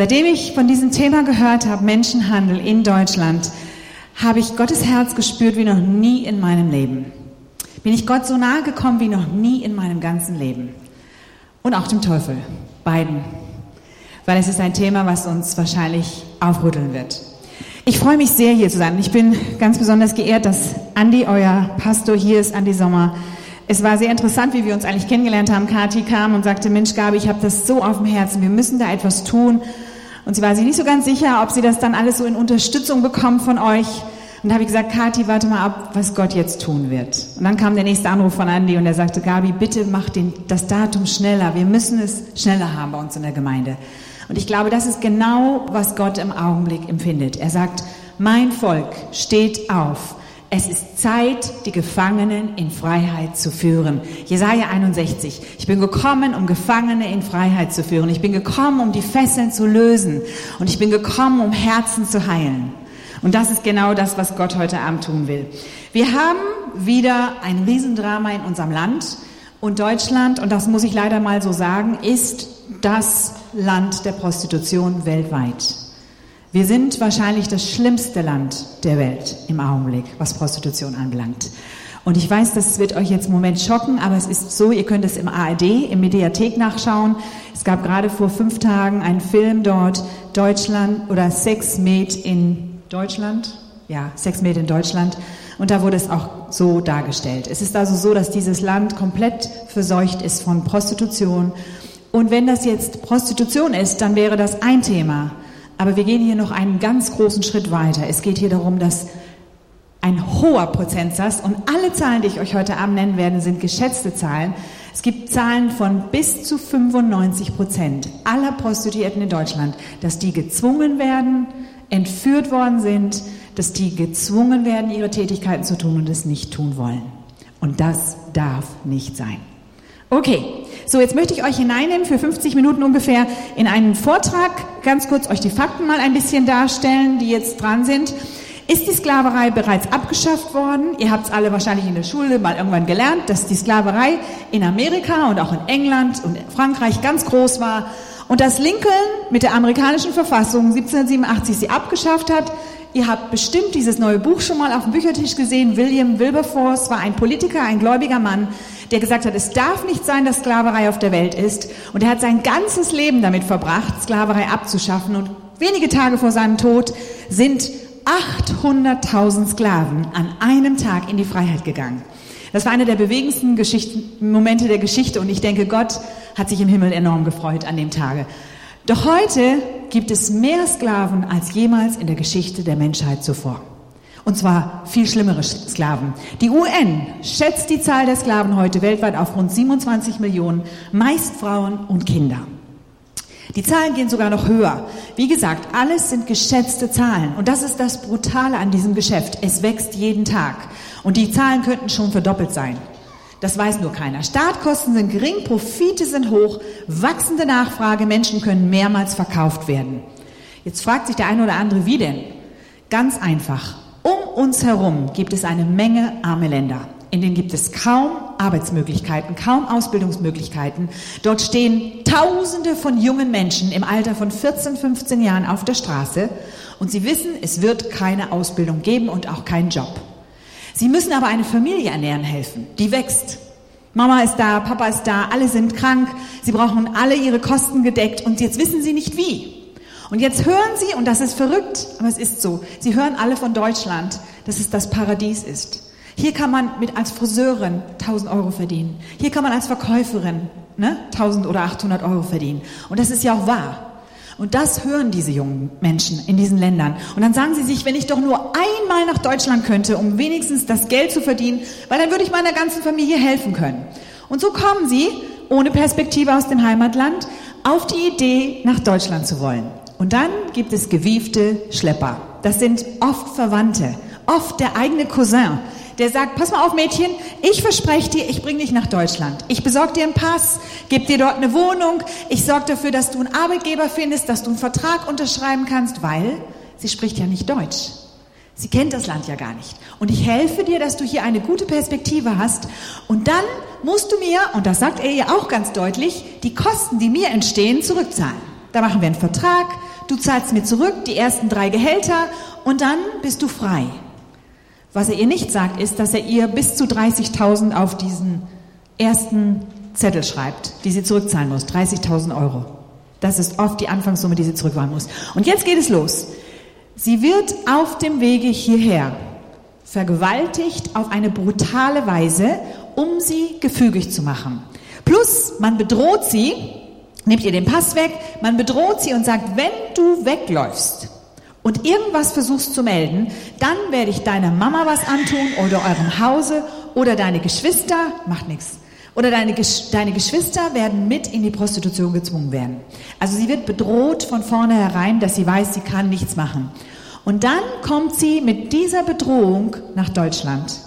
Seitdem ich von diesem Thema gehört habe, Menschenhandel in Deutschland, habe ich Gottes Herz gespürt wie noch nie in meinem Leben. Bin ich Gott so nahe gekommen wie noch nie in meinem ganzen Leben. Und auch dem Teufel, beiden. Weil es ist ein Thema, was uns wahrscheinlich aufrütteln wird. Ich freue mich sehr, hier zu sein. Ich bin ganz besonders geehrt, dass Andi, euer Pastor, hier ist, Andi Sommer. Es war sehr interessant, wie wir uns eigentlich kennengelernt haben. Kathi kam und sagte, Mensch, Gabi, ich habe das so auf dem Herzen, wir müssen da etwas tun. Und sie war sich nicht so ganz sicher, ob sie das dann alles so in Unterstützung bekommt von euch. Und da habe ich gesagt, Kathi, warte mal ab, was Gott jetzt tun wird. Und dann kam der nächste Anruf von Andi und er sagte, Gabi, bitte mach den, das Datum schneller. Wir müssen es schneller haben bei uns in der Gemeinde. Und ich glaube, das ist genau, was Gott im Augenblick empfindet. Er sagt, mein Volk steht auf. Es ist Zeit, die Gefangenen in Freiheit zu führen. Jesaja 61. Ich bin gekommen, um Gefangene in Freiheit zu führen. Ich bin gekommen, um die Fesseln zu lösen. Und ich bin gekommen, um Herzen zu heilen. Und das ist genau das, was Gott heute Abend tun will. Wir haben wieder ein Riesendrama in unserem Land. Und Deutschland, und das muss ich leider mal so sagen, ist das Land der Prostitution weltweit. Wir sind wahrscheinlich das schlimmste Land der Welt im Augenblick, was Prostitution anbelangt. Und ich weiß, das wird euch jetzt im Moment schocken, aber es ist so, ihr könnt es im ARD, im Mediathek nachschauen. Es gab gerade vor fünf Tagen einen Film dort, Deutschland oder Sex Made in Deutschland, ja, Sexmed in Deutschland. Und da wurde es auch so dargestellt. Es ist also so, dass dieses Land komplett verseucht ist von Prostitution. Und wenn das jetzt Prostitution ist, dann wäre das ein Thema. Aber wir gehen hier noch einen ganz großen Schritt weiter. Es geht hier darum, dass ein hoher Prozentsatz und alle Zahlen, die ich euch heute Abend nennen werde, sind geschätzte Zahlen. Es gibt Zahlen von bis zu 95 Prozent aller Prostituierten in Deutschland, dass die gezwungen werden, entführt worden sind, dass die gezwungen werden, ihre Tätigkeiten zu tun und es nicht tun wollen. Und das darf nicht sein. Okay, so jetzt möchte ich euch hineinnehmen für 50 Minuten ungefähr in einen Vortrag, ganz kurz euch die Fakten mal ein bisschen darstellen, die jetzt dran sind. Ist die Sklaverei bereits abgeschafft worden? Ihr habt es alle wahrscheinlich in der Schule mal irgendwann gelernt, dass die Sklaverei in Amerika und auch in England und Frankreich ganz groß war und dass Lincoln mit der amerikanischen Verfassung 1787 sie abgeschafft hat. Ihr habt bestimmt dieses neue Buch schon mal auf dem Büchertisch gesehen. William Wilberforce war ein Politiker, ein gläubiger Mann, der gesagt hat, es darf nicht sein, dass Sklaverei auf der Welt ist. Und er hat sein ganzes Leben damit verbracht, Sklaverei abzuschaffen. Und wenige Tage vor seinem Tod sind 800.000 Sklaven an einem Tag in die Freiheit gegangen. Das war einer der bewegendsten Geschichten, Momente der Geschichte und ich denke, Gott hat sich im Himmel enorm gefreut an dem Tage. Doch heute gibt es mehr Sklaven als jemals in der Geschichte der Menschheit zuvor. Und zwar viel schlimmere Sklaven. Die UN schätzt die Zahl der Sklaven heute weltweit auf rund 27 Millionen, meist Frauen und Kinder. Die Zahlen gehen sogar noch höher. Wie gesagt, alles sind geschätzte Zahlen. Und das ist das Brutale an diesem Geschäft. Es wächst jeden Tag. Und die Zahlen könnten schon verdoppelt sein. Das weiß nur keiner. Startkosten sind gering, Profite sind hoch, wachsende Nachfrage, Menschen können mehrmals verkauft werden. Jetzt fragt sich der eine oder andere, wie denn? Ganz einfach. Um uns herum gibt es eine Menge arme Länder. In denen gibt es kaum Arbeitsmöglichkeiten, kaum Ausbildungsmöglichkeiten. Dort stehen Tausende von jungen Menschen im Alter von 14, 15 Jahren auf der Straße und sie wissen, es wird keine Ausbildung geben und auch keinen Job. Sie müssen aber eine Familie ernähren helfen, die wächst. Mama ist da, Papa ist da, alle sind krank, sie brauchen alle ihre Kosten gedeckt und jetzt wissen sie nicht wie. Und jetzt hören sie, und das ist verrückt, aber es ist so, sie hören alle von Deutschland, dass es das Paradies ist. Hier kann man mit als Friseurin 1000 Euro verdienen. Hier kann man als Verkäuferin ne, 1000 oder 800 Euro verdienen. Und das ist ja auch wahr. Und das hören diese jungen Menschen in diesen Ländern. Und dann sagen sie sich, wenn ich doch nur einmal nach Deutschland könnte, um wenigstens das Geld zu verdienen, weil dann würde ich meiner ganzen Familie helfen können. Und so kommen sie, ohne Perspektive aus dem Heimatland, auf die Idee, nach Deutschland zu wollen. Und dann gibt es gewiefte Schlepper. Das sind oft Verwandte, oft der eigene Cousin, der sagt, pass mal auf Mädchen, ich verspreche dir, ich bringe dich nach Deutschland. Ich besorge dir einen Pass, gebe dir dort eine Wohnung, ich sorge dafür, dass du einen Arbeitgeber findest, dass du einen Vertrag unterschreiben kannst, weil sie spricht ja nicht Deutsch. Sie kennt das Land ja gar nicht. Und ich helfe dir, dass du hier eine gute Perspektive hast. Und dann musst du mir, und das sagt er ihr auch ganz deutlich, die Kosten, die mir entstehen, zurückzahlen. Da machen wir einen Vertrag, du zahlst mir zurück die ersten drei Gehälter und dann bist du frei. Was er ihr nicht sagt, ist, dass er ihr bis zu 30.000 auf diesen ersten Zettel schreibt, die sie zurückzahlen muss. 30.000 Euro. Das ist oft die Anfangssumme, die sie zurückzahlen muss. Und jetzt geht es los. Sie wird auf dem Wege hierher vergewaltigt auf eine brutale Weise, um sie gefügig zu machen. Plus, man bedroht sie, nimmt ihr den Pass weg, man bedroht sie und sagt, wenn du wegläufst und irgendwas versuchst zu melden, dann werde ich deiner Mama was antun oder eurem Hause oder deine Geschwister, macht nichts. Oder deine, deine Geschwister werden mit in die Prostitution gezwungen werden. Also sie wird bedroht von vornherein, dass sie weiß, sie kann nichts machen. Und dann kommt sie mit dieser Bedrohung nach Deutschland.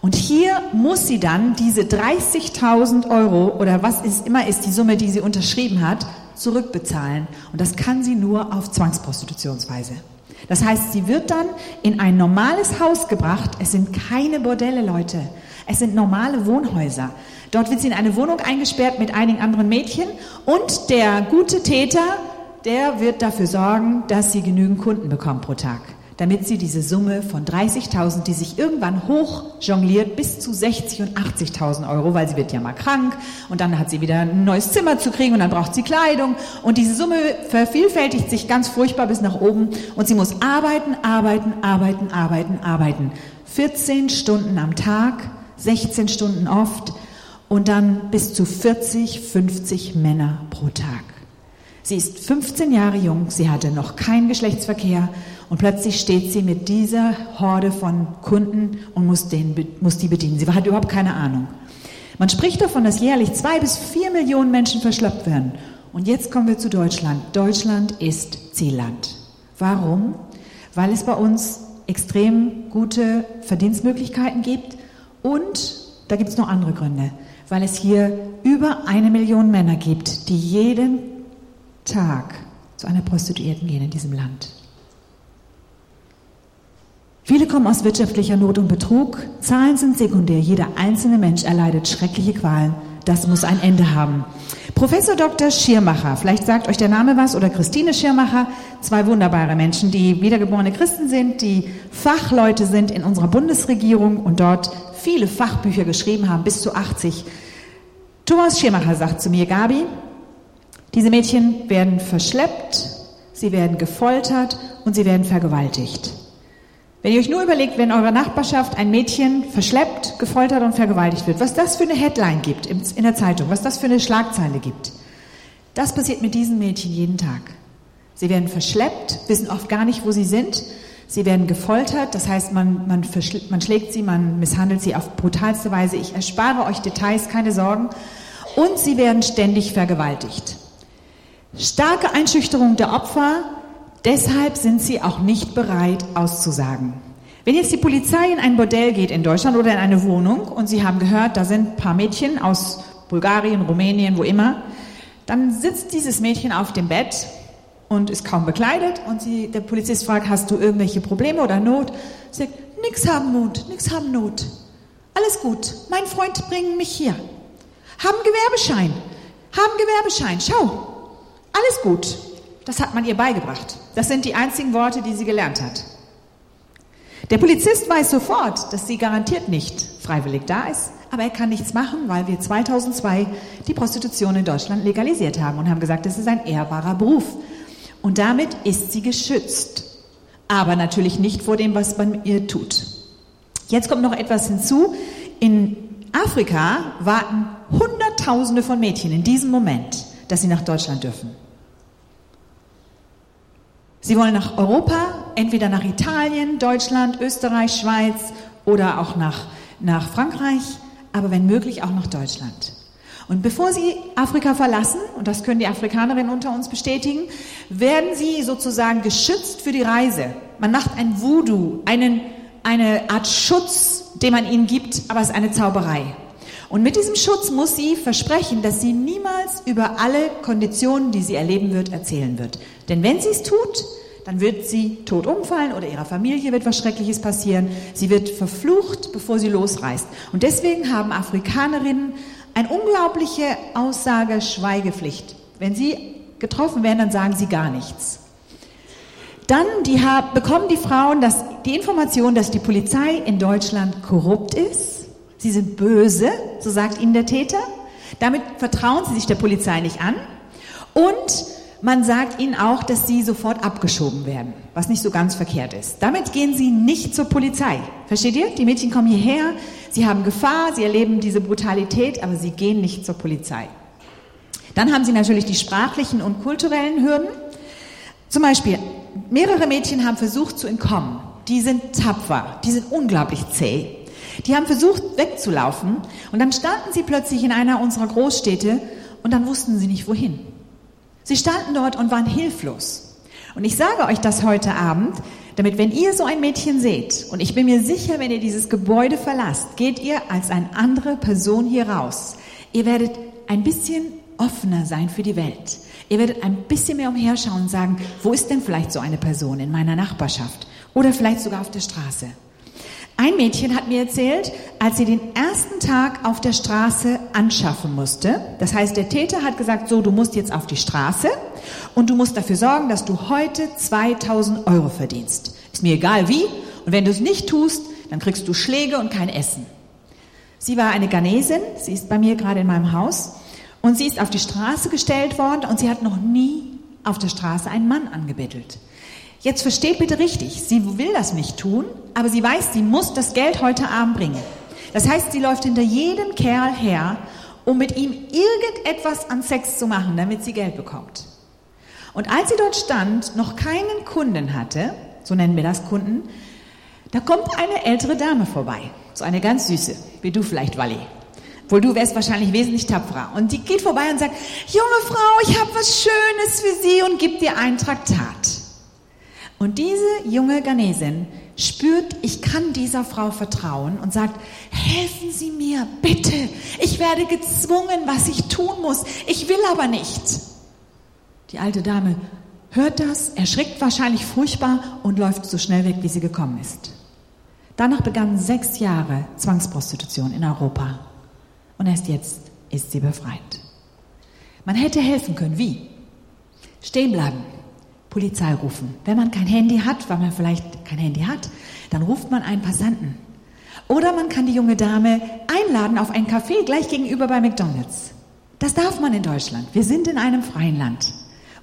Und hier muss sie dann diese 30.000 Euro oder was ist immer ist die Summe, die sie unterschrieben hat, zurückbezahlen. Und das kann sie nur auf Zwangsprostitutionsweise. Das heißt, sie wird dann in ein normales Haus gebracht. Es sind keine Bordelle, Leute. Es sind normale Wohnhäuser. Dort wird sie in eine Wohnung eingesperrt mit einigen anderen Mädchen und der gute Täter der wird dafür sorgen, dass sie genügend Kunden bekommt pro Tag, damit sie diese Summe von 30.000, die sich irgendwann hoch jongliert, bis zu 60 und 80.000 Euro, weil sie wird ja mal krank und dann hat sie wieder ein neues Zimmer zu kriegen und dann braucht sie Kleidung und diese Summe vervielfältigt sich ganz furchtbar bis nach oben und sie muss arbeiten, arbeiten, arbeiten, arbeiten, arbeiten. 14 Stunden am Tag, 16 Stunden oft und dann bis zu 40, 50 Männer pro Tag. Sie ist 15 Jahre jung, sie hatte noch keinen Geschlechtsverkehr und plötzlich steht sie mit dieser Horde von Kunden und muss, den, muss die bedienen. Sie hat überhaupt keine Ahnung. Man spricht davon, dass jährlich zwei bis vier Millionen Menschen verschleppt werden. Und jetzt kommen wir zu Deutschland. Deutschland ist Zielland. Warum? Weil es bei uns extrem gute Verdienstmöglichkeiten gibt und da gibt es noch andere Gründe, weil es hier über eine Million Männer gibt, die jeden Tag zu einer Prostituierten gehen in diesem Land. Viele kommen aus wirtschaftlicher Not und Betrug. Zahlen sind sekundär. Jeder einzelne Mensch erleidet schreckliche Qualen. Das muss ein Ende haben. Professor Dr. Schirmacher, vielleicht sagt euch der Name was, oder Christine Schirmacher, zwei wunderbare Menschen, die wiedergeborene Christen sind, die Fachleute sind in unserer Bundesregierung und dort viele Fachbücher geschrieben haben, bis zu 80. Thomas Schirmacher sagt zu mir, Gabi, diese Mädchen werden verschleppt, sie werden gefoltert und sie werden vergewaltigt. Wenn ihr euch nur überlegt, wenn in eurer Nachbarschaft ein Mädchen verschleppt, gefoltert und vergewaltigt wird, was das für eine Headline gibt in der Zeitung, was das für eine Schlagzeile gibt. Das passiert mit diesen Mädchen jeden Tag. Sie werden verschleppt, wissen oft gar nicht, wo sie sind. Sie werden gefoltert, das heißt, man, man, man schlägt sie, man misshandelt sie auf brutalste Weise. Ich erspare euch Details, keine Sorgen. Und sie werden ständig vergewaltigt. Starke Einschüchterung der Opfer, deshalb sind sie auch nicht bereit auszusagen. Wenn jetzt die Polizei in ein Bordell geht in Deutschland oder in eine Wohnung und Sie haben gehört, da sind ein paar Mädchen aus Bulgarien, Rumänien, wo immer, dann sitzt dieses Mädchen auf dem Bett und ist kaum bekleidet und sie, der Polizist fragt, hast du irgendwelche Probleme oder Not? Sie sagt, nix haben Not, nix haben Not. Alles gut, mein Freund bringt mich hier. Haben Gewerbeschein, haben Gewerbeschein, schau, alles gut. Das hat man ihr beigebracht. Das sind die einzigen Worte, die sie gelernt hat. Der Polizist weiß sofort, dass sie garantiert nicht freiwillig da ist, aber er kann nichts machen, weil wir 2002 die Prostitution in Deutschland legalisiert haben und haben gesagt, es ist ein ehrbarer Beruf. Und damit ist sie geschützt, aber natürlich nicht vor dem, was man ihr tut. Jetzt kommt noch etwas hinzu. In Afrika warten Hunderttausende von Mädchen in diesem Moment, dass sie nach Deutschland dürfen. Sie wollen nach Europa, entweder nach Italien, Deutschland, Österreich, Schweiz oder auch nach, nach Frankreich, aber wenn möglich auch nach Deutschland. Und bevor sie Afrika verlassen, und das können die Afrikanerinnen unter uns bestätigen, werden sie sozusagen geschützt für die Reise. Man macht ein Voodoo, einen, eine Art Schutz, den man ihnen gibt, aber es ist eine Zauberei. Und mit diesem Schutz muss sie versprechen, dass sie niemals über alle Konditionen, die sie erleben wird, erzählen wird. Denn wenn sie es tut, dann wird sie tot umfallen oder ihrer Familie wird was Schreckliches passieren. Sie wird verflucht, bevor sie losreist. Und deswegen haben Afrikanerinnen eine unglaubliche Aussage Schweigepflicht. Wenn sie getroffen werden, dann sagen sie gar nichts. Dann die, bekommen die Frauen das, die Information, dass die Polizei in Deutschland korrupt ist. Sie sind böse, so sagt ihnen der Täter. Damit vertrauen sie sich der Polizei nicht an. Und man sagt ihnen auch, dass sie sofort abgeschoben werden, was nicht so ganz verkehrt ist. Damit gehen sie nicht zur Polizei. Versteht ihr? Die Mädchen kommen hierher, sie haben Gefahr, sie erleben diese Brutalität, aber sie gehen nicht zur Polizei. Dann haben sie natürlich die sprachlichen und kulturellen Hürden. Zum Beispiel, mehrere Mädchen haben versucht zu entkommen. Die sind tapfer, die sind unglaublich zäh. Die haben versucht wegzulaufen und dann standen sie plötzlich in einer unserer Großstädte und dann wussten sie nicht wohin. Sie standen dort und waren hilflos. Und ich sage euch das heute Abend, damit wenn ihr so ein Mädchen seht, und ich bin mir sicher, wenn ihr dieses Gebäude verlasst, geht ihr als eine andere Person hier raus. Ihr werdet ein bisschen offener sein für die Welt. Ihr werdet ein bisschen mehr umherschauen und sagen, wo ist denn vielleicht so eine Person in meiner Nachbarschaft oder vielleicht sogar auf der Straße? Ein Mädchen hat mir erzählt, als sie den ersten Tag auf der Straße anschaffen musste, das heißt, der Täter hat gesagt, so, du musst jetzt auf die Straße und du musst dafür sorgen, dass du heute 2000 Euro verdienst. Ist mir egal wie und wenn du es nicht tust, dann kriegst du Schläge und kein Essen. Sie war eine Ghanesin, sie ist bei mir gerade in meinem Haus und sie ist auf die Straße gestellt worden und sie hat noch nie auf der Straße einen Mann angebettelt. Jetzt versteht bitte richtig, sie will das nicht tun, aber sie weiß, sie muss das Geld heute Abend bringen. Das heißt, sie läuft hinter jedem Kerl her, um mit ihm irgendetwas an Sex zu machen, damit sie Geld bekommt. Und als sie dort stand, noch keinen Kunden hatte, so nennen wir das Kunden, da kommt eine ältere Dame vorbei, so eine ganz süße, wie du vielleicht, Wally. Wohl du wärst wahrscheinlich wesentlich tapferer. Und die geht vorbei und sagt, junge Frau, ich habe was Schönes für Sie und gibt dir ein Traktat. Und diese junge Ghanesin spürt, ich kann dieser Frau vertrauen und sagt, helfen Sie mir, bitte. Ich werde gezwungen, was ich tun muss. Ich will aber nicht. Die alte Dame hört das, erschrickt wahrscheinlich furchtbar und läuft so schnell weg, wie sie gekommen ist. Danach begannen sechs Jahre Zwangsprostitution in Europa. Und erst jetzt ist sie befreit. Man hätte helfen können. Wie? Stehen bleiben Polizei rufen. Wenn man kein Handy hat, weil man vielleicht kein Handy hat, dann ruft man einen Passanten. Oder man kann die junge Dame einladen auf ein Café gleich gegenüber bei McDonald's. Das darf man in Deutschland. Wir sind in einem freien Land.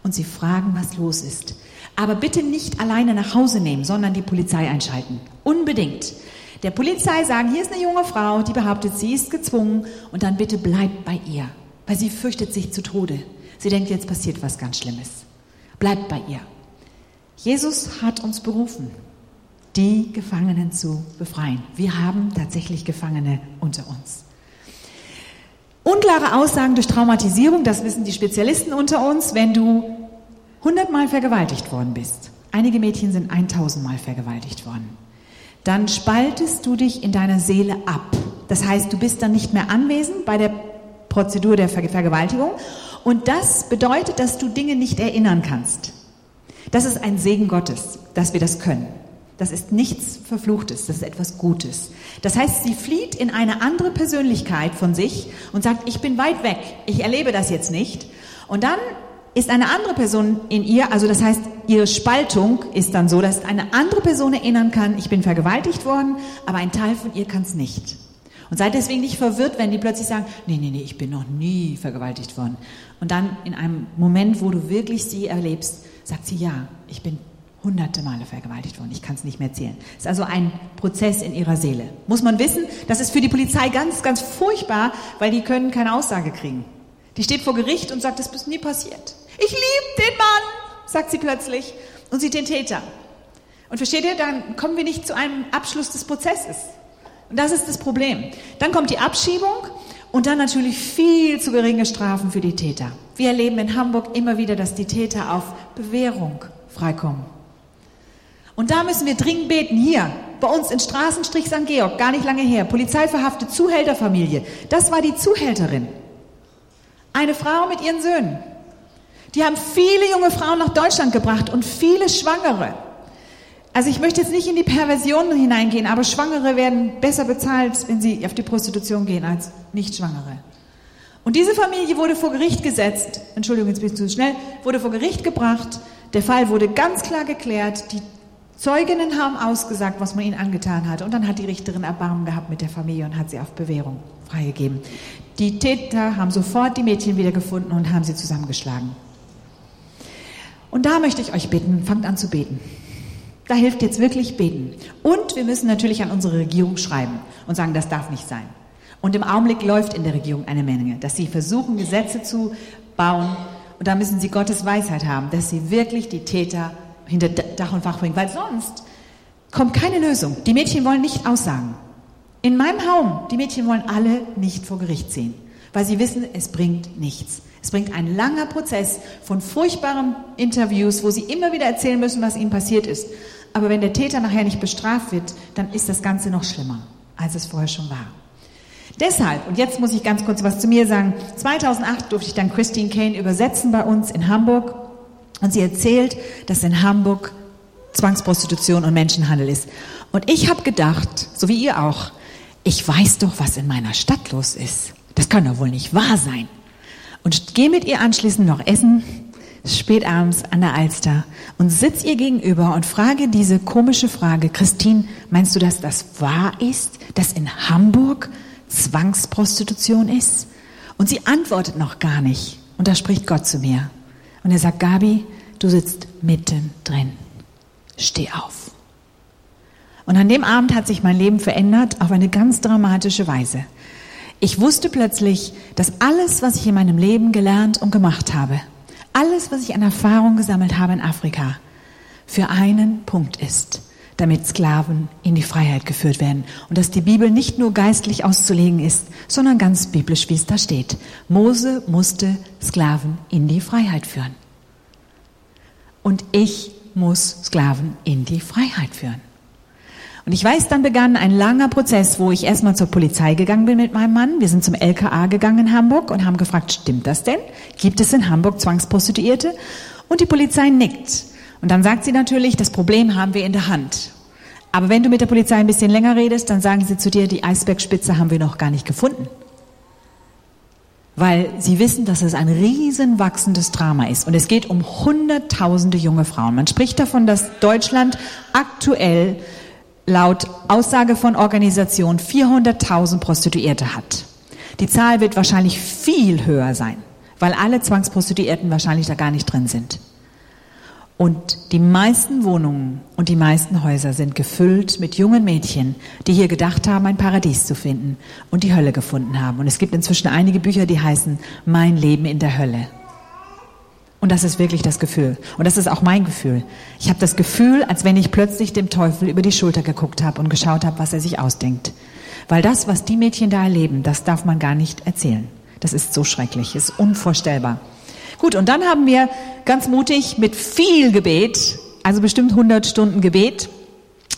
Und sie fragen, was los ist. Aber bitte nicht alleine nach Hause nehmen, sondern die Polizei einschalten. Unbedingt. Der Polizei sagen, hier ist eine junge Frau, die behauptet, sie ist gezwungen und dann bitte bleibt bei ihr, weil sie fürchtet sich zu Tode. Sie denkt, jetzt passiert was ganz Schlimmes. Bleibt bei ihr. Jesus hat uns berufen, die Gefangenen zu befreien. Wir haben tatsächlich Gefangene unter uns. Unklare Aussagen durch Traumatisierung, das wissen die Spezialisten unter uns, wenn du hundertmal vergewaltigt worden bist. Einige Mädchen sind 1000 Mal vergewaltigt worden. Dann spaltest du dich in deiner Seele ab. Das heißt, du bist dann nicht mehr anwesend bei der Prozedur der Vergewaltigung und das bedeutet, dass du Dinge nicht erinnern kannst. Das ist ein Segen Gottes, dass wir das können. Das ist nichts Verfluchtes, das ist etwas Gutes. Das heißt, sie flieht in eine andere Persönlichkeit von sich und sagt, ich bin weit weg, ich erlebe das jetzt nicht. Und dann ist eine andere Person in ihr, also das heißt, ihre Spaltung ist dann so, dass eine andere Person erinnern kann, ich bin vergewaltigt worden, aber ein Teil von ihr kann es nicht. Und seid deswegen nicht verwirrt, wenn die plötzlich sagen, nee, nee, nee, ich bin noch nie vergewaltigt worden. Und dann in einem Moment, wo du wirklich sie erlebst, sagt sie, ja, ich bin hunderte Male vergewaltigt worden. Ich kann es nicht mehr zählen. Es ist also ein Prozess in ihrer Seele. Muss man wissen, das ist für die Polizei ganz, ganz furchtbar, weil die können keine Aussage kriegen. Die steht vor Gericht und sagt, das ist nie passiert. Ich liebe den Mann, sagt sie plötzlich und sieht den Täter. Und versteht ihr, dann kommen wir nicht zu einem Abschluss des Prozesses. Und das ist das Problem. Dann kommt die Abschiebung und dann natürlich viel zu geringe Strafen für die Täter. Wir erleben in Hamburg immer wieder, dass die Täter auf Bewährung freikommen. Und da müssen wir dringend beten. Hier, bei uns in Straßenstrich St. Georg, gar nicht lange her, Polizei verhaftet Zuhälterfamilie. Das war die Zuhälterin. Eine Frau mit ihren Söhnen. Die haben viele junge Frauen nach Deutschland gebracht und viele Schwangere. Also ich möchte jetzt nicht in die Perversion hineingehen, aber Schwangere werden besser bezahlt, wenn sie auf die Prostitution gehen, als Nicht-Schwangere. Und diese Familie wurde vor Gericht gesetzt, Entschuldigung, jetzt bin ich zu schnell, wurde vor Gericht gebracht, Der Fall wurde ganz klar geklärt. Die Zeuginnen haben ausgesagt, was man ihnen angetan hat. Und dann hat die Richterin Erbarmen gehabt mit der Familie und hat sie auf Bewährung freigegeben. Die Täter haben sofort die Mädchen wiedergefunden und haben sie zusammengeschlagen. Und da möchte ich euch bitten, fangt an zu beten. Da hilft jetzt wirklich beten. Und wir müssen natürlich an unsere Regierung schreiben und sagen, das darf nicht sein. Und im Augenblick läuft in der Regierung eine Menge, dass sie versuchen, Gesetze zu bauen. Und da müssen sie Gottes Weisheit haben, dass sie wirklich die Täter hinter Dach und Fach bringen, weil sonst kommt keine Lösung. Die Mädchen wollen nicht aussagen. In meinem Raum, die Mädchen wollen alle nicht vor Gericht ziehen, weil sie wissen, es bringt nichts. Es bringt ein langer Prozess von furchtbaren Interviews, wo sie immer wieder erzählen müssen, was ihnen passiert ist. Aber wenn der Täter nachher nicht bestraft wird, dann ist das Ganze noch schlimmer, als es vorher schon war. Deshalb, und jetzt muss ich ganz kurz was zu mir sagen, 2008 durfte ich dann Christine Kane übersetzen bei uns in Hamburg und sie erzählt, dass in Hamburg Zwangsprostitution und Menschenhandel ist. Und ich habe gedacht, so wie ihr auch, ich weiß doch, was in meiner Stadt los ist. Das kann doch wohl nicht wahr sein. Und gehe mit ihr anschließend noch essen, spät abends an der Alster und sitz ihr gegenüber und frage diese komische Frage, Christine, meinst du, dass das wahr ist, dass in Hamburg Zwangsprostitution ist? Und sie antwortet noch gar nicht. Und da spricht Gott zu mir. Und er sagt, Gabi, du sitzt mittendrin. Steh auf. Und an dem Abend hat sich mein Leben verändert auf eine ganz dramatische Weise. Ich wusste plötzlich, dass alles, was ich in meinem Leben gelernt und gemacht habe, alles, was ich an Erfahrung gesammelt habe in Afrika, für einen Punkt ist damit Sklaven in die Freiheit geführt werden. Und dass die Bibel nicht nur geistlich auszulegen ist, sondern ganz biblisch, wie es da steht. Mose musste Sklaven in die Freiheit führen. Und ich muss Sklaven in die Freiheit führen. Und ich weiß, dann begann ein langer Prozess, wo ich erstmal zur Polizei gegangen bin mit meinem Mann. Wir sind zum LKA gegangen in Hamburg und haben gefragt, stimmt das denn? Gibt es in Hamburg Zwangsprostituierte? Und die Polizei nickt. Und dann sagt sie natürlich, das Problem haben wir in der Hand. Aber wenn du mit der Polizei ein bisschen länger redest, dann sagen sie zu dir, die Eisbergspitze haben wir noch gar nicht gefunden. Weil sie wissen, dass es ein riesen wachsendes Drama ist. Und es geht um hunderttausende junge Frauen. Man spricht davon, dass Deutschland aktuell laut Aussage von Organisationen 400.000 Prostituierte hat. Die Zahl wird wahrscheinlich viel höher sein, weil alle Zwangsprostituierten wahrscheinlich da gar nicht drin sind. Und die meisten Wohnungen und die meisten Häuser sind gefüllt mit jungen Mädchen, die hier gedacht haben, ein Paradies zu finden und die Hölle gefunden haben. Und es gibt inzwischen einige Bücher, die heißen Mein Leben in der Hölle. Und das ist wirklich das Gefühl. Und das ist auch mein Gefühl. Ich habe das Gefühl, als wenn ich plötzlich dem Teufel über die Schulter geguckt habe und geschaut habe, was er sich ausdenkt. Weil das, was die Mädchen da erleben, das darf man gar nicht erzählen. Das ist so schrecklich, ist unvorstellbar. Gut, und dann haben wir ganz mutig mit viel Gebet, also bestimmt 100 Stunden Gebet,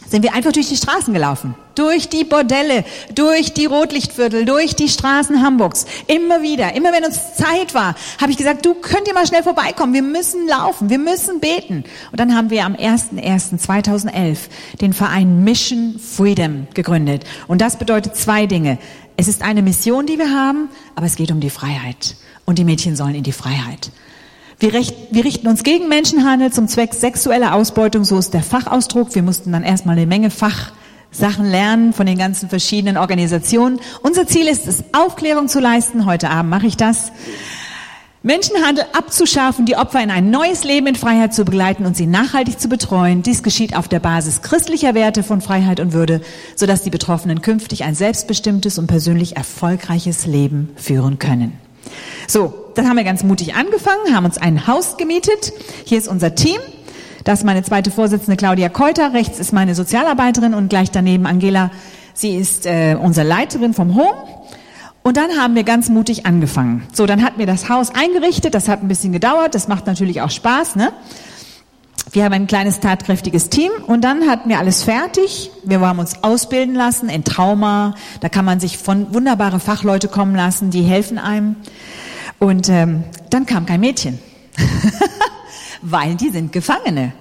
sind wir einfach durch die Straßen gelaufen. Durch die Bordelle, durch die Rotlichtviertel, durch die Straßen Hamburgs. Immer wieder, immer wenn uns Zeit war, habe ich gesagt, du könnt ihr mal schnell vorbeikommen. Wir müssen laufen, wir müssen beten. Und dann haben wir am 01.01.2011 den Verein Mission Freedom gegründet. Und das bedeutet zwei Dinge. Es ist eine Mission, die wir haben, aber es geht um die Freiheit und die Mädchen sollen in die Freiheit. Wir, recht, wir, richten uns gegen Menschenhandel zum Zweck sexueller Ausbeutung, so ist der Fachausdruck. Wir mussten dann erstmal eine Menge Fachsachen lernen von den ganzen verschiedenen Organisationen. Unser Ziel ist es, Aufklärung zu leisten. Heute Abend mache ich das. Menschenhandel abzuschaffen, die Opfer in ein neues Leben in Freiheit zu begleiten und sie nachhaltig zu betreuen. Dies geschieht auf der Basis christlicher Werte von Freiheit und Würde, sodass die Betroffenen künftig ein selbstbestimmtes und persönlich erfolgreiches Leben führen können. So, dann haben wir ganz mutig angefangen, haben uns ein Haus gemietet. Hier ist unser Team. Das ist meine zweite Vorsitzende Claudia Keuter. Rechts ist meine Sozialarbeiterin und gleich daneben Angela. Sie ist äh, unsere Leiterin vom Home. Und dann haben wir ganz mutig angefangen. So, dann hatten wir das Haus eingerichtet. Das hat ein bisschen gedauert. Das macht natürlich auch Spaß, ne? Wir haben ein kleines tatkräftiges Team und dann hatten wir alles fertig. Wir haben uns ausbilden lassen in Trauma. Da kann man sich von wunderbare Fachleute kommen lassen, die helfen einem. Und ähm, dann kam kein Mädchen, weil die sind Gefangene.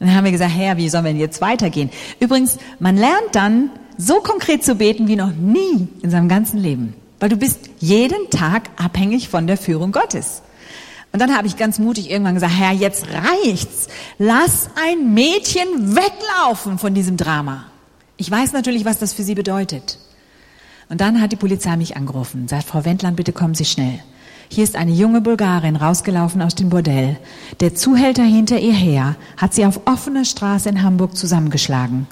Und dann haben wir gesagt, Herr, wie sollen wir denn jetzt weitergehen? Übrigens, man lernt dann so konkret zu beten wie noch nie in seinem ganzen Leben, weil du bist jeden Tag abhängig von der Führung Gottes. Und dann habe ich ganz mutig irgendwann gesagt, Herr, jetzt reicht's. Lass ein Mädchen weglaufen von diesem Drama. Ich weiß natürlich, was das für sie bedeutet. Und dann hat die Polizei mich angerufen, sagt, Frau Wendland, bitte kommen Sie schnell. Hier ist eine junge Bulgarin rausgelaufen aus dem Bordell. Der Zuhälter hinter ihr her hat sie auf offener Straße in Hamburg zusammengeschlagen.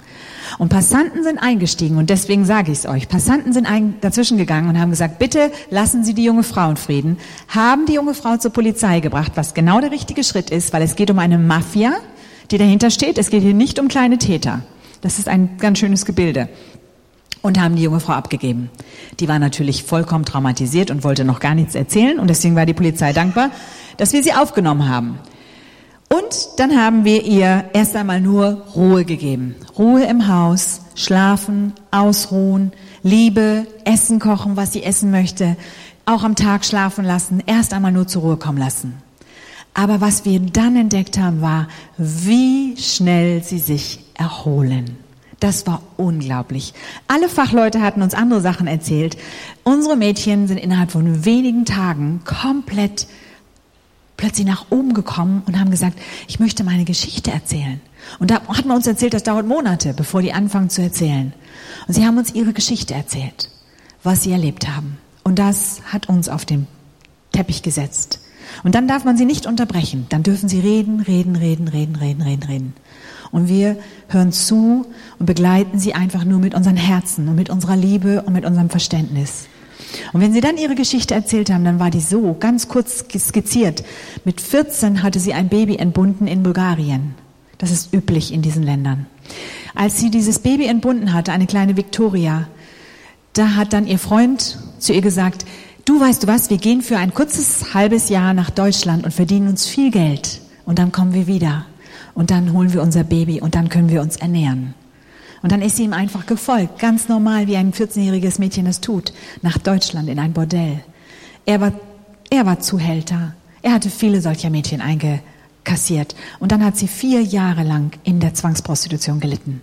Und Passanten sind eingestiegen und deswegen sage ich es euch. Passanten sind dazwischen gegangen und haben gesagt, bitte lassen Sie die junge Frau in Frieden. Haben die junge Frau zur Polizei gebracht, was genau der richtige Schritt ist, weil es geht um eine Mafia, die dahinter steht. Es geht hier nicht um kleine Täter. Das ist ein ganz schönes Gebilde und haben die junge Frau abgegeben. Die war natürlich vollkommen traumatisiert und wollte noch gar nichts erzählen und deswegen war die Polizei dankbar, dass wir sie aufgenommen haben. Und dann haben wir ihr erst einmal nur Ruhe gegeben. Ruhe im Haus, schlafen, ausruhen, Liebe, Essen kochen, was sie essen möchte, auch am Tag schlafen lassen, erst einmal nur zur Ruhe kommen lassen. Aber was wir dann entdeckt haben, war, wie schnell sie sich erholen. Das war unglaublich. Alle Fachleute hatten uns andere Sachen erzählt. Unsere Mädchen sind innerhalb von wenigen Tagen komplett plötzlich nach oben gekommen und haben gesagt, ich möchte meine Geschichte erzählen. Und da hat man uns erzählt, das dauert Monate, bevor die anfangen zu erzählen. Und sie haben uns ihre Geschichte erzählt, was sie erlebt haben. Und das hat uns auf den Teppich gesetzt. Und dann darf man sie nicht unterbrechen. Dann dürfen sie reden, reden, reden, reden, reden, reden, reden. Und wir hören zu und begleiten sie einfach nur mit unseren Herzen und mit unserer Liebe und mit unserem Verständnis. Und wenn sie dann ihre Geschichte erzählt haben, dann war die so ganz kurz skizziert. Mit 14 hatte sie ein Baby entbunden in Bulgarien. Das ist üblich in diesen Ländern. Als sie dieses Baby entbunden hatte, eine kleine Victoria, da hat dann ihr Freund zu ihr gesagt, du weißt du was, wir gehen für ein kurzes halbes Jahr nach Deutschland und verdienen uns viel Geld und dann kommen wir wieder und dann holen wir unser Baby und dann können wir uns ernähren. Und dann ist sie ihm einfach gefolgt, ganz normal, wie ein 14-jähriges Mädchen es tut, nach Deutschland in ein Bordell. Er war, er war Zuhälter. Er hatte viele solcher Mädchen eingekassiert. Und dann hat sie vier Jahre lang in der Zwangsprostitution gelitten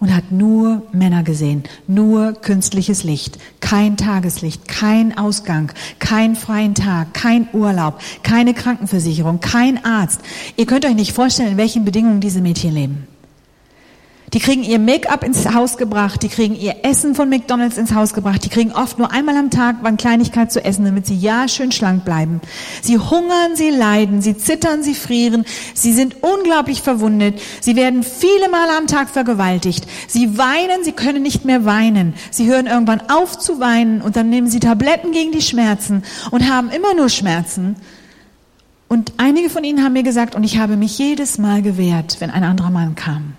und hat nur Männer gesehen, nur künstliches Licht, kein Tageslicht, kein Ausgang, kein freien Tag, kein Urlaub, keine Krankenversicherung, kein Arzt. Ihr könnt euch nicht vorstellen, in welchen Bedingungen diese Mädchen leben. Die kriegen ihr Make-up ins Haus gebracht, die kriegen ihr Essen von McDonald's ins Haus gebracht, die kriegen oft nur einmal am Tag eine Kleinigkeit zu essen, damit sie ja schön schlank bleiben. Sie hungern, sie leiden, sie zittern, sie frieren, sie sind unglaublich verwundet, sie werden viele Male am Tag vergewaltigt, sie weinen, sie können nicht mehr weinen, sie hören irgendwann auf zu weinen und dann nehmen sie Tabletten gegen die Schmerzen und haben immer nur Schmerzen. Und einige von ihnen haben mir gesagt, und ich habe mich jedes Mal gewehrt, wenn ein anderer Mann kam.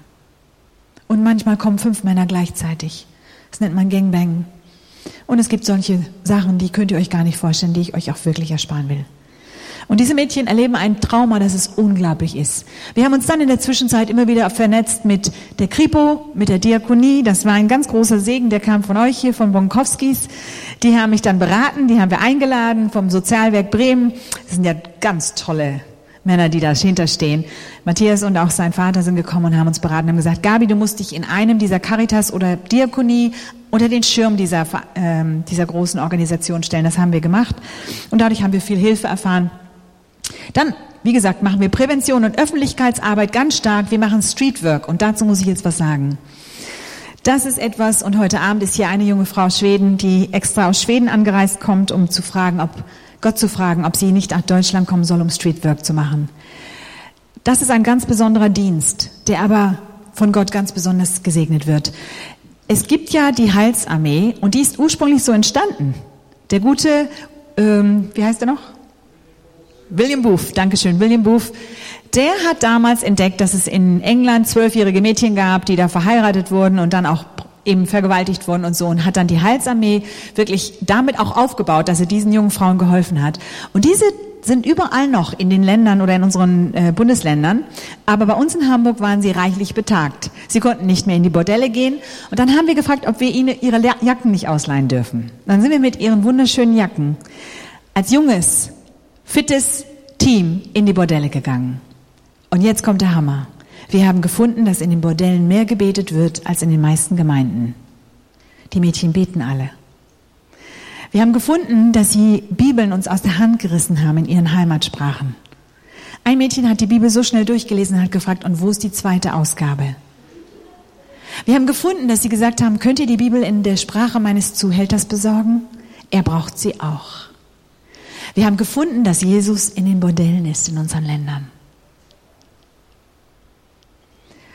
Und manchmal kommen fünf Männer gleichzeitig. Das nennt man Gangbang. Und es gibt solche Sachen, die könnt ihr euch gar nicht vorstellen, die ich euch auch wirklich ersparen will. Und diese Mädchen erleben ein Trauma, das es unglaublich ist. Wir haben uns dann in der Zwischenzeit immer wieder vernetzt mit der Kripo, mit der Diakonie. Das war ein ganz großer Segen, der kam von euch hier, von Bonkowskis. Die haben mich dann beraten, die haben wir eingeladen vom Sozialwerk Bremen. Das sind ja ganz tolle Männer, die dahinter stehen. Matthias und auch sein Vater sind gekommen und haben uns beraten und haben gesagt, Gabi, du musst dich in einem dieser Caritas oder Diakonie unter den Schirm dieser, äh, dieser großen Organisation stellen. Das haben wir gemacht und dadurch haben wir viel Hilfe erfahren. Dann, wie gesagt, machen wir Prävention und Öffentlichkeitsarbeit ganz stark. Wir machen Streetwork und dazu muss ich jetzt was sagen. Das ist etwas, und heute Abend ist hier eine junge Frau aus Schweden, die extra aus Schweden angereist kommt, um zu fragen, ob Gott zu fragen, ob sie nicht nach Deutschland kommen soll, um Streetwork zu machen. Das ist ein ganz besonderer Dienst, der aber von Gott ganz besonders gesegnet wird. Es gibt ja die Heilsarmee und die ist ursprünglich so entstanden. Der gute, ähm, wie heißt er noch? William Booth, Dankeschön, William Booth. Der hat damals entdeckt, dass es in England zwölfjährige Mädchen gab, die da verheiratet wurden und dann auch eben vergewaltigt worden und so und hat dann die Heilsarmee wirklich damit auch aufgebaut, dass er diesen jungen Frauen geholfen hat. Und diese sind überall noch in den Ländern oder in unseren äh, Bundesländern. Aber bei uns in Hamburg waren sie reichlich betagt. Sie konnten nicht mehr in die Bordelle gehen. Und dann haben wir gefragt, ob wir ihnen ihre Jacken nicht ausleihen dürfen. Dann sind wir mit ihren wunderschönen Jacken als junges, fittes Team in die Bordelle gegangen. Und jetzt kommt der Hammer. Wir haben gefunden, dass in den Bordellen mehr gebetet wird als in den meisten Gemeinden. Die Mädchen beten alle. Wir haben gefunden, dass sie Bibeln uns aus der Hand gerissen haben in ihren Heimatsprachen. Ein Mädchen hat die Bibel so schnell durchgelesen und hat gefragt, und wo ist die zweite Ausgabe? Wir haben gefunden, dass sie gesagt haben, könnt ihr die Bibel in der Sprache meines Zuhälters besorgen? Er braucht sie auch. Wir haben gefunden, dass Jesus in den Bordellen ist in unseren Ländern.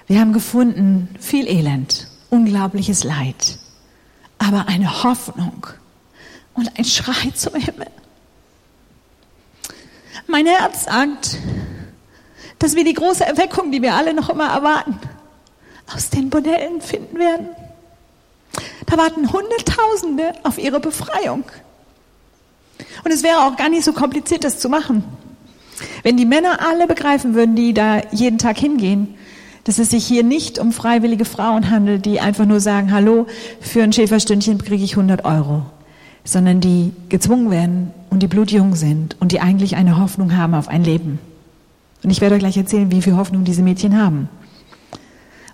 Wir haben gefunden viel Elend, unglaubliches Leid, aber eine Hoffnung und ein Schrei zum Himmel. Mein Herz sagt, dass wir die große Erweckung, die wir alle noch immer erwarten, aus den Bordellen finden werden. Da warten Hunderttausende auf ihre Befreiung. Und es wäre auch gar nicht so kompliziert, das zu machen. Wenn die Männer alle begreifen würden, die da jeden Tag hingehen, dass es sich hier nicht um freiwillige Frauen handelt, die einfach nur sagen, hallo, für ein Schäferstündchen kriege ich 100 Euro, sondern die gezwungen werden und die blutjung sind und die eigentlich eine Hoffnung haben auf ein Leben. Und ich werde euch gleich erzählen, wie viel Hoffnung diese Mädchen haben.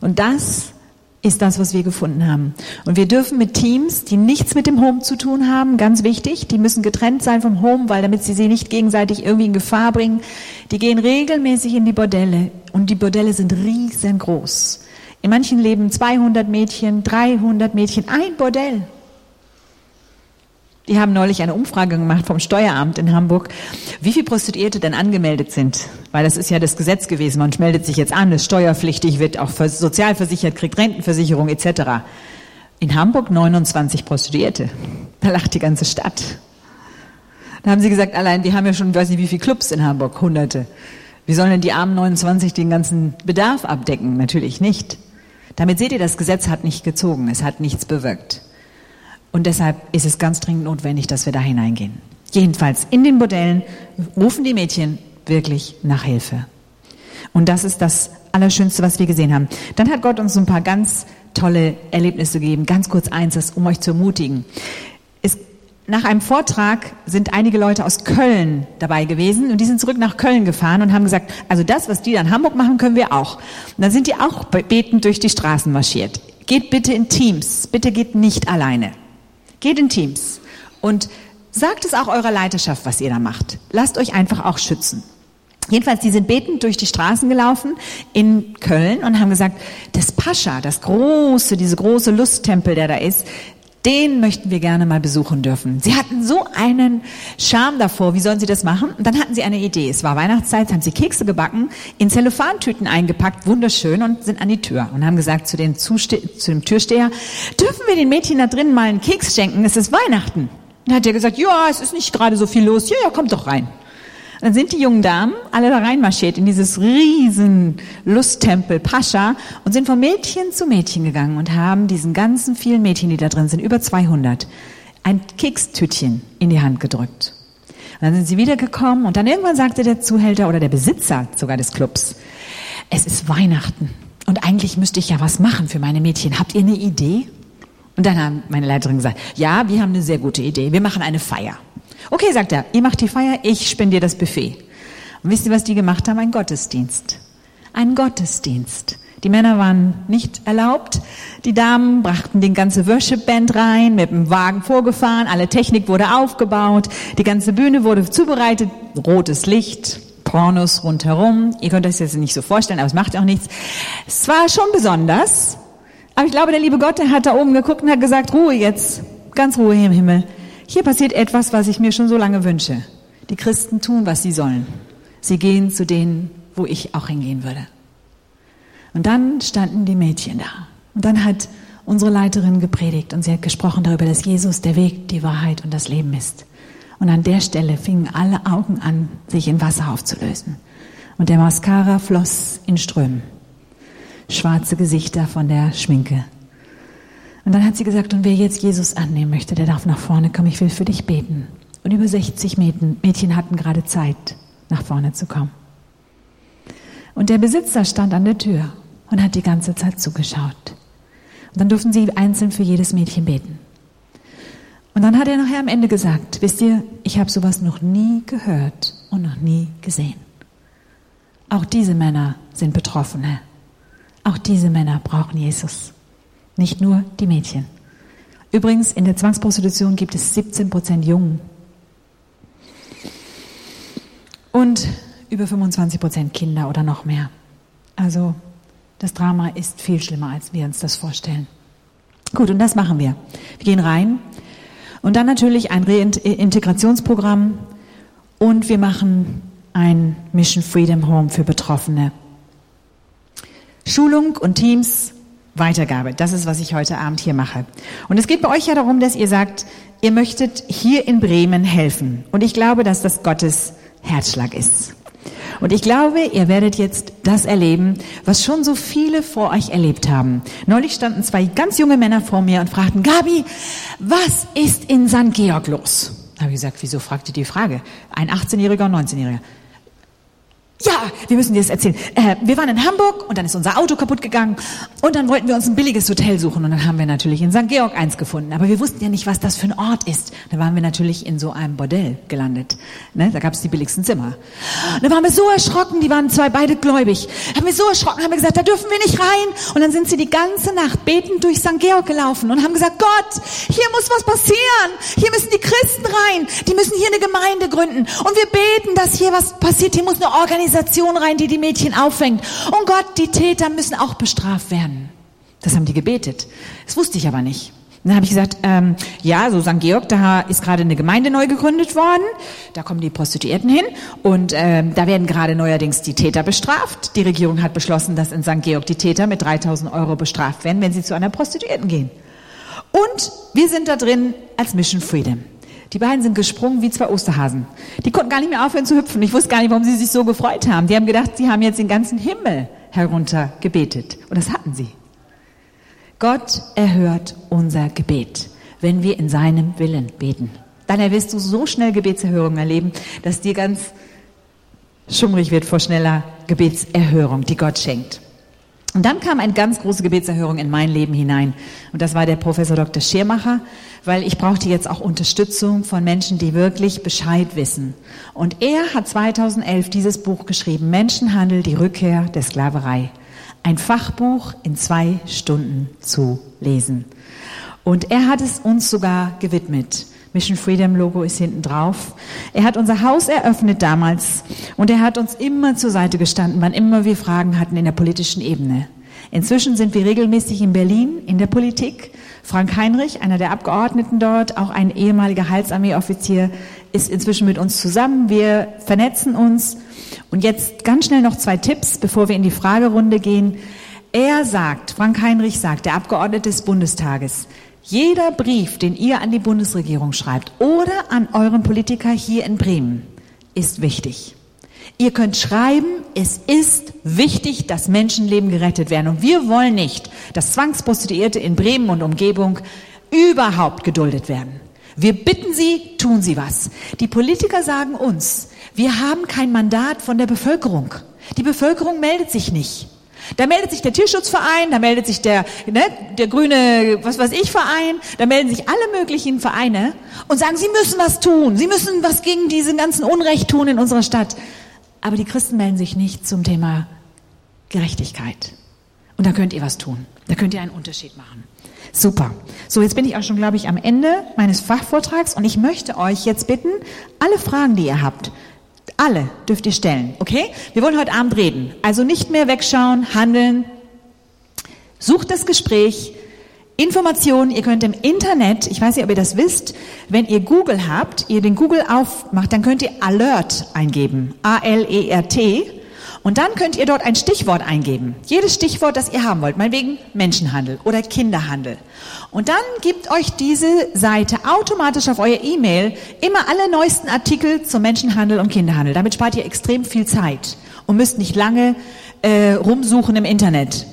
Und das ist das, was wir gefunden haben. Und wir dürfen mit Teams, die nichts mit dem Home zu tun haben, ganz wichtig, die müssen getrennt sein vom Home, weil damit sie sie nicht gegenseitig irgendwie in Gefahr bringen, die gehen regelmäßig in die Bordelle. Und die Bordelle sind riesengroß. In manchen leben 200 Mädchen, 300 Mädchen, ein Bordell. Die haben neulich eine Umfrage gemacht vom Steueramt in Hamburg, wie viele Prostituierte denn angemeldet sind. Weil das ist ja das Gesetz gewesen. Man meldet sich jetzt an, ist steuerpflichtig, wird auch sozialversichert, kriegt Rentenversicherung etc. In Hamburg 29 Prostituierte. Da lacht die ganze Stadt. Da haben sie gesagt, allein, die haben ja schon, weiß nicht wie viele Clubs in Hamburg, hunderte. Wie sollen denn die armen 29 den ganzen Bedarf abdecken? Natürlich nicht. Damit seht ihr, das Gesetz hat nicht gezogen, es hat nichts bewirkt. Und deshalb ist es ganz dringend notwendig, dass wir da hineingehen. Jedenfalls in den Bordellen rufen die Mädchen wirklich nach Hilfe. Und das ist das Allerschönste, was wir gesehen haben. Dann hat Gott uns ein paar ganz tolle Erlebnisse gegeben. Ganz kurz eins, das, um euch zu ermutigen. Es, nach einem Vortrag sind einige Leute aus Köln dabei gewesen und die sind zurück nach Köln gefahren und haben gesagt, also das, was die in Hamburg machen, können wir auch. Und dann sind die auch betend durch die Straßen marschiert. Geht bitte in Teams, bitte geht nicht alleine. Geht in Teams und sagt es auch eurer Leiterschaft, was ihr da macht. Lasst euch einfach auch schützen. Jedenfalls, die sind betend durch die Straßen gelaufen in Köln und haben gesagt, das Pascha, das große, diese große Lusttempel, der da ist, den möchten wir gerne mal besuchen dürfen. Sie hatten so einen Charme davor, wie sollen sie das machen? Und dann hatten sie eine Idee. Es war Weihnachtszeit, haben sie Kekse gebacken, in Zellophantüten eingepackt, wunderschön, und sind an die Tür und haben gesagt zu, den zu dem Türsteher, dürfen wir den Mädchen da drinnen mal einen Keks schenken? Es ist Weihnachten. Dann hat er gesagt, ja, es ist nicht gerade so viel los. Ja, ja, kommt doch rein. Dann sind die jungen Damen alle da reinmarschiert in dieses riesen Lusttempel Pascha und sind von Mädchen zu Mädchen gegangen und haben diesen ganzen vielen Mädchen, die da drin sind, über 200, ein Kekstütchen in die Hand gedrückt. Und dann sind sie wiedergekommen und dann irgendwann sagte der Zuhälter oder der Besitzer sogar des Clubs, es ist Weihnachten und eigentlich müsste ich ja was machen für meine Mädchen. Habt ihr eine Idee? Und dann haben meine Leiterin gesagt, ja, wir haben eine sehr gute Idee. Wir machen eine Feier. Okay, sagt er, ihr macht die Feier, ich spendiere das Buffet. Und wisst ihr, was die gemacht haben? Ein Gottesdienst. Ein Gottesdienst. Die Männer waren nicht erlaubt. Die Damen brachten den ganze Worship-Band rein, mit dem Wagen vorgefahren, alle Technik wurde aufgebaut, die ganze Bühne wurde zubereitet, rotes Licht, Pornos rundherum. Ihr könnt euch das jetzt nicht so vorstellen, aber es macht auch nichts. Es war schon besonders, aber ich glaube, der liebe Gott, der hat da oben geguckt und hat gesagt, Ruhe jetzt, ganz Ruhe hier im Himmel. Hier passiert etwas, was ich mir schon so lange wünsche. Die Christen tun, was sie sollen. Sie gehen zu denen, wo ich auch hingehen würde. Und dann standen die Mädchen da. Und dann hat unsere Leiterin gepredigt und sie hat gesprochen darüber, dass Jesus der Weg, die Wahrheit und das Leben ist. Und an der Stelle fingen alle Augen an, sich in Wasser aufzulösen. Und der Mascara floss in Strömen. Schwarze Gesichter von der Schminke und dann hat sie gesagt, und wer jetzt Jesus annehmen möchte, der darf nach vorne kommen, ich will für dich beten. Und über 60 Mädchen hatten gerade Zeit, nach vorne zu kommen. Und der Besitzer stand an der Tür und hat die ganze Zeit zugeschaut. Und dann durften sie einzeln für jedes Mädchen beten. Und dann hat er nachher am Ende gesagt, wisst ihr, ich habe sowas noch nie gehört und noch nie gesehen. Auch diese Männer sind Betroffene. Auch diese Männer brauchen Jesus. Nicht nur die Mädchen. Übrigens, in der Zwangsprostitution gibt es 17 Prozent Jungen. Und über 25 Prozent Kinder oder noch mehr. Also das Drama ist viel schlimmer, als wir uns das vorstellen. Gut, und das machen wir. Wir gehen rein und dann natürlich ein Reintegrationsprogramm und wir machen ein Mission Freedom Home für Betroffene. Schulung und Teams, Weitergabe. Das ist, was ich heute Abend hier mache. Und es geht bei euch ja darum, dass ihr sagt, ihr möchtet hier in Bremen helfen. Und ich glaube, dass das Gottes Herzschlag ist. Und ich glaube, ihr werdet jetzt das erleben, was schon so viele vor euch erlebt haben. Neulich standen zwei ganz junge Männer vor mir und fragten, Gabi, was ist in St. Georg los? Da habe ich gesagt, wieso fragt ihr die Frage? Ein 18-Jähriger und 19-Jähriger. Ja, wir müssen dir das erzählen. Äh, wir waren in Hamburg und dann ist unser Auto kaputt gegangen und dann wollten wir uns ein billiges Hotel suchen und dann haben wir natürlich in St. Georg eins gefunden. Aber wir wussten ja nicht, was das für ein Ort ist. Da waren wir natürlich in so einem Bordell gelandet. Ne? Da gab es die billigsten Zimmer. Da waren wir so erschrocken, die waren zwei beide gläubig. Haben wir so erschrocken, haben wir gesagt, da dürfen wir nicht rein. Und dann sind sie die ganze Nacht betend durch St. Georg gelaufen und haben gesagt, Gott, hier muss was passieren. Hier müssen die Christen rein. Die müssen hier eine Gemeinde gründen. Und wir beten, dass hier was passiert. Hier muss eine Organisation Organisation rein, die die Mädchen auffängt. Und Gott, die Täter müssen auch bestraft werden. Das haben die gebetet. Das wusste ich aber nicht. dann habe ich gesagt, ähm, ja, so St. Georg, da ist gerade eine Gemeinde neu gegründet worden. Da kommen die Prostituierten hin und ähm, da werden gerade neuerdings die Täter bestraft. Die Regierung hat beschlossen, dass in St. Georg die Täter mit 3000 Euro bestraft werden, wenn sie zu einer Prostituierten gehen. Und wir sind da drin als Mission Freedom. Die beiden sind gesprungen wie zwei Osterhasen. Die konnten gar nicht mehr aufhören zu hüpfen. Ich wusste gar nicht, warum sie sich so gefreut haben. Die haben gedacht, sie haben jetzt den ganzen Himmel herunter gebetet. Und das hatten sie. Gott erhört unser Gebet, wenn wir in seinem Willen beten. Dann wirst du so schnell Gebetserhörung erleben, dass dir ganz schummrig wird vor schneller Gebetserhörung, die Gott schenkt. Und dann kam eine ganz große Gebetserhörung in mein Leben hinein. Und das war der Professor Dr. Schirmacher, weil ich brauchte jetzt auch Unterstützung von Menschen, die wirklich Bescheid wissen. Und er hat 2011 dieses Buch geschrieben, Menschenhandel, die Rückkehr der Sklaverei. Ein Fachbuch in zwei Stunden zu lesen. Und er hat es uns sogar gewidmet. Mission Freedom Logo ist hinten drauf. Er hat unser Haus eröffnet damals und er hat uns immer zur Seite gestanden, wann immer wir Fragen hatten in der politischen Ebene. Inzwischen sind wir regelmäßig in Berlin in der Politik. Frank Heinrich, einer der Abgeordneten dort, auch ein ehemaliger Heilsarmeeoffizier, ist inzwischen mit uns zusammen. Wir vernetzen uns. Und jetzt ganz schnell noch zwei Tipps, bevor wir in die Fragerunde gehen. Er sagt, Frank Heinrich sagt, der Abgeordnete des Bundestages, jeder Brief, den ihr an die Bundesregierung schreibt oder an euren Politiker hier in Bremen, ist wichtig. Ihr könnt schreiben, es ist wichtig, dass Menschenleben gerettet werden. Und wir wollen nicht, dass Zwangsprostituierte in Bremen und Umgebung überhaupt geduldet werden. Wir bitten Sie, tun Sie was. Die Politiker sagen uns, wir haben kein Mandat von der Bevölkerung. Die Bevölkerung meldet sich nicht. Da meldet sich der Tierschutzverein, da meldet sich der, ne, der grüne, was weiß ich, Verein, da melden sich alle möglichen Vereine und sagen, sie müssen was tun, sie müssen was gegen diesen ganzen Unrecht tun in unserer Stadt. Aber die Christen melden sich nicht zum Thema Gerechtigkeit. Und da könnt ihr was tun. Da könnt ihr einen Unterschied machen. Super. So, jetzt bin ich auch schon, glaube ich, am Ende meines Fachvortrags und ich möchte euch jetzt bitten, alle Fragen, die ihr habt, alle dürft ihr stellen, okay? Wir wollen heute Abend reden. Also nicht mehr wegschauen, handeln. Sucht das Gespräch. Informationen, ihr könnt im Internet, ich weiß nicht, ob ihr das wisst, wenn ihr Google habt, ihr den Google aufmacht, dann könnt ihr Alert eingeben. A-L-E-R-T. Und dann könnt ihr dort ein Stichwort eingeben. Jedes Stichwort, das ihr haben wollt. Meinetwegen Menschenhandel oder Kinderhandel. Und dann gibt euch diese Seite automatisch auf euer E-Mail immer alle neuesten Artikel zum Menschenhandel und Kinderhandel. Damit spart ihr extrem viel Zeit und müsst nicht lange äh, rumsuchen im Internet.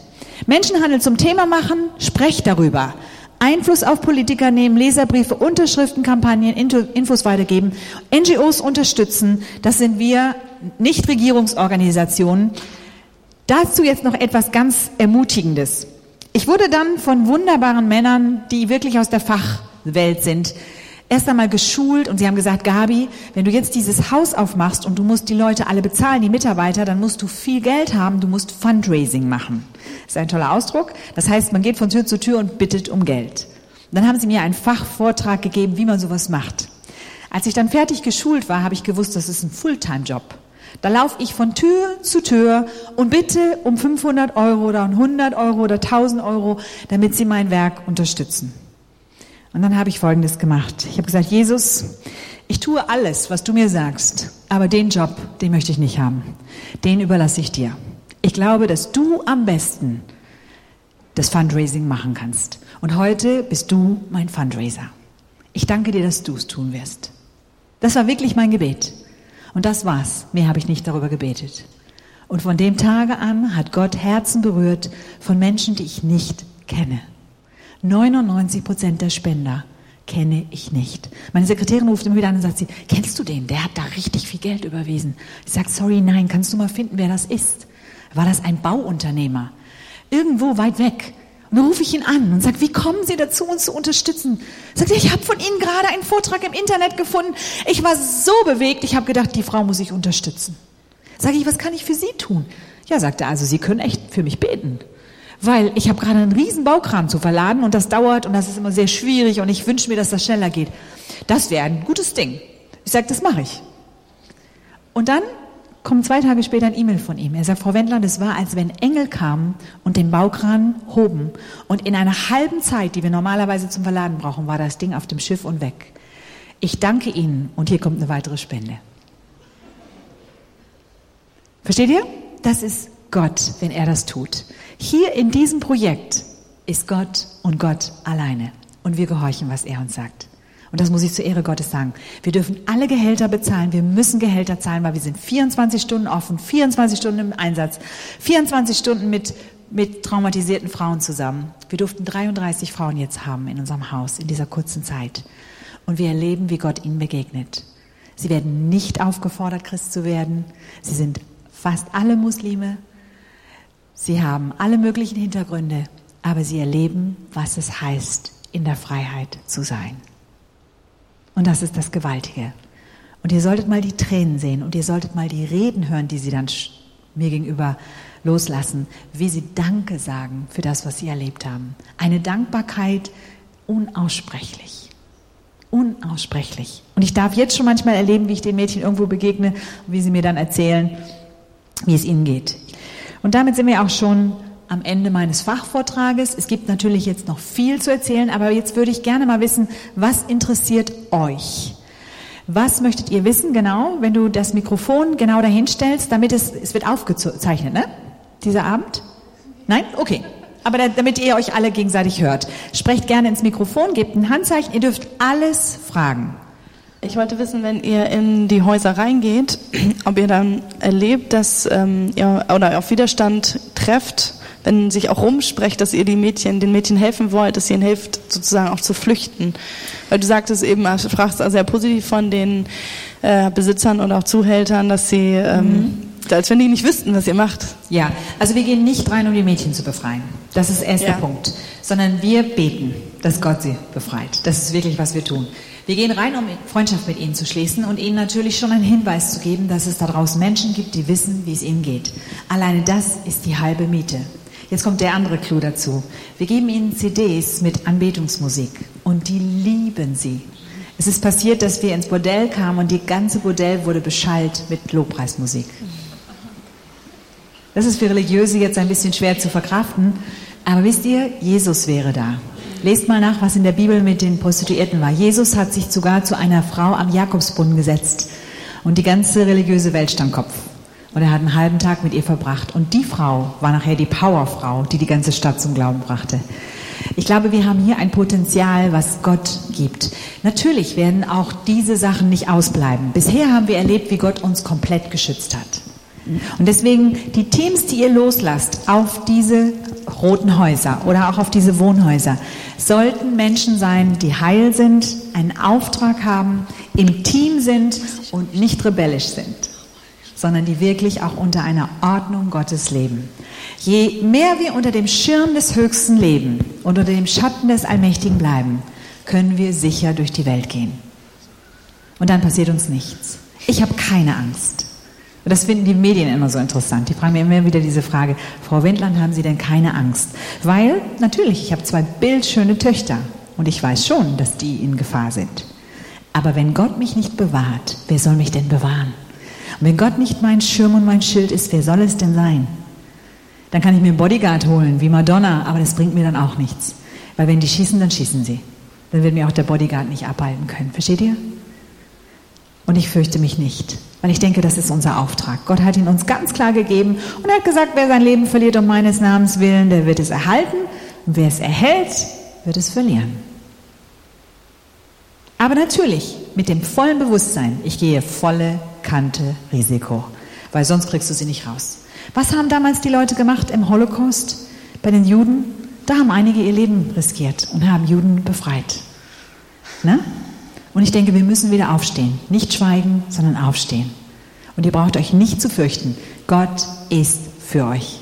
Menschenhandel zum Thema machen, sprecht darüber. Einfluss auf Politiker nehmen, Leserbriefe, Unterschriften, Kampagnen, Infos weitergeben, NGOs unterstützen. Das sind wir Nichtregierungsorganisationen. Dazu jetzt noch etwas ganz Ermutigendes. Ich wurde dann von wunderbaren Männern, die wirklich aus der Fachwelt sind, erst einmal geschult und sie haben gesagt, Gabi, wenn du jetzt dieses Haus aufmachst und du musst die Leute alle bezahlen, die Mitarbeiter, dann musst du viel Geld haben, du musst Fundraising machen. Das ist ein toller Ausdruck. Das heißt, man geht von Tür zu Tür und bittet um Geld. Und dann haben sie mir einen Fachvortrag gegeben, wie man sowas macht. Als ich dann fertig geschult war, habe ich gewusst, das ist ein Fulltime-Job. Da laufe ich von Tür zu Tür und bitte um 500 Euro oder 100 Euro oder 1000 Euro, damit sie mein Werk unterstützen. Und dann habe ich Folgendes gemacht. Ich habe gesagt, Jesus, ich tue alles, was du mir sagst, aber den Job, den möchte ich nicht haben. Den überlasse ich dir. Ich glaube, dass du am besten das Fundraising machen kannst. Und heute bist du mein Fundraiser. Ich danke dir, dass du es tun wirst. Das war wirklich mein Gebet. Und das war's. Mehr habe ich nicht darüber gebetet. Und von dem Tage an hat Gott Herzen berührt von Menschen, die ich nicht kenne. 99 Prozent der Spender kenne ich nicht. Meine Sekretärin ruft immer wieder an und sagt sie, kennst du den? Der hat da richtig viel Geld überwiesen. Ich sage, sorry, nein, kannst du mal finden, wer das ist? War das ein Bauunternehmer? Irgendwo weit weg. Und dann rufe ich ihn an und sage, wie kommen Sie dazu, uns zu unterstützen? Sagt er, ich habe von Ihnen gerade einen Vortrag im Internet gefunden. Ich war so bewegt, ich habe gedacht, die Frau muss ich unterstützen. Sage ich, was kann ich für Sie tun? Ja, sagt er, also Sie können echt für mich beten. Weil ich habe gerade einen riesen Baukran zu verladen und das dauert und das ist immer sehr schwierig und ich wünsche mir, dass das schneller geht. Das wäre ein gutes Ding. Ich sage, das mache ich. Und dann kommt zwei Tage später ein E-Mail von ihm. Er sagt, Frau Wendler, das war, als wenn Engel kamen und den Baukran hoben. Und in einer halben Zeit, die wir normalerweise zum Verladen brauchen, war das Ding auf dem Schiff und weg. Ich danke Ihnen und hier kommt eine weitere Spende. Versteht ihr? Das ist Gott, wenn er das tut. Hier in diesem Projekt ist Gott und Gott alleine. Und wir gehorchen, was er uns sagt. Und das muss ich zur Ehre Gottes sagen. Wir dürfen alle Gehälter bezahlen. Wir müssen Gehälter zahlen, weil wir sind 24 Stunden offen, 24 Stunden im Einsatz, 24 Stunden mit, mit traumatisierten Frauen zusammen. Wir durften 33 Frauen jetzt haben in unserem Haus in dieser kurzen Zeit. Und wir erleben, wie Gott ihnen begegnet. Sie werden nicht aufgefordert, Christ zu werden. Sie sind fast alle Muslime. Sie haben alle möglichen Hintergründe. Aber sie erleben, was es heißt, in der Freiheit zu sein. Und das ist das Gewaltige. Und ihr solltet mal die Tränen sehen und ihr solltet mal die Reden hören, die sie dann mir gegenüber loslassen, wie sie Danke sagen für das, was sie erlebt haben. Eine Dankbarkeit unaussprechlich. Unaussprechlich. Und ich darf jetzt schon manchmal erleben, wie ich den Mädchen irgendwo begegne und wie sie mir dann erzählen, wie es ihnen geht. Und damit sind wir auch schon am Ende meines Fachvortrages. Es gibt natürlich jetzt noch viel zu erzählen, aber jetzt würde ich gerne mal wissen, was interessiert euch? Was möchtet ihr wissen genau, wenn du das Mikrofon genau dahin stellst, damit es, es wird aufgezeichnet, ne? Dieser Abend? Nein? Okay. Aber damit ihr euch alle gegenseitig hört. Sprecht gerne ins Mikrofon, gebt ein Handzeichen, ihr dürft alles fragen. Ich wollte wissen, wenn ihr in die Häuser reingeht, ob ihr dann erlebt, dass ähm, ihr oder auf Widerstand trefft wenn sich auch rumsprecht, dass ihr die Mädchen, den Mädchen helfen wollt, dass ihr ihnen hilft, sozusagen auch zu flüchten. Weil du sagtest eben, du fragst sehr positiv von den äh, Besitzern und auch Zuhältern, dass sie, ähm, mhm. als wenn die nicht wüssten, was ihr macht. Ja, also wir gehen nicht rein, um die Mädchen zu befreien. Das ist erster ja. Punkt. Sondern wir beten, dass Gott sie befreit. Das ist wirklich, was wir tun. Wir gehen rein, um Freundschaft mit ihnen zu schließen und ihnen natürlich schon einen Hinweis zu geben, dass es da draußen Menschen gibt, die wissen, wie es ihnen geht. Alleine das ist die halbe Miete. Jetzt kommt der andere Clou dazu. Wir geben ihnen CDs mit Anbetungsmusik und die lieben sie. Es ist passiert, dass wir ins Bordell kamen und die ganze Bordell wurde beschallt mit Lobpreismusik. Das ist für Religiöse jetzt ein bisschen schwer zu verkraften, aber wisst ihr, Jesus wäre da. Lest mal nach, was in der Bibel mit den Prostituierten war. Jesus hat sich sogar zu einer Frau am Jakobsbrunnen gesetzt und die ganze religiöse Welt stand Kopf. Und er hat einen halben Tag mit ihr verbracht. Und die Frau war nachher die Powerfrau, die die ganze Stadt zum Glauben brachte. Ich glaube, wir haben hier ein Potenzial, was Gott gibt. Natürlich werden auch diese Sachen nicht ausbleiben. Bisher haben wir erlebt, wie Gott uns komplett geschützt hat. Und deswegen die Teams, die ihr loslasst auf diese roten Häuser oder auch auf diese Wohnhäuser, sollten Menschen sein, die heil sind, einen Auftrag haben, im Team sind und nicht rebellisch sind sondern die wirklich auch unter einer Ordnung Gottes leben. Je mehr wir unter dem Schirm des Höchsten leben und unter dem Schatten des Allmächtigen bleiben, können wir sicher durch die Welt gehen. Und dann passiert uns nichts. Ich habe keine Angst. Das finden die Medien immer so interessant. Die fragen mir immer wieder diese Frage, Frau Wendland, haben Sie denn keine Angst? Weil, natürlich, ich habe zwei bildschöne Töchter. Und ich weiß schon, dass die in Gefahr sind. Aber wenn Gott mich nicht bewahrt, wer soll mich denn bewahren? Und wenn Gott nicht mein Schirm und mein Schild ist, wer soll es denn sein? Dann kann ich mir einen Bodyguard holen, wie Madonna, aber das bringt mir dann auch nichts. Weil wenn die schießen, dann schießen sie. Dann wird mir auch der Bodyguard nicht abhalten können. Versteht ihr? Und ich fürchte mich nicht, weil ich denke, das ist unser Auftrag. Gott hat ihn uns ganz klar gegeben und hat gesagt, wer sein Leben verliert um meines Namens willen, der wird es erhalten. Und wer es erhält, wird es verlieren. Aber natürlich mit dem vollen Bewusstsein, ich gehe volle Kante Risiko, weil sonst kriegst du sie nicht raus. Was haben damals die Leute gemacht im Holocaust bei den Juden? Da haben einige ihr Leben riskiert und haben Juden befreit. Ne? Und ich denke, wir müssen wieder aufstehen. Nicht schweigen, sondern aufstehen. Und ihr braucht euch nicht zu fürchten. Gott ist für euch.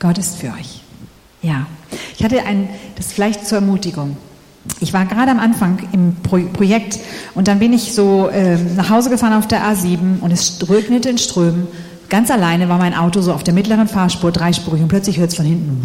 Gott ist für euch. Ja. Ich hatte ein, das vielleicht zur Ermutigung. Ich war gerade am Anfang im Pro Projekt und dann bin ich so äh, nach Hause gefahren auf der A7 und es regnete in Strömen. Ganz alleine war mein Auto so auf der mittleren Fahrspur, dreispurig und plötzlich hört es von hinten.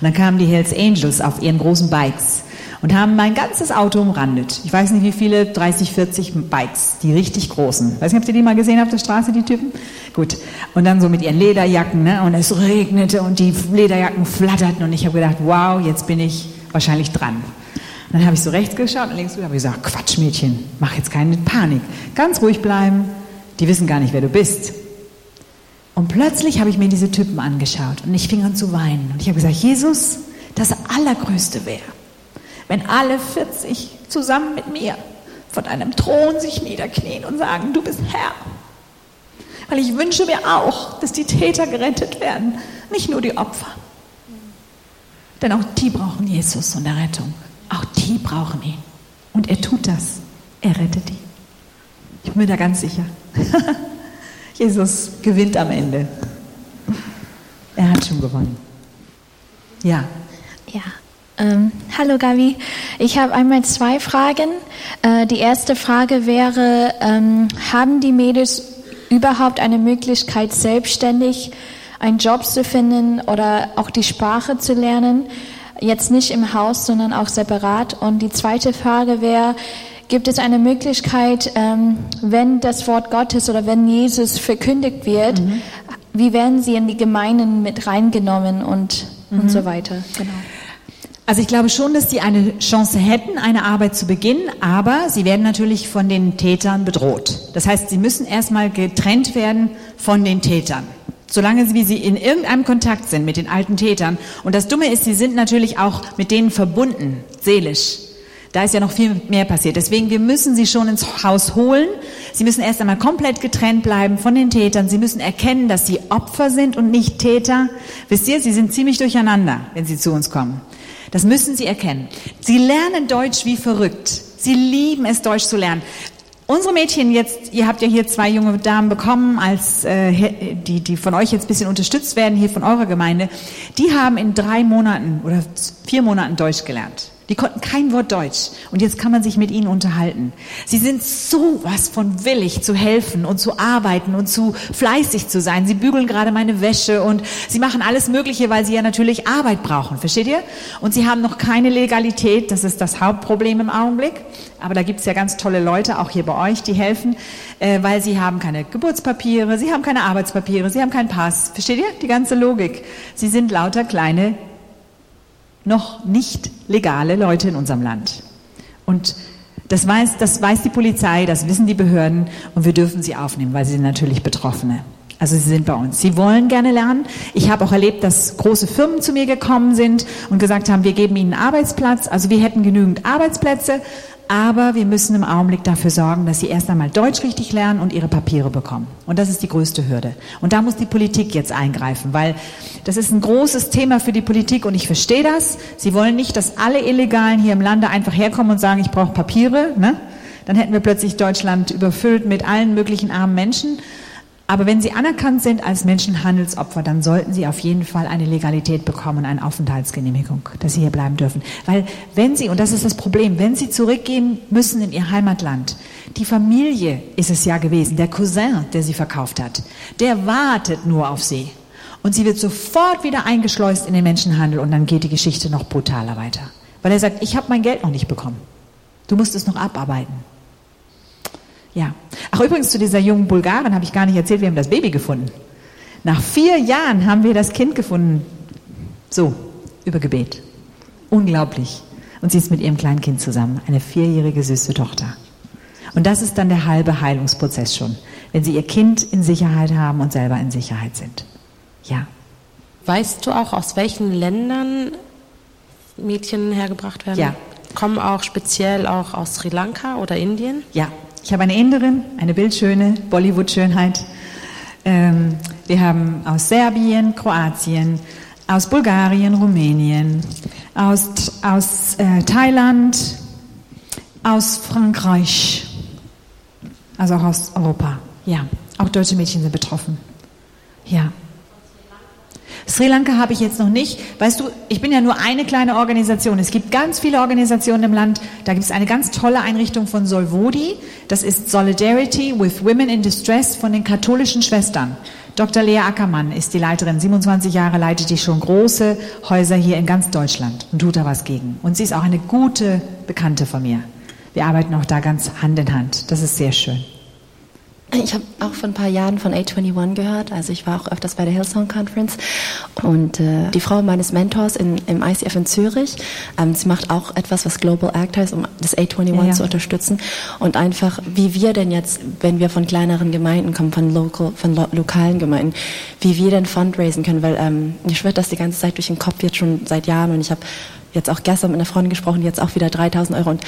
Und dann kamen die Hells Angels auf ihren großen Bikes und haben mein ganzes Auto umrandet. Ich weiß nicht wie viele, 30, 40 Bikes, die richtig großen. Weiß nicht, habt ihr die mal gesehen auf der Straße, die Typen? Gut. Und dann so mit ihren Lederjacken, ne? Und es regnete und die Lederjacken flatterten und ich habe gedacht, wow, jetzt bin ich wahrscheinlich dran. Und dann habe ich so rechts geschaut und links habe ich gesagt, Quatsch, Mädchen, mach jetzt keine Panik. Ganz ruhig bleiben. Die wissen gar nicht, wer du bist. Und plötzlich habe ich mir diese Typen angeschaut und ich fing an zu weinen. Und ich habe gesagt, Jesus, das Allergrößte wäre, wenn alle 40 zusammen mit mir von einem Thron sich niederknien und sagen, du bist Herr. Weil ich wünsche mir auch, dass die Täter gerettet werden, nicht nur die Opfer. Denn auch die brauchen Jesus und Errettung. Auch die brauchen ihn. Und er tut das. Er rettet die. Ich bin mir da ganz sicher. Jesus gewinnt am Ende. Er hat schon gewonnen. Ja. Ja. Ähm, hallo Gabi, ich habe einmal zwei Fragen. Äh, die erste Frage wäre, ähm, haben die Mädels überhaupt eine Möglichkeit, selbstständig einen Job zu finden oder auch die Sprache zu lernen? Jetzt nicht im Haus, sondern auch separat. Und die zweite Frage wäre, gibt es eine Möglichkeit, ähm, wenn das Wort Gottes oder wenn Jesus verkündigt wird, mhm. wie werden sie in die Gemeinden mit reingenommen und, mhm. und so weiter? Genau. Also ich glaube schon, dass sie eine Chance hätten, eine Arbeit zu beginnen, aber sie werden natürlich von den Tätern bedroht. Das heißt, sie müssen erstmal getrennt werden von den Tätern. Solange sie, wie sie in irgendeinem Kontakt sind mit den alten Tätern. Und das Dumme ist, sie sind natürlich auch mit denen verbunden, seelisch. Da ist ja noch viel mehr passiert. Deswegen, wir müssen sie schon ins Haus holen. Sie müssen erst einmal komplett getrennt bleiben von den Tätern. Sie müssen erkennen, dass sie Opfer sind und nicht Täter. Wisst ihr, sie sind ziemlich durcheinander, wenn sie zu uns kommen. Das müssen sie erkennen. Sie lernen Deutsch wie verrückt. Sie lieben es, Deutsch zu lernen. Unsere Mädchen jetzt, ihr habt ja hier zwei junge Damen bekommen, als äh, die, die von euch jetzt ein bisschen unterstützt werden, hier von eurer Gemeinde, die haben in drei Monaten oder vier Monaten Deutsch gelernt. Die konnten kein Wort Deutsch. Und jetzt kann man sich mit ihnen unterhalten. Sie sind so was von willig zu helfen und zu arbeiten und zu fleißig zu sein. Sie bügeln gerade meine Wäsche und sie machen alles Mögliche, weil sie ja natürlich Arbeit brauchen. Versteht ihr? Und sie haben noch keine Legalität. Das ist das Hauptproblem im Augenblick. Aber da gibt es ja ganz tolle Leute, auch hier bei euch, die helfen, äh, weil sie haben keine Geburtspapiere, sie haben keine Arbeitspapiere, sie haben keinen Pass. Versteht ihr? Die ganze Logik. Sie sind lauter kleine noch nicht legale Leute in unserem Land. Und das weiß, das weiß die Polizei, das wissen die Behörden und wir dürfen sie aufnehmen, weil sie sind natürlich Betroffene. Also sie sind bei uns. Sie wollen gerne lernen. Ich habe auch erlebt, dass große Firmen zu mir gekommen sind und gesagt haben, wir geben ihnen einen Arbeitsplatz. Also wir hätten genügend Arbeitsplätze, aber wir müssen im Augenblick dafür sorgen, dass sie erst einmal Deutsch richtig lernen und ihre Papiere bekommen. Und das ist die größte Hürde. Und da muss die Politik jetzt eingreifen, weil das ist ein großes Thema für die Politik und ich verstehe das. Sie wollen nicht, dass alle Illegalen hier im Lande einfach herkommen und sagen, ich brauche Papiere. Ne? Dann hätten wir plötzlich Deutschland überfüllt mit allen möglichen armen Menschen. Aber wenn sie anerkannt sind als Menschenhandelsopfer, dann sollten sie auf jeden Fall eine Legalität bekommen, eine Aufenthaltsgenehmigung, dass sie hier bleiben dürfen. Weil wenn sie, und das ist das Problem, wenn sie zurückgehen müssen in ihr Heimatland, die Familie ist es ja gewesen, der Cousin, der sie verkauft hat, der wartet nur auf sie. Und sie wird sofort wieder eingeschleust in den Menschenhandel und dann geht die Geschichte noch brutaler weiter. Weil er sagt, ich habe mein Geld noch nicht bekommen. Du musst es noch abarbeiten. Ja. Ach, übrigens zu dieser jungen Bulgarin habe ich gar nicht erzählt, wir haben das Baby gefunden. Nach vier Jahren haben wir das Kind gefunden. So, über Gebet. Unglaublich. Und sie ist mit ihrem kleinen Kind zusammen, eine vierjährige süße Tochter. Und das ist dann der halbe Heilungsprozess schon, wenn sie ihr Kind in Sicherheit haben und selber in Sicherheit sind. Ja. Weißt du auch, aus welchen Ländern Mädchen hergebracht werden? Ja. Kommen auch speziell auch aus Sri Lanka oder Indien? Ja, ich habe eine Inderin, eine bildschöne Bollywood-Schönheit. Ähm, wir haben aus Serbien, Kroatien, aus Bulgarien, Rumänien, aus, aus äh, Thailand, aus Frankreich, also auch aus Europa. Ja, auch deutsche Mädchen sind betroffen. Ja. Sri Lanka habe ich jetzt noch nicht. Weißt du, ich bin ja nur eine kleine Organisation. Es gibt ganz viele Organisationen im Land. Da gibt es eine ganz tolle Einrichtung von Solvodi. Das ist Solidarity with Women in Distress von den katholischen Schwestern. Dr. Lea Ackermann ist die Leiterin. 27 Jahre leitet die schon große Häuser hier in ganz Deutschland und tut da was gegen. Und sie ist auch eine gute Bekannte von mir. Wir arbeiten auch da ganz Hand in Hand. Das ist sehr schön. Ich habe auch vor ein paar Jahren von A21 gehört. Also ich war auch öfters bei der Hillsong Conference. Und äh, die Frau meines Mentors in, im ICF in Zürich, ähm, sie macht auch etwas, was Global Act heißt, um das A21 ja, ja. zu unterstützen. Und einfach, wie wir denn jetzt, wenn wir von kleineren Gemeinden kommen, von, local, von lo lokalen Gemeinden, wie wir denn fundraisen können. Weil ähm, mir schwirrt das die ganze Zeit durch den Kopf jetzt schon seit Jahren. Und ich habe jetzt auch gestern mit einer Freundin gesprochen, jetzt auch wieder 3000 Euro. Und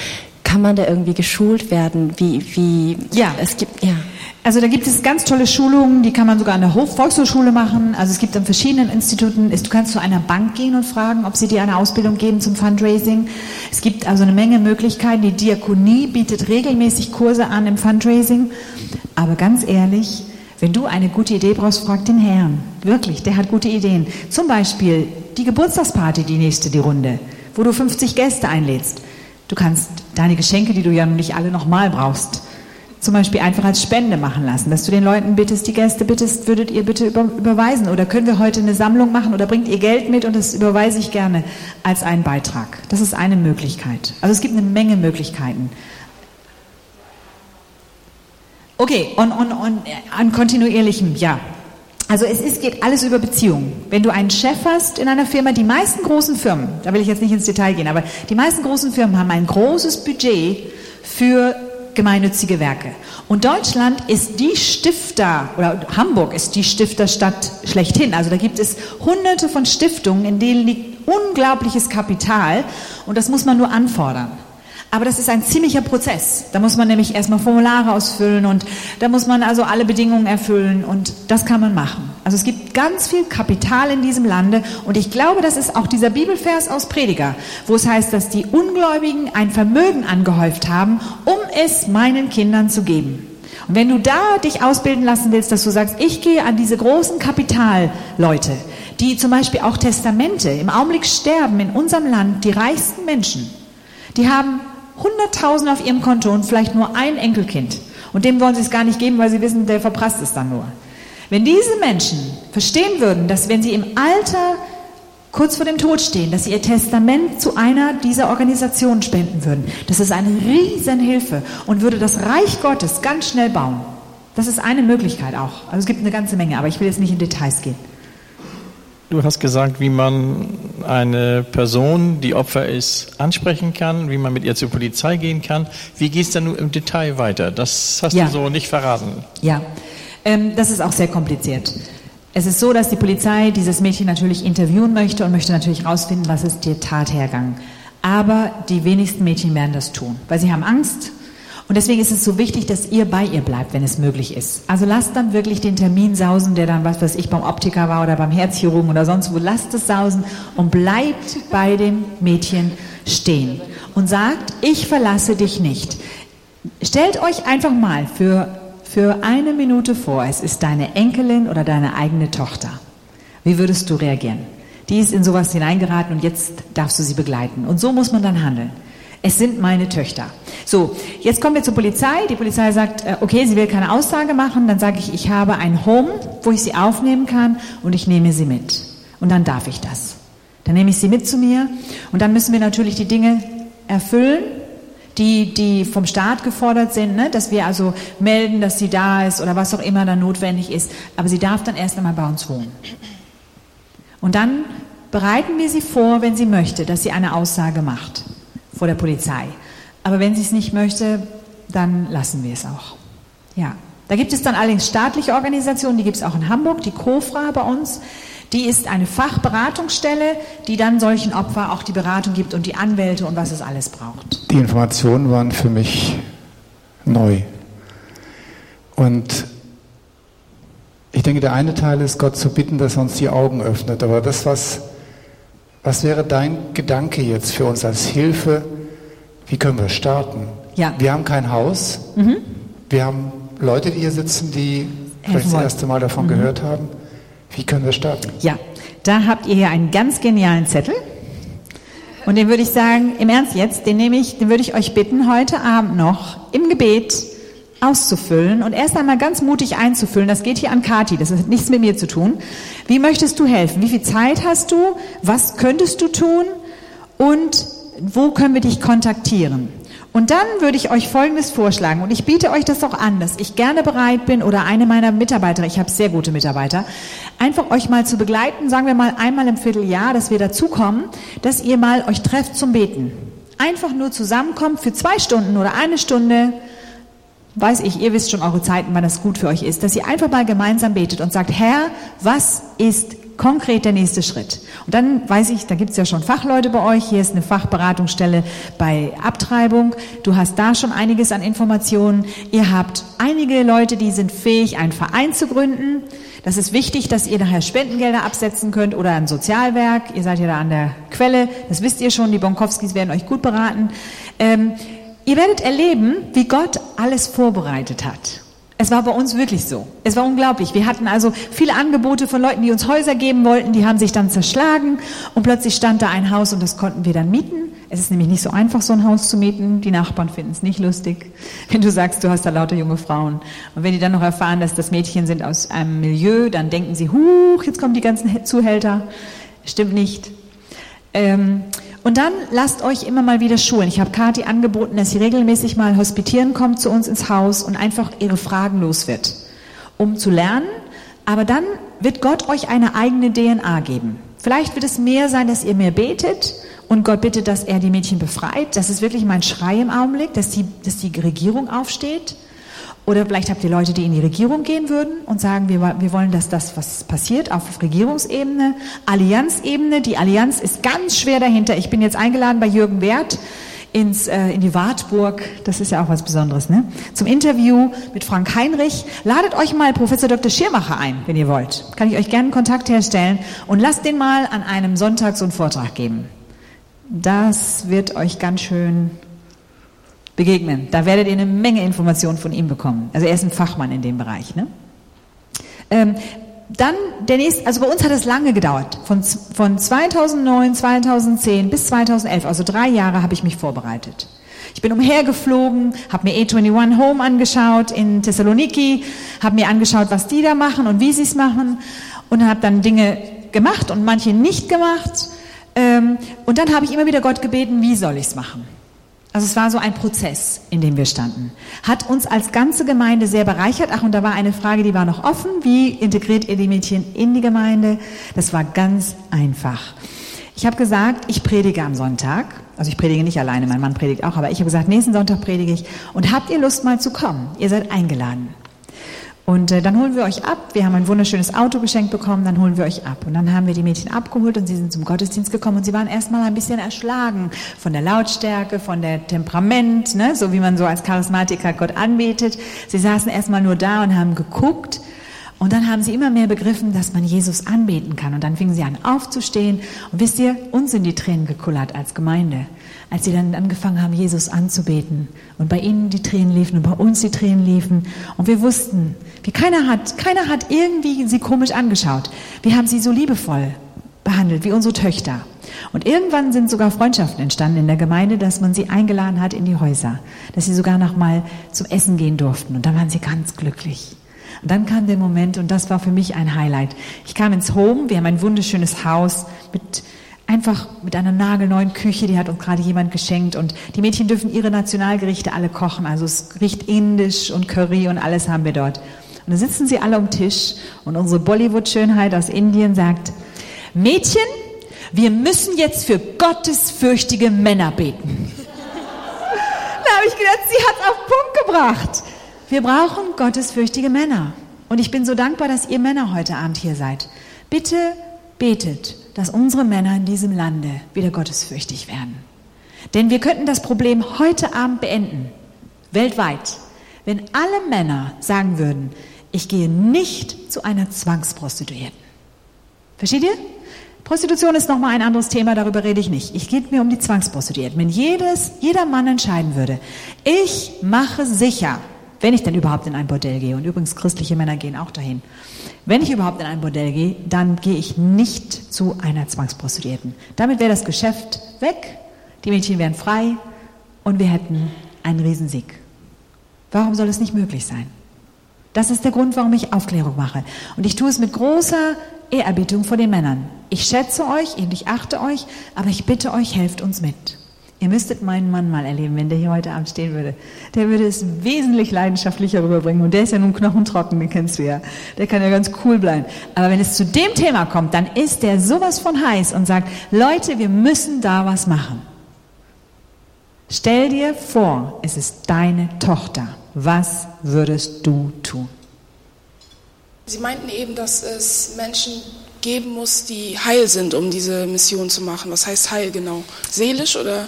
kann man da irgendwie geschult werden? Wie, wie, ja. es gibt, ja. Also da gibt es ganz tolle Schulungen, die kann man sogar an der Volkshochschule machen. Also es gibt an verschiedenen Instituten, du kannst zu einer Bank gehen und fragen, ob sie dir eine Ausbildung geben zum Fundraising. Es gibt also eine Menge Möglichkeiten. Die Diakonie bietet regelmäßig Kurse an im Fundraising. Aber ganz ehrlich, wenn du eine gute Idee brauchst, frag den Herrn. Wirklich, der hat gute Ideen. Zum Beispiel die Geburtstagsparty, die nächste, die Runde, wo du 50 Gäste einlädst. Du kannst deine Geschenke, die du ja nicht alle nochmal brauchst, zum Beispiel einfach als Spende machen lassen, dass du den Leuten bittest, die Gäste bittest, würdet ihr bitte über, überweisen oder können wir heute eine Sammlung machen oder bringt ihr Geld mit und das überweise ich gerne als einen Beitrag. Das ist eine Möglichkeit. Also es gibt eine Menge Möglichkeiten. Okay, und, und, und an kontinuierlichem, ja. Also es ist, geht alles über Beziehungen. Wenn du einen Chef hast in einer Firma, die meisten großen Firmen, da will ich jetzt nicht ins Detail gehen, aber die meisten großen Firmen haben ein großes Budget für gemeinnützige Werke. Und Deutschland ist die Stifter, oder Hamburg ist die Stifterstadt schlechthin. Also da gibt es hunderte von Stiftungen, in denen liegt unglaubliches Kapital und das muss man nur anfordern. Aber das ist ein ziemlicher Prozess. Da muss man nämlich erstmal Formulare ausfüllen und da muss man also alle Bedingungen erfüllen und das kann man machen. Also es gibt ganz viel Kapital in diesem Lande und ich glaube, das ist auch dieser Bibelvers aus Prediger, wo es heißt, dass die Ungläubigen ein Vermögen angehäuft haben, um es meinen Kindern zu geben. Und wenn du da dich ausbilden lassen willst, dass du sagst, ich gehe an diese großen Kapitalleute, die zum Beispiel auch Testamente im Augenblick sterben in unserem Land, die reichsten Menschen, die haben 100.000 auf ihrem Konto und vielleicht nur ein Enkelkind. Und dem wollen sie es gar nicht geben, weil sie wissen, der verprasst es dann nur. Wenn diese Menschen verstehen würden, dass wenn sie im Alter kurz vor dem Tod stehen, dass sie ihr Testament zu einer dieser Organisationen spenden würden, das ist eine Riesenhilfe und würde das Reich Gottes ganz schnell bauen. Das ist eine Möglichkeit auch. Also es gibt eine ganze Menge, aber ich will jetzt nicht in Details gehen. Du hast gesagt, wie man eine Person, die Opfer ist, ansprechen kann, wie man mit ihr zur Polizei gehen kann. Wie geht es dann nun im Detail weiter? Das hast ja. du so nicht verraten. Ja, ähm, das ist auch sehr kompliziert. Es ist so, dass die Polizei dieses Mädchen natürlich interviewen möchte und möchte natürlich herausfinden, was ist ihr Tathergang. Aber die wenigsten Mädchen werden das tun, weil sie haben Angst und deswegen ist es so wichtig, dass ihr bei ihr bleibt, wenn es möglich ist. Also lasst dann wirklich den Termin sausen, der dann, was weiß ich, beim Optiker war oder beim Herzchirurgen oder sonst wo. Lasst es sausen und bleibt bei dem Mädchen stehen und sagt, ich verlasse dich nicht. Stellt euch einfach mal für, für eine Minute vor, es ist deine Enkelin oder deine eigene Tochter. Wie würdest du reagieren? Die ist in sowas hineingeraten und jetzt darfst du sie begleiten. Und so muss man dann handeln. Es sind meine Töchter. So, jetzt kommen wir zur Polizei. Die Polizei sagt, äh, okay, sie will keine Aussage machen. Dann sage ich, ich habe ein Home wo ich sie aufnehmen kann und ich nehme sie mit. Und dann darf ich das. Dann nehme ich sie mit zu mir und dann müssen wir natürlich die Dinge erfüllen, die, die vom Staat gefordert sind, ne? dass wir also melden, dass sie da ist oder was auch immer dann notwendig ist. Aber sie darf dann erst einmal bei uns wohnen. Und dann bereiten wir sie vor, wenn sie möchte, dass sie eine Aussage macht vor der Polizei. Aber wenn sie es nicht möchte, dann lassen wir es auch. Ja. Da gibt es dann allerdings staatliche Organisationen, die gibt es auch in Hamburg, die COFRA bei uns. Die ist eine Fachberatungsstelle, die dann solchen Opfern auch die Beratung gibt und die Anwälte und was es alles braucht. Die Informationen waren für mich neu. Und ich denke, der eine Teil ist, Gott zu bitten, dass er uns die Augen öffnet. Aber das, was, was wäre dein Gedanke jetzt für uns als Hilfe? Wie können wir starten? Ja. Wir haben kein Haus. Mhm. Wir haben Leute, die hier sitzen, die vielleicht das erste Mal davon Mhm. gehört haben. Wie können wir starten? Ja, da habt ihr hier einen ganz genialen Zettel. Und den würde ich sagen, im Ernst jetzt, den nehme ich, den würde ich euch bitten, heute Abend noch im Gebet auszufüllen und erst einmal ganz mutig einzufüllen. Das geht hier an Kati, das hat nichts mit mir zu tun. Wie möchtest du helfen? Wie viel Zeit hast du? Was könntest du tun? Und wo können wir dich kontaktieren? Und dann würde ich euch Folgendes vorschlagen, und ich biete euch das auch an, dass ich gerne bereit bin oder eine meiner Mitarbeiter, ich habe sehr gute Mitarbeiter, einfach euch mal zu begleiten, sagen wir mal einmal im Vierteljahr, dass wir dazukommen, dass ihr mal euch trefft zum Beten. Einfach nur zusammenkommt für zwei Stunden oder eine Stunde, weiß ich, ihr wisst schon eure Zeiten, wann das gut für euch ist, dass ihr einfach mal gemeinsam betet und sagt, Herr, was ist konkret der nächste Schritt? Und dann weiß ich, da gibt's ja schon Fachleute bei euch, hier ist eine Fachberatungsstelle bei Abtreibung, du hast da schon einiges an Informationen, ihr habt einige Leute, die sind fähig, einen Verein zu gründen. Das ist wichtig, dass ihr nachher Spendengelder absetzen könnt oder ein Sozialwerk. Ihr seid ja da an der Quelle, das wisst ihr schon, die Bonkowskis werden euch gut beraten. Ähm, Ihr werdet erleben, wie Gott alles vorbereitet hat. Es war bei uns wirklich so. Es war unglaublich. Wir hatten also viele Angebote von Leuten, die uns Häuser geben wollten, die haben sich dann zerschlagen und plötzlich stand da ein Haus und das konnten wir dann mieten. Es ist nämlich nicht so einfach, so ein Haus zu mieten. Die Nachbarn finden es nicht lustig, wenn du sagst, du hast da lauter junge Frauen. Und wenn die dann noch erfahren, dass das Mädchen sind aus einem Milieu, dann denken sie, huch, jetzt kommen die ganzen Zuhälter. Stimmt nicht. Ähm, und dann lasst euch immer mal wieder schulen. Ich habe Kathi angeboten, dass sie regelmäßig mal hospitieren kommt zu uns ins Haus und einfach ihre Fragen los wird, um zu lernen. Aber dann wird Gott euch eine eigene DNA geben. Vielleicht wird es mehr sein, dass ihr mehr betet und Gott bittet, dass er die Mädchen befreit. Das ist wirklich mein Schrei im Augenblick, dass die, dass die Regierung aufsteht. Oder vielleicht habt ihr Leute, die in die Regierung gehen würden und sagen, wir, wir wollen, dass das, was passiert, auf Regierungsebene, Allianzebene. Die Allianz ist ganz schwer dahinter. Ich bin jetzt eingeladen bei Jürgen Wert ins, äh, in die Wartburg. Das ist ja auch was Besonderes, ne? Zum Interview mit Frank Heinrich. Ladet euch mal Professor Dr. Schirmacher ein, wenn ihr wollt. Kann ich euch gerne Kontakt herstellen und lasst den mal an einem Sonntag so einen Vortrag geben. Das wird euch ganz schön begegnen. Da werdet ihr eine Menge Informationen von ihm bekommen. Also er ist ein Fachmann in dem Bereich. Ne? Ähm, dann der nächste, also bei uns hat es lange gedauert. Von, von 2009, 2010 bis 2011, also drei Jahre habe ich mich vorbereitet. Ich bin umhergeflogen, habe mir A21 Home angeschaut in Thessaloniki, habe mir angeschaut, was die da machen und wie sie es machen und habe dann Dinge gemacht und manche nicht gemacht. Ähm, und dann habe ich immer wieder Gott gebeten, wie soll ich es machen? Also es war so ein Prozess, in dem wir standen. Hat uns als ganze Gemeinde sehr bereichert. Ach, und da war eine Frage, die war noch offen. Wie integriert ihr die Mädchen in die Gemeinde? Das war ganz einfach. Ich habe gesagt, ich predige am Sonntag. Also ich predige nicht alleine, mein Mann predigt auch, aber ich habe gesagt, nächsten Sonntag predige ich. Und habt ihr Lust mal zu kommen? Ihr seid eingeladen. Und äh, dann holen wir euch ab. Wir haben ein wunderschönes Auto geschenkt bekommen, dann holen wir euch ab. Und dann haben wir die Mädchen abgeholt und sie sind zum Gottesdienst gekommen und sie waren erstmal ein bisschen erschlagen von der Lautstärke, von der Temperament, ne? so wie man so als Charismatiker Gott anbetet. Sie saßen erstmal nur da und haben geguckt. Und dann haben sie immer mehr begriffen, dass man Jesus anbeten kann. Und dann fingen sie an aufzustehen. Und wisst ihr, uns sind die Tränen gekullert als Gemeinde, als sie dann angefangen haben, Jesus anzubeten. Und bei ihnen die Tränen liefen und bei uns die Tränen liefen. Und wir wussten, wie keiner hat, keiner hat irgendwie sie komisch angeschaut. Wir haben sie so liebevoll behandelt, wie unsere Töchter. Und irgendwann sind sogar Freundschaften entstanden in der Gemeinde, dass man sie eingeladen hat in die Häuser, dass sie sogar noch mal zum Essen gehen durften. Und da waren sie ganz glücklich. Und dann kam der Moment und das war für mich ein Highlight. Ich kam ins Home, wir haben ein wunderschönes Haus mit einfach mit einer nagelneuen Küche, die hat uns gerade jemand geschenkt und die Mädchen dürfen ihre Nationalgerichte alle kochen, also es riecht indisch und Curry und alles haben wir dort. Und dann sitzen sie alle am Tisch und unsere Bollywood-Schönheit aus Indien sagt, Mädchen, wir müssen jetzt für gottesfürchtige Männer beten. da habe ich gedacht, sie hat auf Punkt gebracht. Wir brauchen gottesfürchtige Männer. Und ich bin so dankbar, dass ihr Männer heute Abend hier seid. Bitte betet, dass unsere Männer in diesem Lande wieder gottesfürchtig werden. Denn wir könnten das Problem heute Abend beenden, weltweit, wenn alle Männer sagen würden, ich gehe nicht zu einer Zwangsprostituierten. Versteht ihr? Prostitution ist nochmal ein anderes Thema, darüber rede ich nicht. Ich geht mir um die Zwangsprostituierten. Wenn jedes, jeder Mann entscheiden würde, ich mache sicher, wenn ich denn überhaupt in ein Bordell gehe, und übrigens christliche Männer gehen auch dahin, wenn ich überhaupt in ein Bordell gehe, dann gehe ich nicht zu einer Zwangsprostituierten. Damit wäre das Geschäft weg, die Mädchen wären frei und wir hätten einen Riesensieg. Warum soll es nicht möglich sein? Das ist der Grund, warum ich Aufklärung mache. Und ich tue es mit großer Ehrerbietung vor den Männern. Ich schätze euch und ich achte euch, aber ich bitte euch, helft uns mit. Ihr müsstet meinen Mann mal erleben, wenn der hier heute Abend stehen würde. Der würde es wesentlich leidenschaftlicher rüberbringen. Und der ist ja nun knochentrocken, den kennst du ja. Der kann ja ganz cool bleiben. Aber wenn es zu dem Thema kommt, dann ist der sowas von heiß und sagt, Leute, wir müssen da was machen. Stell dir vor, es ist deine Tochter. Was würdest du tun? Sie meinten eben, dass es Menschen geben muss, die heil sind, um diese Mission zu machen. Was heißt heil genau? Seelisch oder?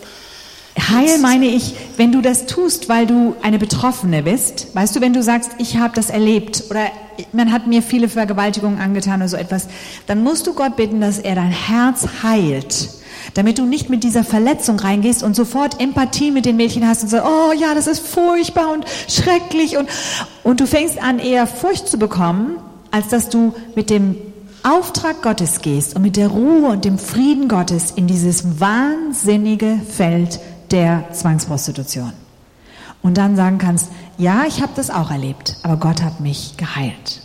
Heil meine ich, wenn du das tust, weil du eine Betroffene bist. Weißt du, wenn du sagst, ich habe das erlebt oder man hat mir viele Vergewaltigungen angetan oder so etwas, dann musst du Gott bitten, dass er dein Herz heilt damit du nicht mit dieser Verletzung reingehst und sofort Empathie mit den Mädchen hast und sagst, oh ja, das ist furchtbar und schrecklich und, und du fängst an eher Furcht zu bekommen, als dass du mit dem Auftrag Gottes gehst und mit der Ruhe und dem Frieden Gottes in dieses wahnsinnige Feld der Zwangsprostitution. Und dann sagen kannst, ja, ich habe das auch erlebt, aber Gott hat mich geheilt.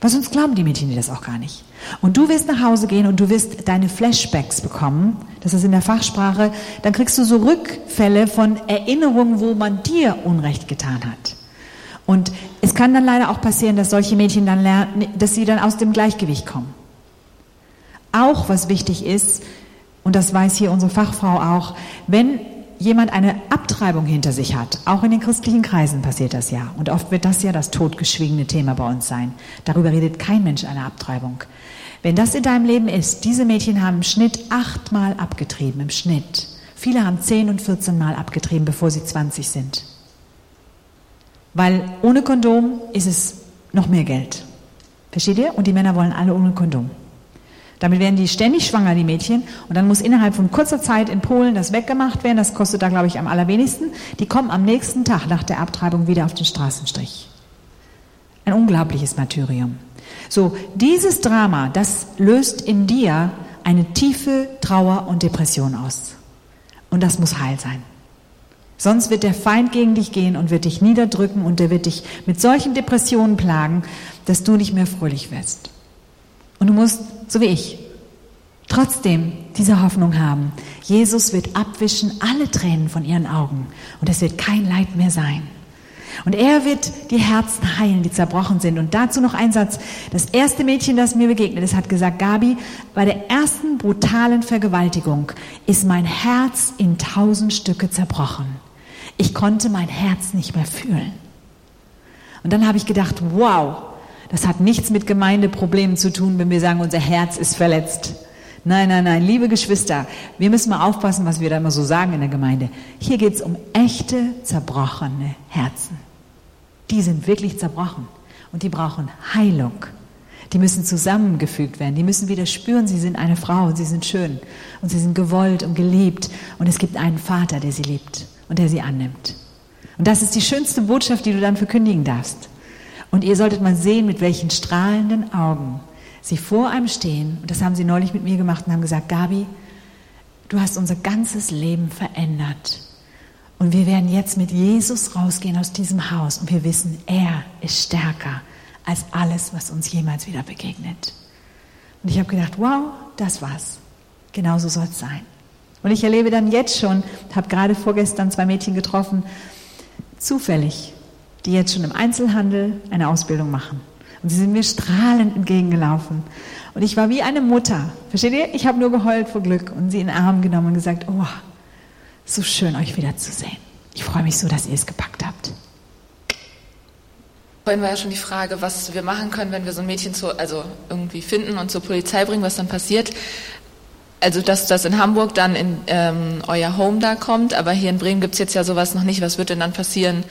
Was sonst glauben die Mädchen dir das auch gar nicht. Und du wirst nach Hause gehen und du wirst deine Flashbacks bekommen. Das ist in der Fachsprache. Dann kriegst du so Rückfälle von Erinnerungen, wo man dir Unrecht getan hat. Und es kann dann leider auch passieren, dass solche Mädchen dann lernen, dass sie dann aus dem Gleichgewicht kommen. Auch was wichtig ist, und das weiß hier unsere Fachfrau auch, wenn jemand eine Abtreibung hinter sich hat, auch in den christlichen Kreisen passiert das ja, und oft wird das ja das totgeschwiegene Thema bei uns sein. Darüber redet kein Mensch eine Abtreibung. Wenn das in deinem Leben ist, diese Mädchen haben im Schnitt achtmal abgetrieben, im Schnitt. Viele haben zehn und 14 Mal abgetrieben, bevor sie 20 sind. Weil ohne Kondom ist es noch mehr Geld. Versteht ihr? Und die Männer wollen alle ohne Kondom. Damit werden die ständig schwanger, die Mädchen. Und dann muss innerhalb von kurzer Zeit in Polen das weggemacht werden. Das kostet da, glaube ich, am allerwenigsten. Die kommen am nächsten Tag nach der Abtreibung wieder auf den Straßenstrich. Ein unglaubliches Martyrium. So, dieses Drama, das löst in dir eine tiefe Trauer und Depression aus. Und das muss heil sein. Sonst wird der Feind gegen dich gehen und wird dich niederdrücken und er wird dich mit solchen Depressionen plagen, dass du nicht mehr fröhlich wirst. Und du musst, so wie ich, trotzdem diese Hoffnung haben. Jesus wird abwischen alle Tränen von ihren Augen und es wird kein Leid mehr sein. Und er wird die Herzen heilen, die zerbrochen sind. Und dazu noch ein Satz. Das erste Mädchen, das mir begegnet ist, hat gesagt, Gabi, bei der ersten brutalen Vergewaltigung ist mein Herz in tausend Stücke zerbrochen. Ich konnte mein Herz nicht mehr fühlen. Und dann habe ich gedacht, wow, das hat nichts mit Gemeindeproblemen zu tun, wenn wir sagen, unser Herz ist verletzt. Nein, nein, nein, liebe Geschwister, wir müssen mal aufpassen, was wir da immer so sagen in der Gemeinde. Hier geht es um echte, zerbrochene Herzen. Die sind wirklich zerbrochen und die brauchen Heilung. Die müssen zusammengefügt werden. Die müssen wieder spüren, sie sind eine Frau und sie sind schön und sie sind gewollt und geliebt und es gibt einen Vater, der sie liebt und der sie annimmt. Und das ist die schönste Botschaft, die du dann verkündigen darfst. Und ihr solltet mal sehen, mit welchen strahlenden Augen sie vor einem stehen. Und das haben sie neulich mit mir gemacht und haben gesagt, Gabi, du hast unser ganzes Leben verändert. Und wir werden jetzt mit Jesus rausgehen aus diesem Haus und wir wissen, er ist stärker als alles, was uns jemals wieder begegnet. Und ich habe gedacht, wow, das war's. Genauso soll es sein. Und ich erlebe dann jetzt schon, habe gerade vorgestern zwei Mädchen getroffen, zufällig, die jetzt schon im Einzelhandel eine Ausbildung machen. Und sie sind mir strahlend entgegengelaufen. Und ich war wie eine Mutter. Versteht ihr? Ich habe nur geheult vor Glück und sie in den Arm genommen und gesagt, oh, so schön euch wiederzusehen. Ich freue mich so, dass ihr es gepackt habt. Vorhin war ja schon die Frage, was wir machen können, wenn wir so ein Mädchen zu, also irgendwie finden und zur Polizei bringen, was dann passiert. Also, dass das in Hamburg dann in ähm, euer Home da kommt, aber hier in Bremen gibt es jetzt ja sowas noch nicht. Was wird denn dann passieren?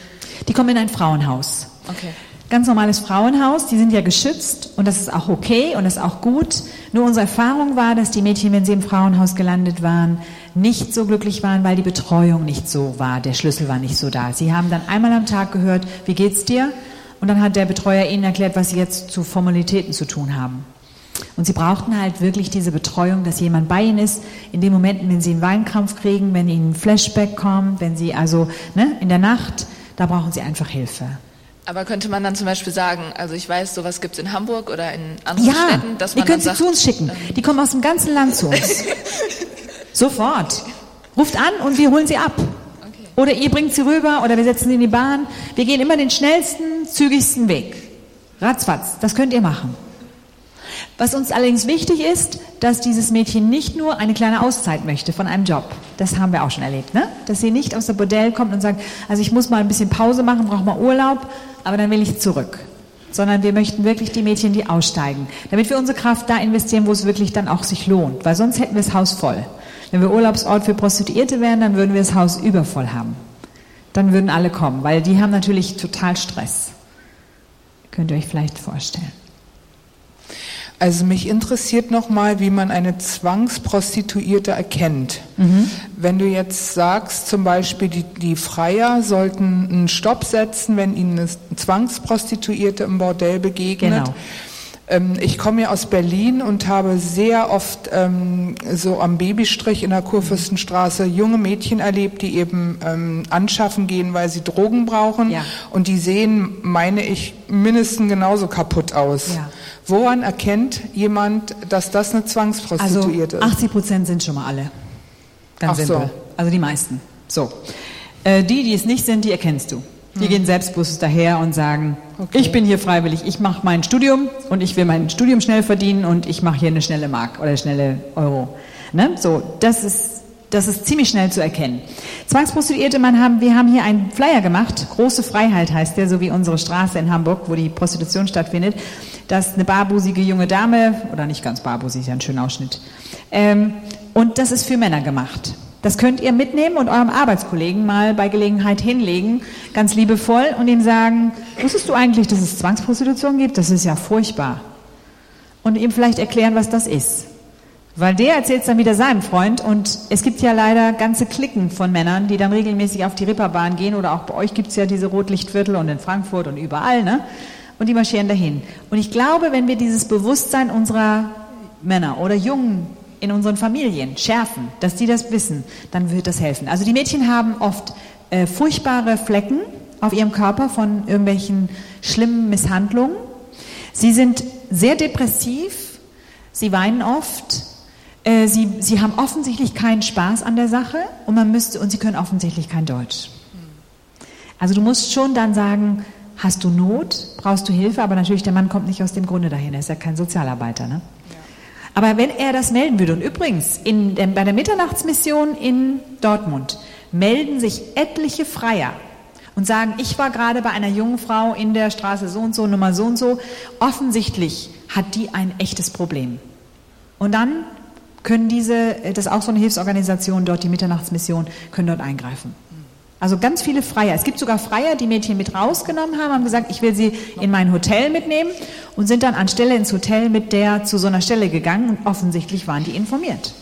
Die kommen in ein Frauenhaus. Okay. Ganz normales Frauenhaus, die sind ja geschützt und das ist auch okay und das ist auch gut. Nur unsere Erfahrung war, dass die Mädchen, wenn sie im Frauenhaus gelandet waren, nicht so glücklich waren, weil die Betreuung nicht so war, der Schlüssel war nicht so da. Sie haben dann einmal am Tag gehört, wie geht's dir? Und dann hat der Betreuer ihnen erklärt, was sie jetzt zu Formalitäten zu tun haben. Und sie brauchten halt wirklich diese Betreuung, dass jemand bei ihnen ist, in den Momenten, wenn sie einen Weinkrampf kriegen, wenn ihnen ein Flashback kommt, wenn sie also ne, in der Nacht, da brauchen sie einfach Hilfe. Aber könnte man dann zum Beispiel sagen, also ich weiß, sowas gibt es in Hamburg oder in anderen ja, Städten, dass man könnt sie dann sagt, zu uns schicken. Die kommen aus dem ganzen Land zu uns. Sofort. Ruft an und wir holen sie ab. Oder ihr bringt sie rüber oder wir setzen sie in die Bahn. Wir gehen immer den schnellsten, zügigsten Weg. Ratzfatz, das könnt ihr machen. Was uns allerdings wichtig ist, dass dieses Mädchen nicht nur eine kleine Auszeit möchte von einem Job. Das haben wir auch schon erlebt, ne? Dass sie nicht aus der Bordell kommt und sagt, also ich muss mal ein bisschen Pause machen, brauche mal Urlaub, aber dann will ich zurück. Sondern wir möchten wirklich die Mädchen, die aussteigen. Damit wir unsere Kraft da investieren, wo es wirklich dann auch sich lohnt. Weil sonst hätten wir das Haus voll. Wenn wir Urlaubsort für Prostituierte wären, dann würden wir das Haus übervoll haben. Dann würden alle kommen, weil die haben natürlich total Stress. Könnt ihr euch vielleicht vorstellen. Also mich interessiert nochmal, wie man eine Zwangsprostituierte erkennt. Mhm. Wenn du jetzt sagst, zum Beispiel, die, die Freier sollten einen Stopp setzen, wenn ihnen eine Zwangsprostituierte im Bordell begegnet. Genau. Ähm, ich komme ja aus Berlin und habe sehr oft ähm, so am Babystrich in der Kurfürstenstraße junge Mädchen erlebt, die eben ähm, anschaffen gehen, weil sie Drogen brauchen. Ja. Und die sehen, meine ich, mindestens genauso kaputt aus. Ja. Woran erkennt jemand, dass das eine Zwangsprostituierte Also ist? 80 Prozent sind schon mal alle. Ganz Ach so. simpel. Also die meisten. So. Äh, die, die es nicht sind, die erkennst du. Die gehen selbstbewusst daher und sagen, Okay. ich bin hier freiwillig, ich mache mein Studium und ich will mein Studium schnell verdienen und ich mache hier eine schnelle Mark oder schnelle Euro. Ne? So, das ist, das ist ziemlich schnell zu erkennen. Zwangsprostituierte, man haben, wir haben hier einen Flyer gemacht, Große Freiheit heißt der, so wie unsere Straße in Hamburg, wo die Prostitution stattfindet, dass eine barbusige junge Dame, oder nicht ganz barbusig, ist ja ein schöner Ausschnitt, ähm, und das ist für Männer gemacht. Das könnt ihr mitnehmen und eurem Arbeitskollegen mal bei Gelegenheit hinlegen, ganz liebevoll, und ihm sagen, wusstest du eigentlich, dass es Zwangsprostitution gibt? Das ist ja furchtbar. Und ihm vielleicht erklären, was das ist. Weil der erzählt es dann wieder seinem Freund und es gibt ja leider ganze Klicken von Männern, die dann regelmäßig auf die Ripperbahn gehen oder auch bei euch gibt es ja diese Rotlichtviertel und in Frankfurt und überall, ne? Und die marschieren dahin. Und ich glaube, wenn wir dieses Bewusstsein unserer Männer oder Jungen in unseren Familien schärfen, dass die das wissen, dann wird das helfen. Also die Mädchen haben oft äh, furchtbare Flecken auf ihrem Körper von irgendwelchen schlimmen Misshandlungen. Sie sind sehr depressiv, sie weinen oft, äh, sie, sie haben offensichtlich keinen Spaß an der Sache und man müsste und sie können offensichtlich kein Deutsch. Also du musst schon dann sagen, hast du Not, brauchst du Hilfe, aber natürlich der Mann kommt nicht aus dem Grunde dahin, er ist ja kein Sozialarbeiter. Ne? Aber wenn er das melden würde, und übrigens, in, bei der Mitternachtsmission in Dortmund melden sich etliche Freier und sagen, ich war gerade bei einer jungen Frau in der Straße so und so, Nummer so und so, offensichtlich hat die ein echtes Problem. Und dann können diese, das ist auch so eine Hilfsorganisation dort, die Mitternachtsmission, können dort eingreifen. Also ganz viele Freier. Es gibt sogar Freier, die Mädchen mit rausgenommen haben, haben gesagt, ich will sie in mein Hotel mitnehmen und sind dann anstelle ins Hotel mit der zu so einer Stelle gegangen und offensichtlich waren die informiert.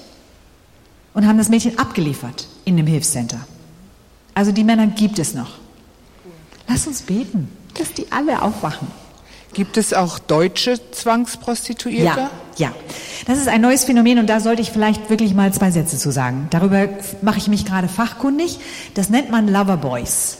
Und haben das Mädchen abgeliefert in dem Hilfscenter. Also die Männer gibt es noch. Lass uns beten, dass die alle aufwachen. Gibt es auch deutsche Zwangsprostituierte? Ja, ja. Das ist ein neues Phänomen und da sollte ich vielleicht wirklich mal zwei Sätze zu sagen. Darüber mache ich mich gerade fachkundig. Das nennt man Loverboys.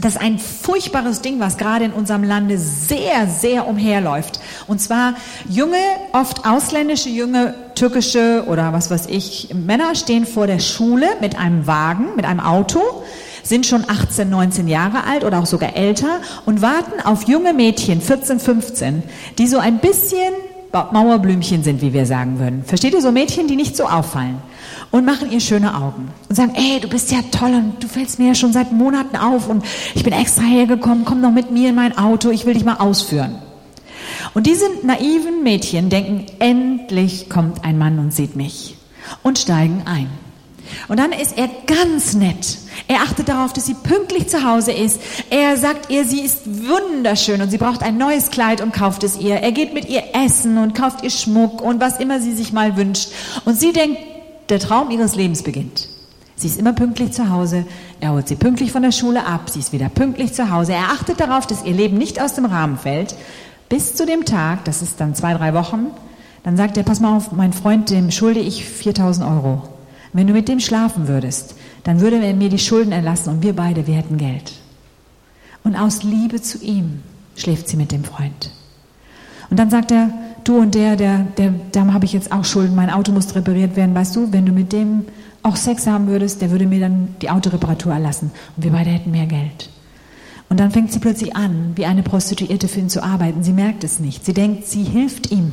Das ist ein furchtbares Ding, was gerade in unserem Lande sehr, sehr umherläuft. Und zwar junge, oft ausländische, junge, türkische oder was weiß ich, Männer stehen vor der Schule mit einem Wagen, mit einem Auto, sind schon 18, 19 Jahre alt oder auch sogar älter und warten auf junge Mädchen, 14, 15, die so ein bisschen Mauerblümchen sind, wie wir sagen würden. Versteht ihr so Mädchen, die nicht so auffallen? und machen ihr schöne Augen und sagen, ey, du bist ja toll und du fällst mir ja schon seit Monaten auf und ich bin extra hergekommen, komm doch mit mir in mein Auto, ich will dich mal ausführen. Und diese naiven Mädchen denken, endlich kommt ein Mann und sieht mich und steigen ein. Und dann ist er ganz nett. Er achtet darauf, dass sie pünktlich zu Hause ist. Er sagt ihr, sie ist wunderschön und sie braucht ein neues Kleid und kauft es ihr. Er geht mit ihr essen und kauft ihr Schmuck und was immer sie sich mal wünscht. Und sie denkt, der Traum ihres Lebens beginnt. Sie ist immer pünktlich zu Hause, er holt sie pünktlich von der Schule ab, sie ist wieder pünktlich zu Hause, er achtet darauf, dass ihr Leben nicht aus dem Rahmen fällt, bis zu dem Tag, das ist dann zwei, drei Wochen, dann sagt er, pass mal auf, mein Freund, dem schulde ich 4000 Euro. Wenn du mit dem schlafen würdest, dann würde er mir die Schulden erlassen und wir beide, wir hätten Geld. Und aus Liebe zu ihm schläft sie mit dem Freund. Und dann sagt er, du und der, der, der, da habe ich jetzt auch Schulden, mein Auto muss repariert werden, weißt du, wenn du mit dem auch Sex haben würdest, der würde mir dann die Autoreparatur erlassen und wir beide hätten mehr Geld. Und dann fängt sie plötzlich an, wie eine Prostituierte für ihn zu arbeiten. Sie merkt es nicht. Sie denkt, sie hilft ihm.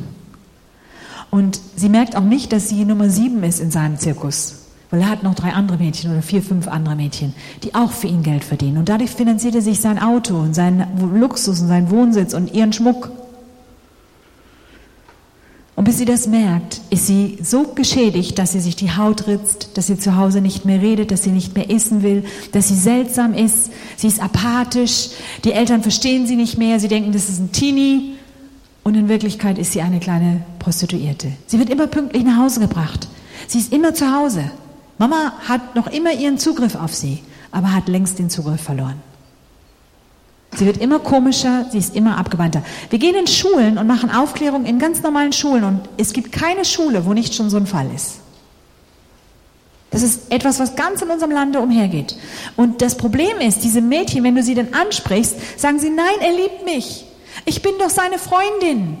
Und sie merkt auch nicht, dass sie Nummer sieben ist in seinem Zirkus. Weil er hat noch drei andere Mädchen oder vier, fünf andere Mädchen, die auch für ihn Geld verdienen. Und dadurch finanziert er sich sein Auto und seinen Luxus und seinen Wohnsitz und ihren Schmuck. Und bis sie das merkt, ist sie so geschädigt, dass sie sich die Haut ritzt, dass sie zu Hause nicht mehr redet, dass sie nicht mehr essen will, dass sie seltsam ist, sie ist apathisch, die Eltern verstehen sie nicht mehr, sie denken, das ist ein Teenie und in Wirklichkeit ist sie eine kleine Prostituierte. Sie wird immer pünktlich nach Hause gebracht. Sie ist immer zu Hause. Mama hat noch immer ihren Zugriff auf sie, aber hat längst den Zugriff verloren. Sie wird immer komischer, sie ist immer abgewandter. Wir gehen in Schulen und machen Aufklärung in ganz normalen Schulen und es gibt keine Schule, wo nicht schon so ein Fall ist. Das ist etwas, was ganz in unserem Lande umhergeht. Und das Problem ist, diese Mädchen, wenn du sie dann ansprichst, sagen sie, nein, er liebt mich. Ich bin doch seine Freundin.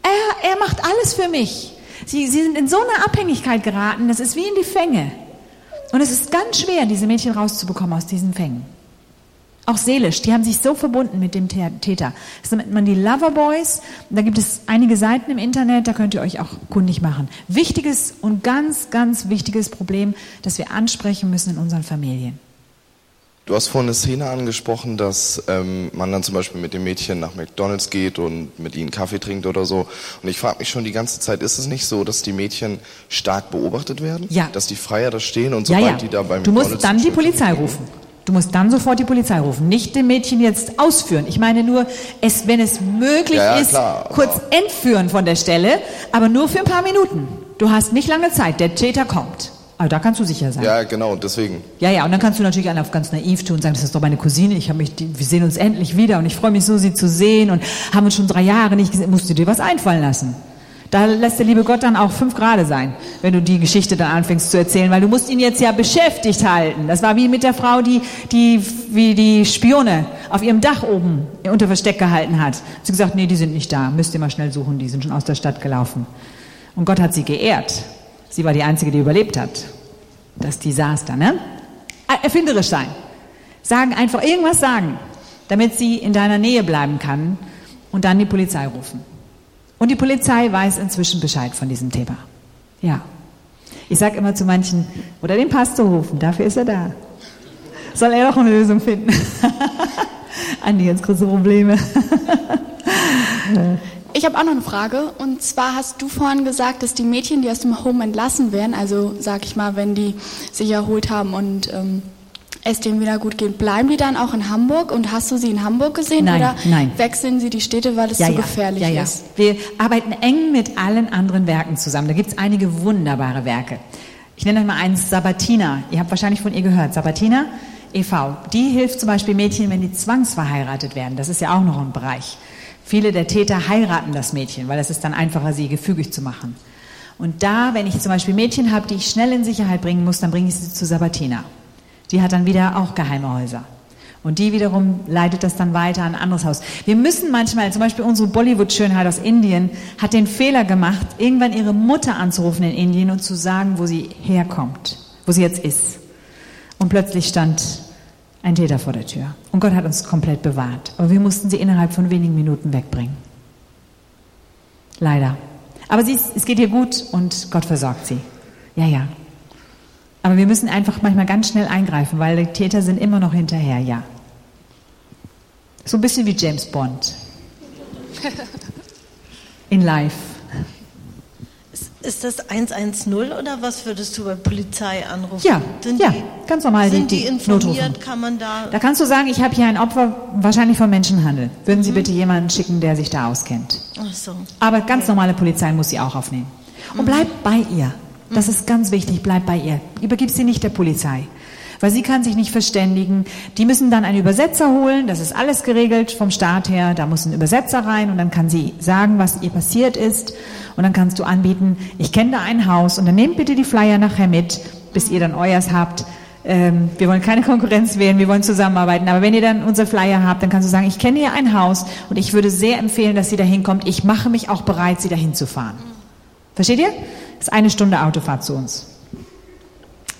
Er, er macht alles für mich. Sie, sie sind in so eine Abhängigkeit geraten, das ist wie in die Fänge. Und es ist ganz schwer, diese Mädchen rauszubekommen aus diesen Fängen. Auch seelisch, die haben sich so verbunden mit dem Täter. Das nennt man die Loverboys. Da gibt es einige Seiten im Internet, da könnt ihr euch auch kundig machen. Wichtiges und ganz, ganz wichtiges Problem, das wir ansprechen müssen in unseren Familien. Du hast vorhin eine Szene angesprochen, dass ähm, man dann zum Beispiel mit dem Mädchen nach McDonalds geht und mit ihnen Kaffee trinkt oder so. Und ich frage mich schon die ganze Zeit, ist es nicht so, dass die Mädchen stark beobachtet werden? Ja. Dass die Freier da stehen und ja, sobald ja. die da beim Du musst dann die Polizei rufen. Du musst dann sofort die Polizei rufen, nicht dem Mädchen jetzt ausführen. Ich meine nur, es, wenn es möglich Ja, ja, ist, klar, kurz entführen von der Stelle, aber nur für ein paar Minuten. Du hast nicht lange Zeit, der Täter kommt. Aber da kannst du sicher sein. Ja, genau, deswegen. Ja, ja, und dann kannst du natürlich einen auf ganz naiv tun und sagen, das ist doch meine Cousine, ich habe mich, die, wir sehen uns endlich wieder und ich freue mich so, sie zu sehen und haben uns schon drei Jahre nicht gesehen, musst du dir was einfallen lassen. Da lässt der liebe Gott dann auch fünf Grade sein, wenn du die Geschichte dann anfängst zu erzählen, weil du musst ihn jetzt ja beschäftigt halten. Das war wie mit der Frau, die, die wie die Spione auf ihrem Dach oben unter Versteck gehalten hat. Sie gesagt, nee, die sind nicht da, müsst ihr mal schnell suchen, die sind schon aus der Stadt gelaufen. Und Gott hat sie geehrt. Sie war die Einzige, die überlebt hat. Das Desaster, ne? Erfinderisch sein. Sagen, einfach irgendwas sagen, damit sie in deiner Nähe bleiben kann und dann die Polizei rufen. Und die Polizei weiß inzwischen Bescheid von diesem Thema. Ja. Ich sage immer zu manchen, oder den Pastor rufen, dafür ist er da. Soll er doch eine Lösung finden. Andi, jetzt große Probleme. Ich habe auch noch eine Frage. Und zwar hast du vorhin gesagt, dass die Mädchen, die aus dem Home entlassen werden, also sag ich mal, wenn die sich erholt haben und ähm, es denen wieder gut geht, bleiben die dann auch in Hamburg? Und hast du sie in Hamburg gesehen? Nein, oder nein. wechseln sie die Städte, weil es ja, zu ja, gefährlich ja, ja. ist? Wir arbeiten eng mit allen anderen Werken zusammen. Da gibt es einige wunderbare Werke. Ich nenne euch mal eins, Sabatina. Ihr habt wahrscheinlich von ihr gehört. Sabatina e.V. Die hilft zum Beispiel Mädchen, wenn die zwangsverheiratet werden. Das ist ja auch noch ein Bereich. Viele der Täter heiraten das Mädchen, weil es ist dann einfacher, sie gefügig zu machen. Und da, wenn ich zum Beispiel Mädchen habe, die ich schnell in Sicherheit bringen muss, dann bringe ich sie zu Sabatina. Die hat dann wieder auch geheime Häuser. Und die wiederum leitet das dann weiter an ein anderes Haus. Wir müssen manchmal, zum Beispiel unsere Bollywood-Schönheit aus Indien, hat den Fehler gemacht, irgendwann ihre Mutter anzurufen in Indien und zu sagen, wo sie herkommt, wo sie jetzt ist. Und plötzlich stand ein Täter vor der Tür. Und Gott hat uns komplett bewahrt. Aber wir mussten sie innerhalb von wenigen Minuten wegbringen. Leider. Aber sie, es geht ihr gut und Gott versorgt sie. Ja, ja. Aber wir müssen einfach manchmal ganz schnell eingreifen, weil die Täter sind immer noch hinterher, ja. So ein bisschen wie James Bond. In life. Ist das 110 oder was würdest du bei Polizei anrufen? Ja, sind ja, die, ganz normal sind die, die informiert? Notrufen. Kann man da? Da kannst du sagen, ich habe hier ein Opfer, wahrscheinlich von Menschenhandel. Würden Sie Mhm. bitte jemanden schicken, der sich da auskennt? Ach so. Aber ganz normale Polizei muss sie auch aufnehmen. Und bleib bei ihr. Das ist ganz wichtig, bleib bei ihr. Übergib sie nicht der Polizei. Weil sie kann sich nicht verständigen. Die müssen dann einen Übersetzer holen. Das ist alles geregelt vom Staat her. Da muss ein Übersetzer rein und dann kann sie sagen, was ihr passiert ist. Und dann kannst du anbieten, ich kenne da ein Haus und dann nehmt bitte die Flyer nachher mit, bis ihr dann euers habt. Ähm, wir wollen keine Konkurrenz wählen, wir wollen zusammenarbeiten. Aber wenn ihr dann unser Flyer habt, dann kannst du sagen, ich kenne hier ein Haus und ich würde sehr empfehlen, dass sie da hinkommt. Ich mache mich auch bereit, sie dahin zu fahren. Versteht ihr? Das ist eine Stunde Autofahrt zu uns.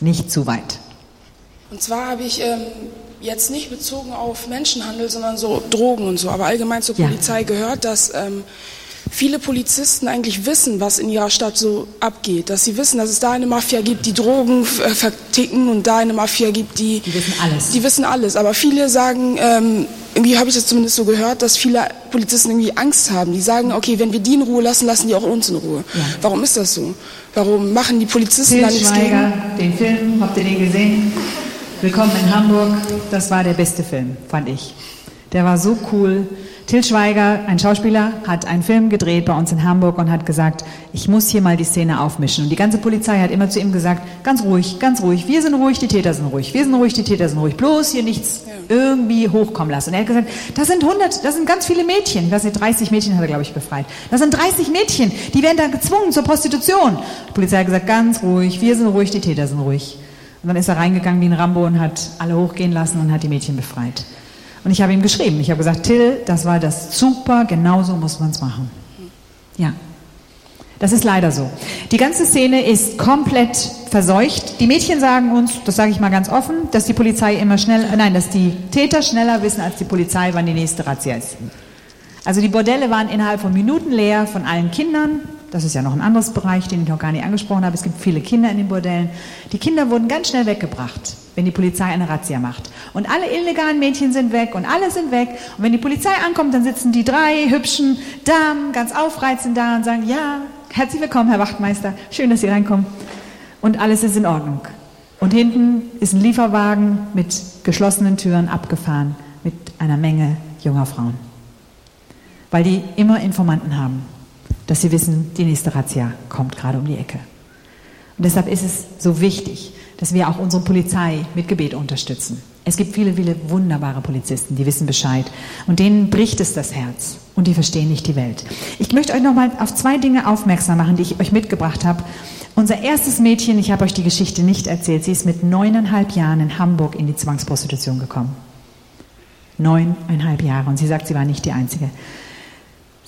Nicht zu weit. Und zwar habe ich ähm, jetzt nicht bezogen auf Menschenhandel, sondern so Drogen und so, aber allgemein zur Ja. Polizei gehört, dass ähm, viele Polizisten eigentlich wissen, was in ihrer Stadt so abgeht. Dass sie wissen, dass es da eine Mafia gibt, die Drogen äh, verticken und da eine Mafia gibt, die. Die wissen alles. Die wissen alles. Aber viele sagen, ähm, irgendwie habe ich das zumindest so gehört, dass viele Polizisten irgendwie Angst haben. Die sagen, okay, wenn wir die in Ruhe lassen, lassen die auch uns in Ruhe. Warum ist das so? Warum machen die Polizisten da nichts Schweiger, gegen? den Film, habt ihr den gesehen? Willkommen in Hamburg. Das war der beste Film, fand ich. Der war so cool. Til Schweiger, ein Schauspieler, hat einen Film gedreht bei uns in Hamburg und hat gesagt, ich muss hier mal die Szene aufmischen. Und die ganze Polizei hat immer zu ihm gesagt, ganz ruhig, ganz ruhig, wir sind ruhig, die Täter sind ruhig, wir sind ruhig, die Täter sind ruhig, bloß hier nichts irgendwie hochkommen lassen. Und er hat gesagt, das sind 100, das sind ganz viele Mädchen, weiß nicht, 30 Mädchen hat er, glaube ich, befreit. Das sind 30 Mädchen, die werden da gezwungen zur Prostitution. Die Polizei hat gesagt, ganz ruhig, wir sind ruhig, die Täter sind ruhig. Und dann ist er reingegangen wie ein Rambo und hat alle hochgehen lassen und hat die Mädchen befreit. Und ich habe ihm geschrieben, ich habe gesagt, Till, das war das super, genauso muss man es machen. Ja. Das ist leider so. Die ganze Szene ist komplett verseucht. Die Mädchen sagen uns, das sage ich mal ganz offen, dass die Polizei immer schnell, äh, nein, dass die Täter schneller wissen als die Polizei, wann die nächste Razzia ist. Also die Bordelle waren innerhalb von Minuten leer von allen Kindern. Das ist ja noch ein anderes Bereich, den ich noch gar nicht angesprochen habe. Es gibt viele Kinder in den Bordellen. Die Kinder wurden ganz schnell weggebracht, wenn die Polizei eine Razzia macht. Und alle illegalen Mädchen sind weg und alle sind weg. Und wenn die Polizei ankommt, dann sitzen die drei hübschen Damen ganz aufreizend da und sagen, ja, herzlich willkommen, Herr Wachtmeister. Schön, dass Sie reinkommen. Und alles ist in Ordnung. Und hinten ist ein Lieferwagen mit geschlossenen Türen abgefahren mit einer Menge junger Frauen weil die immer Informanten haben, dass sie wissen, die nächste Razzia kommt gerade um die Ecke. Und deshalb ist es so wichtig, dass wir auch unsere Polizei mit Gebet unterstützen. Es gibt viele, viele wunderbare Polizisten, die wissen Bescheid und denen bricht es das Herz und die verstehen nicht die Welt. Ich möchte euch noch mal auf zwei Dinge aufmerksam machen, die ich euch mitgebracht habe. Unser erstes Mädchen, ich habe euch die Geschichte nicht erzählt, sie ist mit neuneinhalb Jahren in Hamburg in die Zwangsprostitution gekommen. Neuneinhalb Jahre und sie sagt, sie war nicht die Einzige.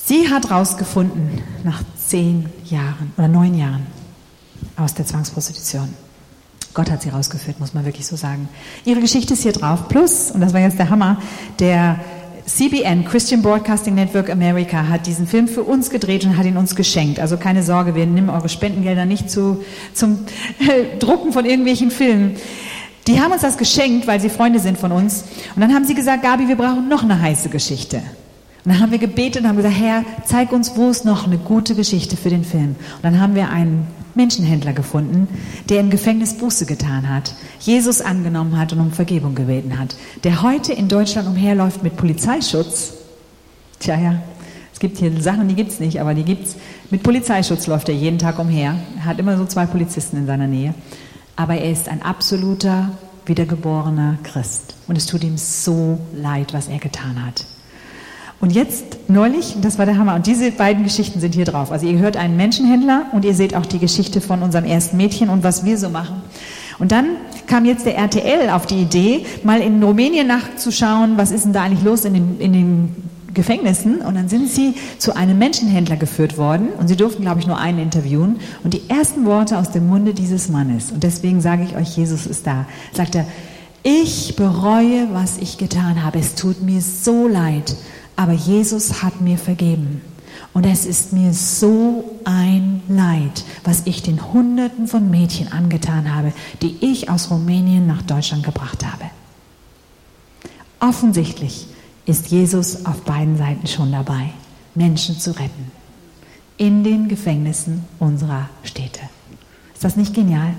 Sie hat rausgefunden, nach zehn Jahren oder neun Jahren aus der Zwangsprostitution. Gott hat sie rausgeführt, muss man wirklich so sagen. Ihre Geschichte ist hier drauf. Plus, und das war jetzt der Hammer, der CBN, Christian Broadcasting Network America, hat diesen Film für uns gedreht und hat ihn uns geschenkt. Also keine Sorge, wir nehmen eure Spendengelder nicht zu, zum Drucken von irgendwelchen Filmen. Die haben uns das geschenkt, weil sie Freunde sind von uns. Und dann haben sie gesagt, Gabi, wir brauchen noch eine heiße Geschichte. Und dann haben wir gebetet und haben gesagt, Herr, zeig uns, wo ist noch eine gute Geschichte für den Film. Und dann haben wir einen Menschenhändler gefunden, der im Gefängnis Buße getan hat, Jesus angenommen hat und um Vergebung gebeten hat, der heute in Deutschland umherläuft mit Polizeischutz. Tja, ja, es gibt hier Sachen, die gibt's nicht, aber die gibt's. Mit Polizeischutz läuft er jeden Tag umher. Er hat immer so zwei Polizisten in seiner Nähe. Aber er ist ein absoluter, wiedergeborener Christ. Und es tut ihm so leid, was er getan hat. Und jetzt neulich, das war der Hammer, und diese beiden Geschichten sind hier drauf. Also ihr hört einen Menschenhändler und ihr seht auch die Geschichte von unserem ersten Mädchen und was wir so machen. Und dann kam jetzt der RTL auf die Idee, mal in Rumänien nachzuschauen, was ist denn da eigentlich los in den, in den Gefängnissen. Und dann sind sie zu einem Menschenhändler geführt worden und sie durften, glaube ich, nur einen interviewen. Und die ersten Worte aus dem Munde dieses Mannes, und deswegen sage ich euch, Jesus ist da, sagt er, ich bereue, was ich getan habe. Es tut mir so leid, aber Jesus hat mir vergeben. Und es ist mir so ein Leid, was ich den Hunderten von Mädchen angetan habe, die ich aus Rumänien nach Deutschland gebracht habe. Offensichtlich ist Jesus auf beiden Seiten schon dabei, Menschen zu retten. In den Gefängnissen unserer Städte. Ist das nicht genial?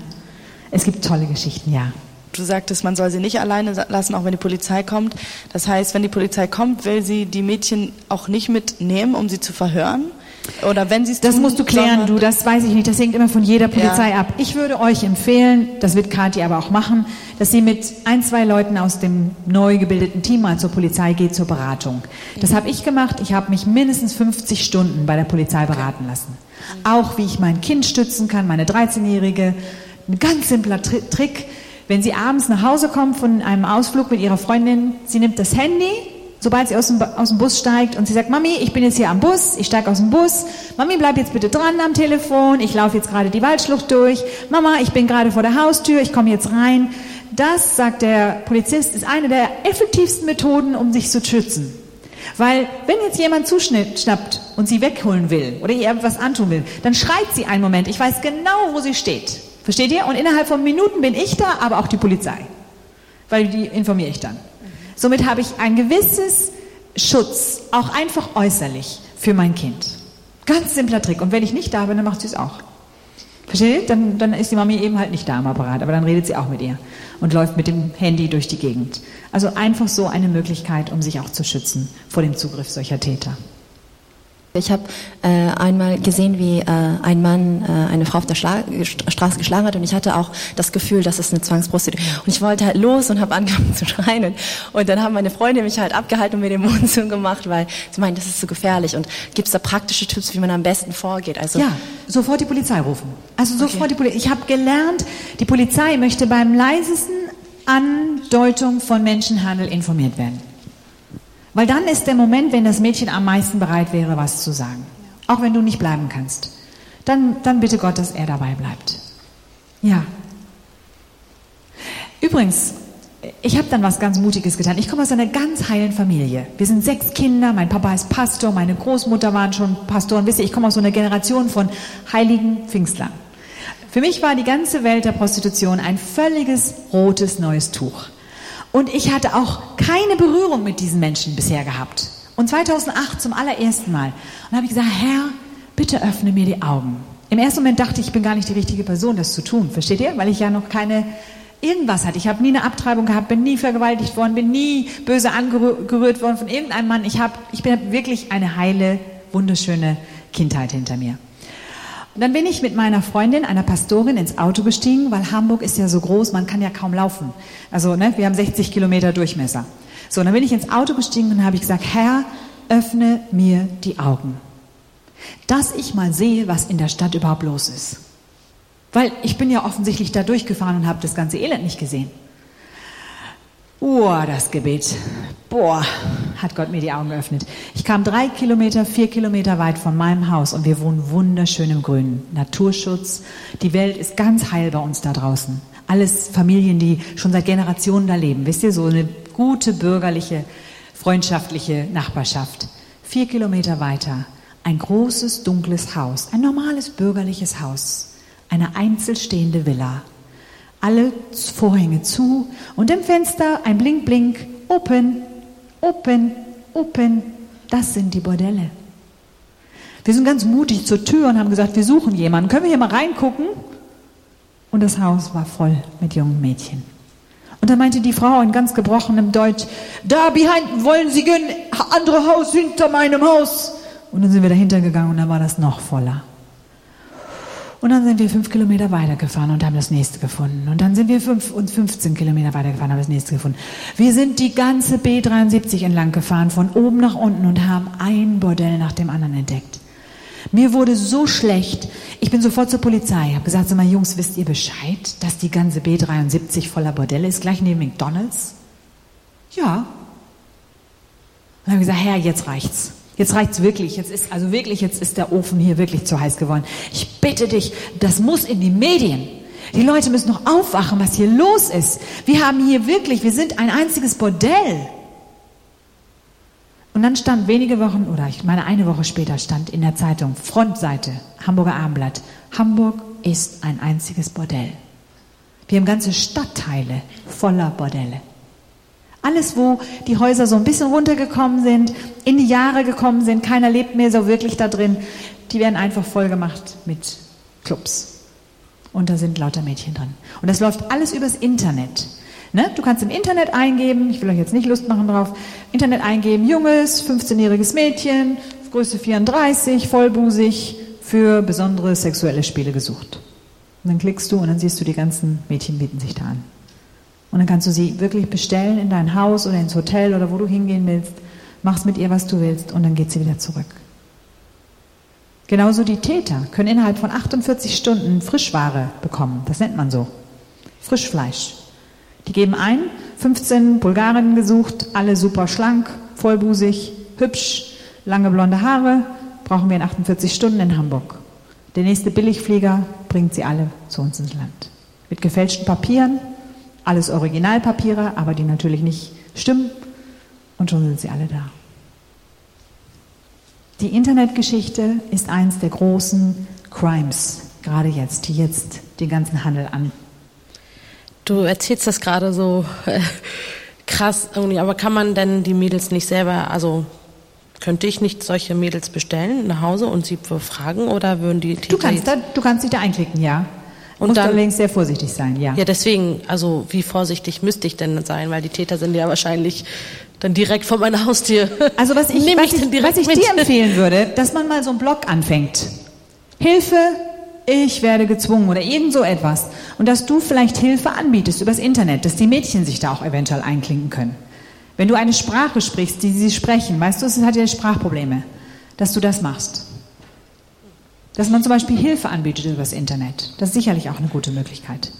Es gibt tolle Geschichten, ja. Du sagtest, man soll sie nicht alleine lassen, auch wenn die Polizei kommt. Das heißt, wenn die Polizei kommt, will sie die Mädchen auch nicht mitnehmen, um sie zu verhören? Oder wenn sie es Das tun, musst du klären, du, das weiß ich nicht. Das hängt immer von jeder Polizei ja. ab. Ich würde euch empfehlen, das wird Kathi aber auch machen, dass sie mit ein, zwei Leuten aus dem neu gebildeten Team mal zur Polizei geht zur Beratung. Das habe ich gemacht. Ich habe mich mindestens 50 Stunden bei der Polizei beraten lassen. Auch wie ich mein Kind stützen kann, meine 13-Jährige. Ein ganz simpler Trick wenn sie abends nach Hause kommt von einem Ausflug mit ihrer Freundin, sie nimmt das Handy, sobald sie aus dem, aus dem Bus steigt und sie sagt, Mami, ich bin jetzt hier am Bus, ich steige aus dem Bus, Mami, bleib jetzt bitte dran am Telefon, ich laufe jetzt gerade die Waldschlucht durch, Mama, ich bin gerade vor der Haustür, ich komme jetzt rein. Das, sagt der Polizist, ist eine der effektivsten Methoden, um sich zu schützen. Weil wenn jetzt jemand zuschnappt und sie wegholen will oder ihr etwas antun will, dann schreit sie einen Moment, ich weiß genau, wo sie steht. Versteht ihr? Und innerhalb von Minuten bin ich da, aber auch die Polizei. Weil die informiere ich dann. Somit habe ich ein gewisses Schutz, auch einfach äußerlich, für mein Kind. Ganz simpler Trick. Und wenn ich nicht da bin, dann macht sie es auch. Versteht ihr? Dann, dann ist die Mami eben halt nicht da am Apparat, aber dann redet sie auch mit ihr und läuft mit dem Handy durch die Gegend. Also einfach so eine Möglichkeit, um sich auch zu schützen vor dem Zugriff solcher Täter. Ich habe äh, einmal gesehen, wie äh, ein Mann äh, eine Frau auf der Schla Straße geschlagen hat und ich hatte auch das Gefühl, dass es eine Zwangsprostitution Und ich wollte halt los und habe angefangen zu schreien. Und dann haben meine Freunde mich halt abgehalten und mir den Mund zugemacht, weil sie meinen, das ist so gefährlich. Und gibt es da praktische Tipps, wie man am besten vorgeht? Also ja, sofort die Polizei rufen. Also sofort okay. die Polizei. Ich habe gelernt, die Polizei möchte beim leisesten Andeutung von Menschenhandel informiert werden. Weil dann ist der Moment, wenn das Mädchen am meisten bereit wäre, was zu sagen. Auch wenn du nicht bleiben kannst. Dann, dann bitte Gott, dass er dabei bleibt. Ja. Übrigens, ich habe dann was ganz Mutiges getan. Ich komme aus einer ganz heilen Familie. Wir sind sechs Kinder, mein Papa ist Pastor, meine Großmutter waren schon Pastoren. Wisst ihr, ich komme aus einer Generation von heiligen Pfingstlern. Für mich war die ganze Welt der Prostitution ein völliges rotes neues Tuch. Und ich hatte auch keine Berührung mit diesen Menschen bisher gehabt. Und 2008 zum allerersten Mal. Und habe ich gesagt, Herr, bitte öffne mir die Augen. Im ersten Moment dachte ich, ich bin gar nicht die richtige Person, das zu tun. Versteht ihr? Weil ich ja noch keine irgendwas hatte. Ich habe nie eine Abtreibung gehabt, bin nie vergewaltigt worden, bin nie böse angerührt worden von irgendeinem Mann. Ich habe, ich bin wirklich eine heile, wunderschöne Kindheit hinter mir. Und dann bin ich mit meiner Freundin, einer Pastorin, ins Auto gestiegen, weil Hamburg ist ja so groß, man kann ja kaum laufen. Also, ne, wir haben 60 Kilometer Durchmesser. So, dann bin ich ins Auto gestiegen und habe ich gesagt, Herr, öffne mir die Augen. Dass ich mal sehe, was in der Stadt überhaupt los ist. Weil ich bin ja offensichtlich da durchgefahren und habe das ganze Elend nicht gesehen. Boah, das Gebet. Boah, hat Gott mir die Augen geöffnet. Ich kam drei Kilometer, vier Kilometer weit von meinem Haus und wir wohnen wunderschön im Grünen. Naturschutz. Die Welt ist ganz heil bei uns da draußen. Alles Familien, die schon seit Generationen da leben. Wisst ihr, so eine gute bürgerliche, freundschaftliche Nachbarschaft. Vier Kilometer weiter ein großes, dunkles Haus. Ein normales bürgerliches Haus. Eine einzelstehende Villa alle Vorhänge zu und im Fenster ein Blink, Blink, Open, Open, Open. Das sind die Bordelle. Wir sind ganz mutig zur Tür und haben gesagt, wir suchen jemanden. Können wir hier mal reingucken? Und das Haus war voll mit jungen Mädchen. Und dann meinte die Frau in ganz gebrochenem Deutsch, da behind wollen Sie gehen, andere Haus hinter meinem Haus. Und dann sind wir dahinter gegangen und dann war das noch voller. Und dann sind wir fünf Kilometer weitergefahren und haben das nächste gefunden. Und dann sind wir fünf und 15 Kilometer weitergefahren und haben das nächste gefunden. Wir sind die ganze B73 entlang gefahren, von oben nach unten und haben ein Bordell nach dem anderen entdeckt. Mir wurde so schlecht. Ich bin sofort zur Polizei. Habe gesagt, sag mal, Jungs, wisst ihr Bescheid, dass die ganze B73 voller Bordelle ist, gleich neben McDonalds? Ja. Und habe gesagt, Herr, jetzt reicht's. Jetzt reicht's wirklich. Jetzt ist, also wirklich, jetzt ist der Ofen hier wirklich zu heiß geworden. Ich bitte dich, das muss in die Medien. Die Leute müssen noch aufwachen, was hier los ist. Wir haben hier wirklich, wir sind ein einziges Bordell. Und dann stand wenige Wochen, oder ich meine eine Woche später, stand in der Zeitung, Frontseite, Hamburger Abendblatt, Hamburg ist ein einziges Bordell. Wir haben ganze Stadtteile voller Bordelle. Alles, wo die Häuser so ein bisschen runtergekommen sind, in die Jahre gekommen sind, keiner lebt mehr so wirklich da drin, die werden einfach vollgemacht mit Clubs. Und da sind lauter Mädchen drin. Und das läuft alles übers Internet. Ne? Du kannst im Internet eingeben, ich will euch jetzt nicht Lust machen drauf, Internet eingeben, junges, 15-jähriges Mädchen, Größe 34, vollbusig, für besondere sexuelle Spiele gesucht. Und dann klickst du und dann siehst du, die ganzen Mädchen bieten sich da an. Und dann kannst du sie wirklich bestellen in dein Haus oder ins Hotel oder wo du hingehen willst, machst mit ihr, was du willst und dann geht sie wieder zurück. Genauso die Täter können innerhalb von 48 Stunden Frischware bekommen. Das nennt man so. Frischfleisch. Die geben ein, 15 Bulgarinnen gesucht, alle super schlank, vollbusig, hübsch, lange blonde Haare, brauchen wir in 48 Stunden in Hamburg. Der nächste Billigflieger bringt sie alle zu uns ins Land. Mit gefälschten Papieren, alles Originalpapiere, aber die natürlich nicht stimmen. Und schon sind sie alle da. Die Internetgeschichte ist eins der großen Crimes, gerade jetzt, die jetzt den ganzen Handel an. Du erzählst das gerade so äh, krass irgendwie, aber kann man denn die Mädels nicht selber, also könnte ich nicht solche Mädels bestellen nach Hause und sie befragen oder würden die Täter Du kannst, da, du kannst dich da einklicken, ja. Und Musst dann, allerdings sehr vorsichtig sein, ja. Ja, deswegen, also wie vorsichtig müsste ich denn sein, weil die Täter sind ja wahrscheinlich dann direkt vor meiner Haustür. Also was ich, was ich, was ich dir empfehlen würde, dass man mal so einen Blog anfängt. Hilfe, ich werde gezwungen oder irgend so etwas. Und dass du vielleicht Hilfe anbietest übers Internet, dass die Mädchen sich da auch eventuell einklinken können. Wenn du eine Sprache sprichst, die sie sprechen, weißt du, es hat ja Sprachprobleme, dass du das machst. Dass man zum Beispiel Hilfe anbietet übers Internet. Das ist sicherlich auch eine gute Möglichkeit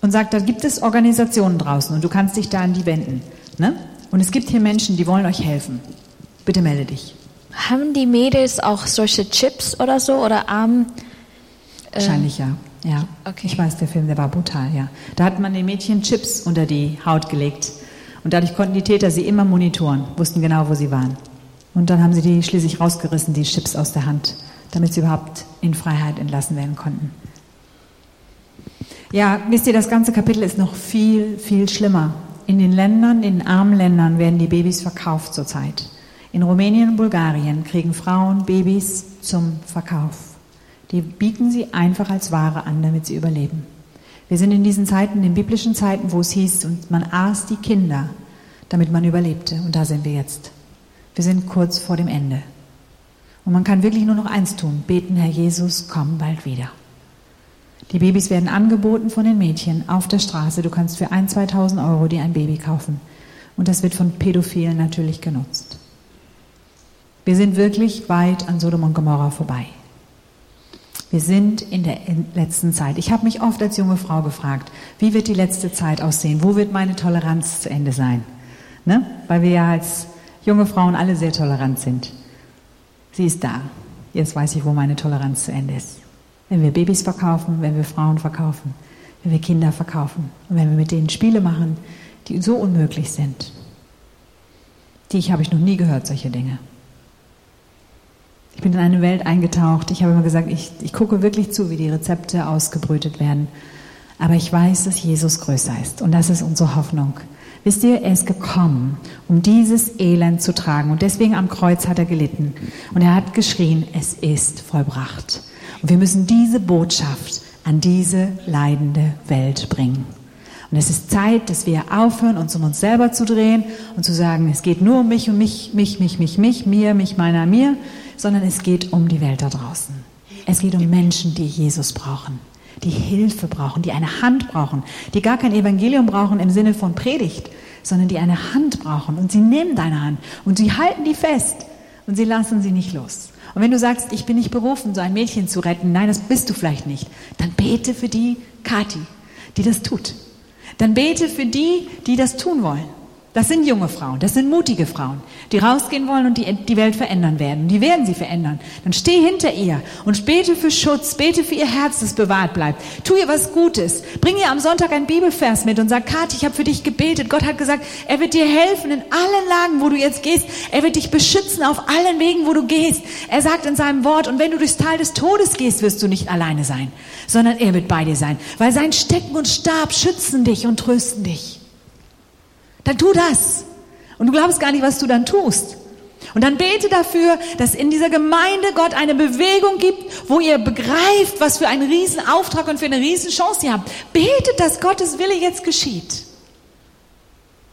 und sagt, da gibt es Organisationen draußen und du kannst dich da an die wenden. Ne? Und es gibt hier Menschen, die wollen euch helfen. Bitte melde dich. Haben die Mädels auch solche Chips oder so oder Arm? Äh Wahrscheinlich ja. Ja. Okay. Ich weiß, der Film, der war brutal, ja. Da hat man den Mädchen Chips unter die Haut gelegt. Und dadurch konnten die Täter sie immer monitoren, wussten genau, wo sie waren. Und dann haben sie die schließlich rausgerissen, die Chips aus der Hand, damit sie überhaupt in Freiheit entlassen werden konnten. Ja, wisst ihr, das ganze Kapitel ist noch viel, viel schlimmer. In den Ländern, in den armen Ländern werden die Babys verkauft zurzeit. In Rumänien und Bulgarien kriegen Frauen Babys zum Verkauf. Die bieten sie einfach als Ware an, damit sie überleben. Wir sind in diesen Zeiten, in biblischen Zeiten, wo es hieß, und man aß die Kinder, damit man überlebte. Und da sind wir jetzt. Wir sind kurz vor dem Ende. Und man kann wirklich nur noch eins tun, beten, Herr Jesus, komm bald wieder. Die Babys werden angeboten von den Mädchen auf der Straße. Du kannst für 1.000, 2.000 Euro dir ein Baby kaufen. Und das wird von Pädophilen natürlich genutzt. Wir sind wirklich weit an Sodom und Gomorra vorbei. Wir sind in der letzten Zeit. Ich habe mich oft als junge Frau gefragt, wie wird die letzte Zeit aussehen? Wo wird meine Toleranz zu Ende sein? Ne? Weil wir ja als junge Frauen alle sehr tolerant sind. Sie ist da. Jetzt weiß ich, wo meine Toleranz zu Ende ist. Wenn wir Babys verkaufen, wenn wir Frauen verkaufen, wenn wir Kinder verkaufen und wenn wir mit denen Spiele machen, die so unmöglich sind. Die ich habe ich noch nie gehört, solche Dinge. Ich bin in eine Welt eingetaucht. Ich habe immer gesagt, ich, ich gucke wirklich zu, wie die Rezepte ausgebrütet werden. Aber ich weiß, dass Jesus größer ist. Und das ist unsere Hoffnung. Wisst ihr, er ist gekommen, um dieses Elend zu tragen. Und deswegen am Kreuz hat er gelitten. Und er hat geschrien, es ist vollbracht. Und wir müssen diese Botschaft an diese leidende Welt bringen. Und es ist Zeit, dass wir aufhören, uns um uns selber zu drehen und zu sagen, es geht nur um mich und mich, mich, mich, mich, mich, mir, mich, meiner, mir, sondern es geht um die Welt da draußen. Es geht um Menschen, die Jesus brauchen, die Hilfe brauchen, die eine Hand brauchen, die gar kein Evangelium brauchen im Sinne von Predigt, sondern die eine Hand brauchen. Und sie nehmen deine Hand und sie halten die fest Und sie lassen sie nicht los. Und wenn du sagst, ich bin nicht berufen, so ein Mädchen zu retten, nein, das bist du vielleicht nicht, dann bete für die Kathi, die das tut. Dann bete für die, die das tun wollen. Das sind junge Frauen, das sind mutige Frauen, die rausgehen wollen und die die Welt verändern werden. Die werden sie verändern. Dann steh hinter ihr und bete für Schutz, bete für ihr Herz, das bewahrt bleibt. Tu ihr was Gutes. Bring ihr am Sonntag einen Bibelvers mit und sag, Kathi, ich habe für dich gebetet. Gott hat gesagt, er wird dir helfen in allen Lagen, wo du jetzt gehst. Er wird dich beschützen auf allen Wegen, wo du gehst. Er sagt in seinem Wort, und wenn du durchs Tal des Todes gehst, wirst du nicht alleine sein, sondern er wird bei dir sein, weil sein Stecken und Stab schützen dich und trösten dich dann tu das. Und du glaubst gar nicht, was du dann tust. Und dann bete dafür, dass in dieser Gemeinde Gott eine Bewegung gibt, wo ihr begreift, was für einen Riesenauftrag und für eine Riesenchance ihr habt. Betet, dass Gottes Wille jetzt geschieht.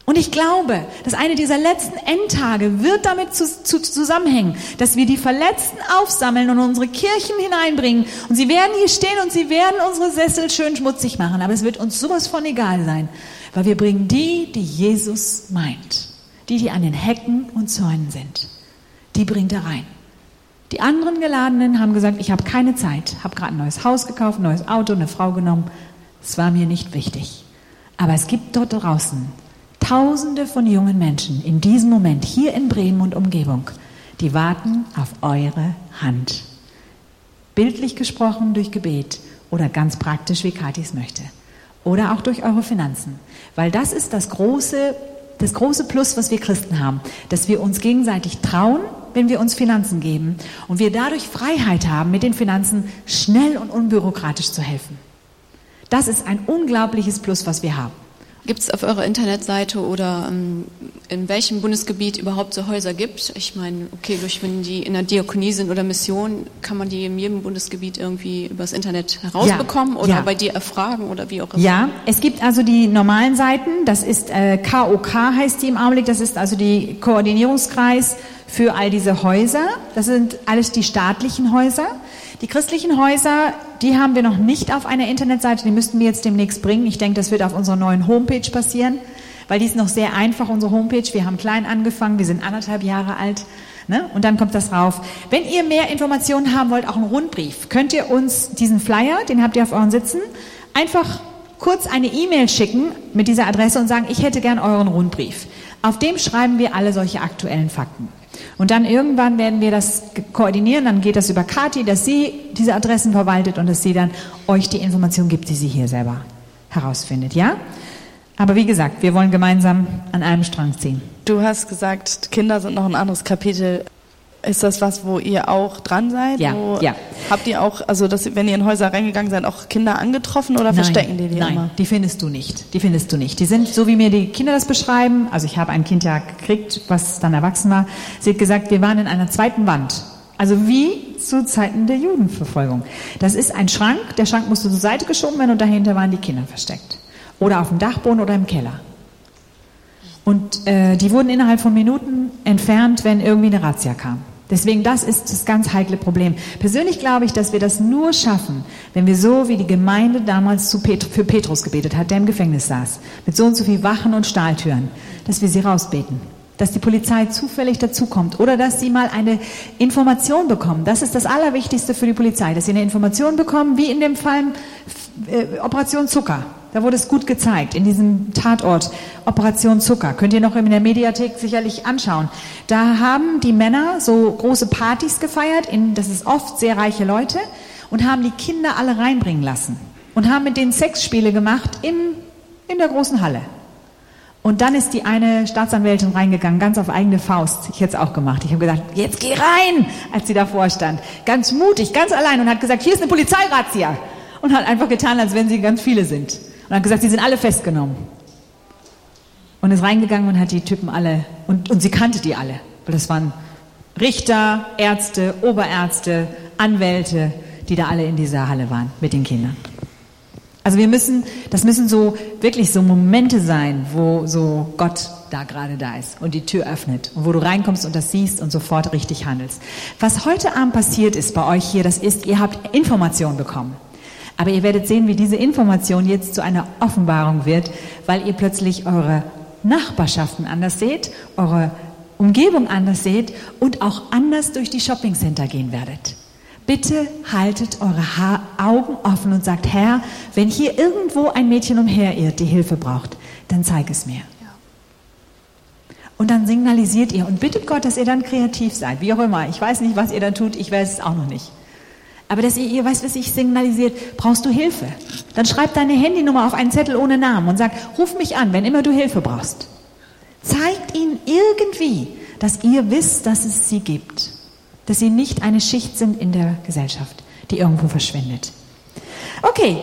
Und ich glaube, dass eine dieser letzten Endtage wird damit zu, zu, zusammenhängen, dass wir die Verletzten aufsammeln und unsere Kirchen hineinbringen. Und sie werden hier stehen und sie werden unsere Sessel schön schmutzig machen. Aber es wird uns sowas von egal sein, weil wir bringen die, die Jesus meint. Die, die an den Hecken und Zäunen sind. Die bringt er rein. Die anderen Geladenen haben gesagt, ich habe keine Zeit, habe gerade ein neues Haus gekauft, ein neues Auto, eine Frau genommen. Es war mir nicht wichtig. Aber es gibt dort draußen Tausende von jungen Menschen in diesem Moment hier in Bremen und Umgebung, die warten auf eure Hand. Bildlich gesprochen durch Gebet oder ganz praktisch, wie Kathi es möchte oder auch durch eure Finanzen. Weil das ist das große, das große Plus, was wir Christen haben, dass wir uns gegenseitig trauen, wenn wir uns Finanzen geben und wir dadurch Freiheit haben, mit den Finanzen schnell und unbürokratisch zu helfen. Das ist ein unglaubliches Plus, was wir haben. Gibt es auf eurer Internetseite oder ähm, in welchem Bundesgebiet überhaupt so Häuser gibt? Ich meine, okay, durch wenn die in der Diakonie sind oder Mission, kann man die in jedem Bundesgebiet irgendwie übers Internet herausbekommen ja, oder ja. bei dir erfragen oder wie auch immer? Ja, es gibt also die normalen Seiten, das ist äh, KOK heißt die im Augenblick, das ist also die Koordinierungskreis für all diese Häuser. Das sind alles die staatlichen Häuser. Die christlichen Häuser, die haben wir noch nicht auf einer Internetseite, die müssten wir jetzt demnächst bringen. Ich denke, das wird auf unserer neuen Homepage passieren, weil die ist noch sehr einfach, unsere Homepage. Wir haben klein angefangen, wir sind anderthalb Jahre alt. Ne? Und dann kommt das rauf. Wenn ihr mehr Informationen haben wollt, auch einen Rundbrief, könnt ihr uns diesen Flyer, den habt ihr auf euren Sitzen, einfach kurz eine E-Mail schicken mit dieser Adresse und sagen, ich hätte gern euren Rundbrief. Auf dem schreiben wir alle solche aktuellen Fakten. Und dann irgendwann werden wir das koordinieren, dann geht das über Kati, dass sie diese Adressen verwaltet und dass sie dann euch die Information gibt, die sie hier selber herausfindet, ja? Aber wie gesagt, wir wollen gemeinsam an einem Strang ziehen. Du hast gesagt, Kinder sind noch ein anderes Kapitel. Ist das was, wo ihr auch dran seid? Ja, wo ja. Habt ihr auch, also dass, wenn ihr in Häuser reingegangen seid, auch Kinder angetroffen oder nein, verstecken die die nein, immer? die findest du nicht. Die findest du nicht. Die sind, so wie mir die Kinder das beschreiben, also ich habe ein Kind ja gekriegt, was dann erwachsen war, sie hat gesagt, wir waren in einer zweiten Wand. Also wie zu Zeiten der Judenverfolgung. Das ist ein Schrank, der Schrank musste zur Seite geschoben werden und dahinter waren die Kinder versteckt. Oder auf dem Dachboden oder im Keller. Und äh, die wurden innerhalb von Minuten entfernt, wenn irgendwie eine Razzia kam. Deswegen, das ist das ganz heikle Problem. Persönlich glaube ich, dass wir das nur schaffen, wenn wir so wie die Gemeinde damals für Petrus gebetet hat, der im Gefängnis saß, mit so und so viel Wachen und Stahltüren, dass wir sie rausbeten. Dass die Polizei zufällig dazukommt oder dass sie mal eine Information bekommen. Das ist das Allerwichtigste für die Polizei, dass sie eine Information bekommen, wie in dem Fall äh, Operation Zucker. Da wurde es gut gezeigt, in diesem Tatort Operation Zucker. Könnt ihr noch in der Mediathek sicherlich anschauen. Da haben die Männer so große Partys gefeiert, in, das ist oft sehr reiche Leute, und haben die Kinder alle reinbringen lassen. Und haben mit denen Sexspiele gemacht in, in der großen Halle. Und dann ist die eine Staatsanwältin reingegangen, ganz auf eigene Faust. Ich hätte es auch gemacht. Ich habe gesagt, jetzt geh rein, als sie davor stand. Ganz mutig, ganz allein und hat gesagt, hier ist eine Polizeirazzia. Und hat einfach getan, als wenn sie ganz viele sind. Und hat gesagt, sie sind alle festgenommen. Und ist reingegangen und hat die Typen alle, und, und sie kannte die alle, weil das waren Richter, Ärzte, Oberärzte, Anwälte, die da alle in dieser Halle waren mit den Kindern. Also wir müssen, das müssen so wirklich so Momente sein, wo so Gott da gerade da ist und die Tür öffnet und wo du reinkommst und das siehst und sofort richtig handelst. Was heute Abend passiert ist bei euch hier, das ist, ihr habt Informationen bekommen. Aber ihr werdet sehen, wie diese Information jetzt zu einer Offenbarung wird, weil ihr plötzlich eure Nachbarschaften anders seht, eure Umgebung anders seht und auch anders durch die Shoppingcenter gehen werdet. Bitte haltet eure ha Augen offen und sagt, Herr, wenn hier irgendwo ein Mädchen umherirrt, die Hilfe braucht, dann zeig es mir. Und dann signalisiert ihr und bittet Gott, dass ihr dann kreativ seid, wie auch immer. Ich weiß nicht, was ihr dann tut, ich weiß es auch noch nicht. Aber dass ihr, ihr weißt, was ich signalisiert, brauchst du Hilfe. Dann schreib deine Handynummer auf einen Zettel ohne Namen und sag, ruf mich an, wenn immer du Hilfe brauchst. Zeigt ihnen irgendwie, dass ihr wisst, dass es sie gibt. Dass sie nicht eine Schicht sind in der Gesellschaft, die irgendwo verschwindet. Okay,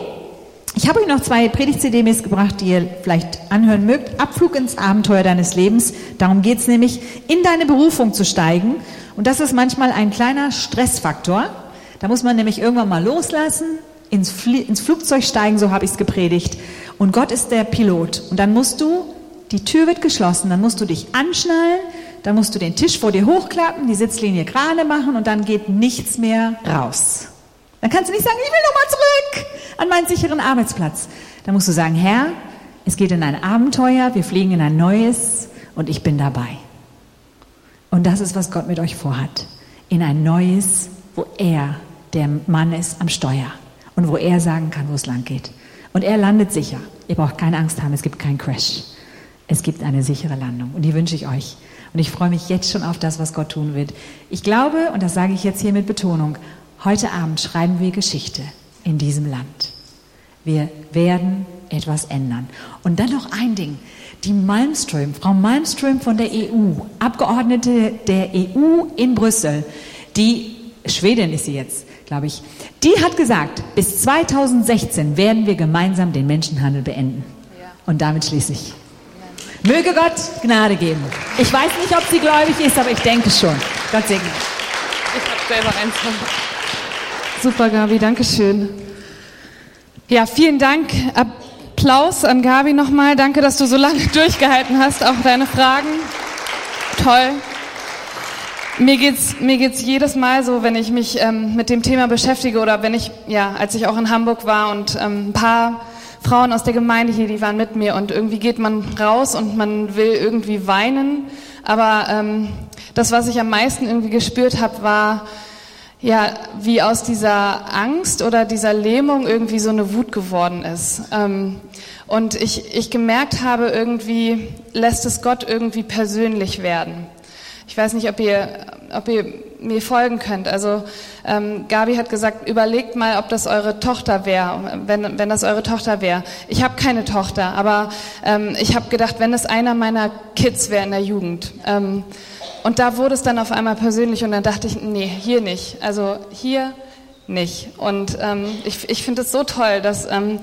ich habe euch noch zwei Predigt-CD mitgebracht, die ihr vielleicht anhören mögt. Abflug ins Abenteuer deines Lebens. Darum geht es nämlich, in deine Berufung zu steigen. Und das ist manchmal ein kleiner Stressfaktor. Da muss man nämlich irgendwann mal loslassen, ins, ins Flugzeug steigen, so habe ich es gepredigt. Und Gott ist der Pilot. Und dann musst du, die Tür wird geschlossen, dann musst du dich anschnallen, dann musst du den Tisch vor dir hochklappen, die Sitzlinie gerade machen und dann geht nichts mehr raus. Dann kannst du nicht sagen, ich will nochmal zurück an meinen sicheren Arbeitsplatz. Dann musst du sagen, Herr, es geht in ein Abenteuer, wir fliegen in ein neues und ich bin dabei. Und das ist, was Gott mit euch vorhat. In ein neues, wo er der Mann ist am Steuer und wo er sagen kann, wo es lang geht. Und er landet sicher. Ihr braucht keine Angst haben, es gibt keinen Crash. Es gibt eine sichere Landung und die wünsche ich euch. Und ich freue mich jetzt schon auf das, was Gott tun wird. Ich glaube, und das sage ich jetzt hier mit Betonung, heute Abend schreiben wir Geschichte in diesem Land. Wir werden etwas ändern. Und dann noch ein Ding. Die Malmström, Frau Malmström von der EU, Abgeordnete der EU in Brüssel, die, Schwedin ist sie jetzt, glaube ich, die hat gesagt, bis 2016 werden wir gemeinsam den Menschenhandel beenden. Und damit schließe ich. Möge Gott Gnade geben. Ich weiß nicht, ob sie gläubig ist, aber ich denke schon. Gott segne. Ich habe selber eins von. Super, Gabi, danke schön. Ja, vielen Dank. Applaus an Gabi nochmal. Danke, dass du so lange durchgehalten hast, auch deine Fragen. Toll. Mir geht's mir geht's jedes Mal so, wenn ich mich ähm, mit dem Thema beschäftige oder wenn ich ja, als ich auch in Hamburg war und ähm, ein paar Frauen aus der Gemeinde hier, die waren mit mir und irgendwie geht man raus und man will irgendwie weinen. Aber ähm, das, was ich am meisten irgendwie gespürt habe, war, ja, wie aus dieser Angst oder dieser Lähmung irgendwie so eine Wut geworden ist. Ähm, und ich, ich gemerkt habe, irgendwie lässt es Gott irgendwie persönlich werden. Ich weiß nicht, ob ihr, ob ihr mir folgen könnt. Also ähm, Gabi hat gesagt, überlegt mal, ob das eure Tochter wäre, wenn, wenn das eure Tochter wäre. Ich habe keine Tochter, aber ähm, ich habe gedacht, wenn es einer meiner Kids wäre in der Jugend. Ähm, und da wurde es dann auf einmal persönlich und dann dachte ich, nee, hier nicht. Also hier nicht. Und ähm, ich, ich finde es so toll, dass ähm,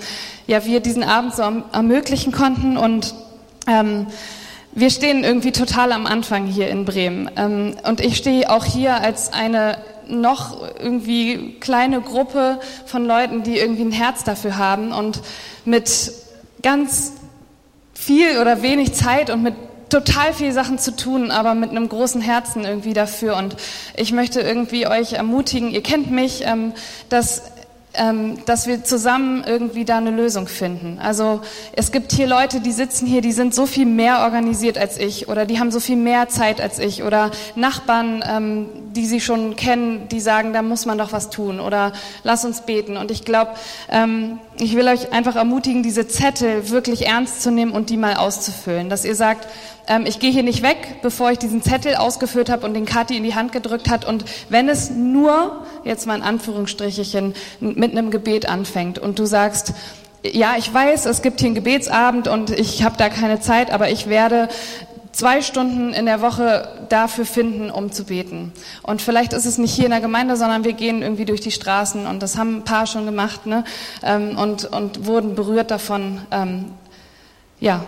ja, wir diesen Abend so ermöglichen konnten und ähm, wir stehen irgendwie total am Anfang hier in Bremen. Ähm, und ich stehe auch hier als eine noch irgendwie kleine Gruppe von Leuten, die irgendwie ein Herz dafür haben und mit ganz viel oder wenig Zeit und mit total viel Sachen zu tun, aber mit einem großen Herzen irgendwie dafür. Und ich möchte irgendwie euch ermutigen, ihr kennt mich, ähm, dass ähm, dass wir zusammen irgendwie da eine Lösung finden. Also es gibt hier Leute, die sitzen hier, die sind so viel mehr organisiert als ich oder die haben so viel mehr Zeit als ich oder Nachbarn, ähm, die sie schon kennen, die sagen, da muss man doch was tun oder lass uns beten. Und ich glaube, ähm, ich will euch einfach ermutigen, diese Zettel wirklich ernst zu nehmen und die mal auszufüllen, dass ihr sagt, ähm, ich gehe hier nicht weg, bevor ich diesen Zettel ausgeführt habe und den Kathi in die Hand gedrückt hat. Und wenn es nur, jetzt mal in Anführungsstrichchen, mit einem Gebet anfängt und du sagst, ja, ich weiß, es gibt hier einen Gebetsabend und ich habe da keine Zeit, aber ich werde zwei Stunden in der Woche dafür finden, um zu beten. Und vielleicht ist es nicht hier in der Gemeinde, sondern wir gehen irgendwie durch die Straßen und das haben ein paar schon gemacht ne? Ähm, und, und wurden berührt davon. Ähm, ja,